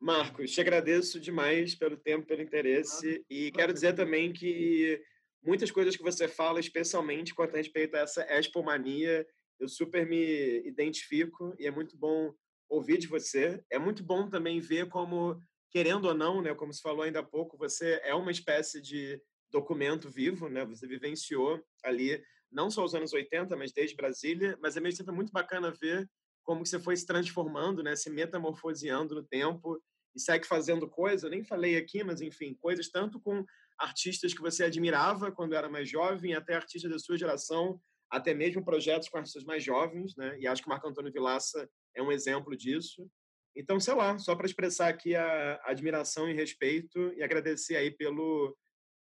Marcos, te agradeço demais pelo tempo, pelo interesse e quero dizer também que muitas coisas que você fala, especialmente quanto a respeito a essa expomania, eu super me identifico e é muito bom ouvir de você. É muito bom também ver como querendo ou não, né, como se falou ainda há pouco, você é uma espécie de documento vivo, né? Você vivenciou ali não só os anos 80, mas desde Brasília, mas é meio sempre muito bacana ver como você foi se transformando, né, se metamorfoseando no tempo e segue fazendo coisas, eu nem falei aqui, mas enfim, coisas tanto com artistas que você admirava quando era mais jovem, até artistas da sua geração, até mesmo projetos com artistas mais jovens, né? E acho que o Marco Antônio Vilaça é um exemplo disso. Então, sei lá, só para expressar aqui a admiração e respeito e agradecer aí pelo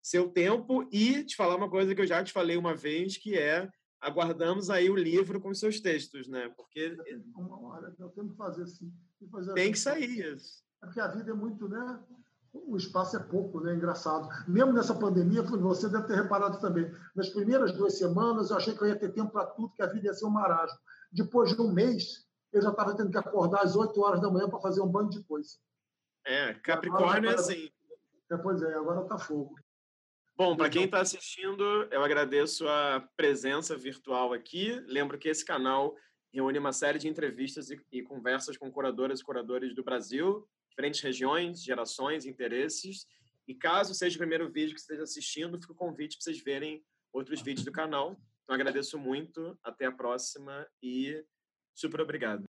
seu tempo e te falar uma coisa que eu já te falei uma vez, que é aguardamos aí o livro com seus textos, né? Porque uma hora eu tenho que fazer assim, fazer tem assim. que sair isso. É porque a vida é muito, né? O espaço é pouco, né? Engraçado. Mesmo nessa pandemia, você deve ter reparado também. Nas primeiras duas semanas, eu achei que eu ia ter tempo para tudo, que a vida ia ser um marasmo. Depois de um mês, eu já estava tendo que acordar às 8 horas da manhã para fazer um bando de coisa. É, Capricórnio é assim. É, pois é, agora está fogo. Bom, para quem está assistindo, eu agradeço a presença virtual aqui. Lembro que esse canal reúne uma série de entrevistas e, e conversas com curadoras e curadores do Brasil, diferentes regiões, gerações, interesses. E caso seja o primeiro vídeo que você esteja assistindo, fica o convite para vocês verem outros vídeos do canal. Então, agradeço muito. Até a próxima e Super obrigado.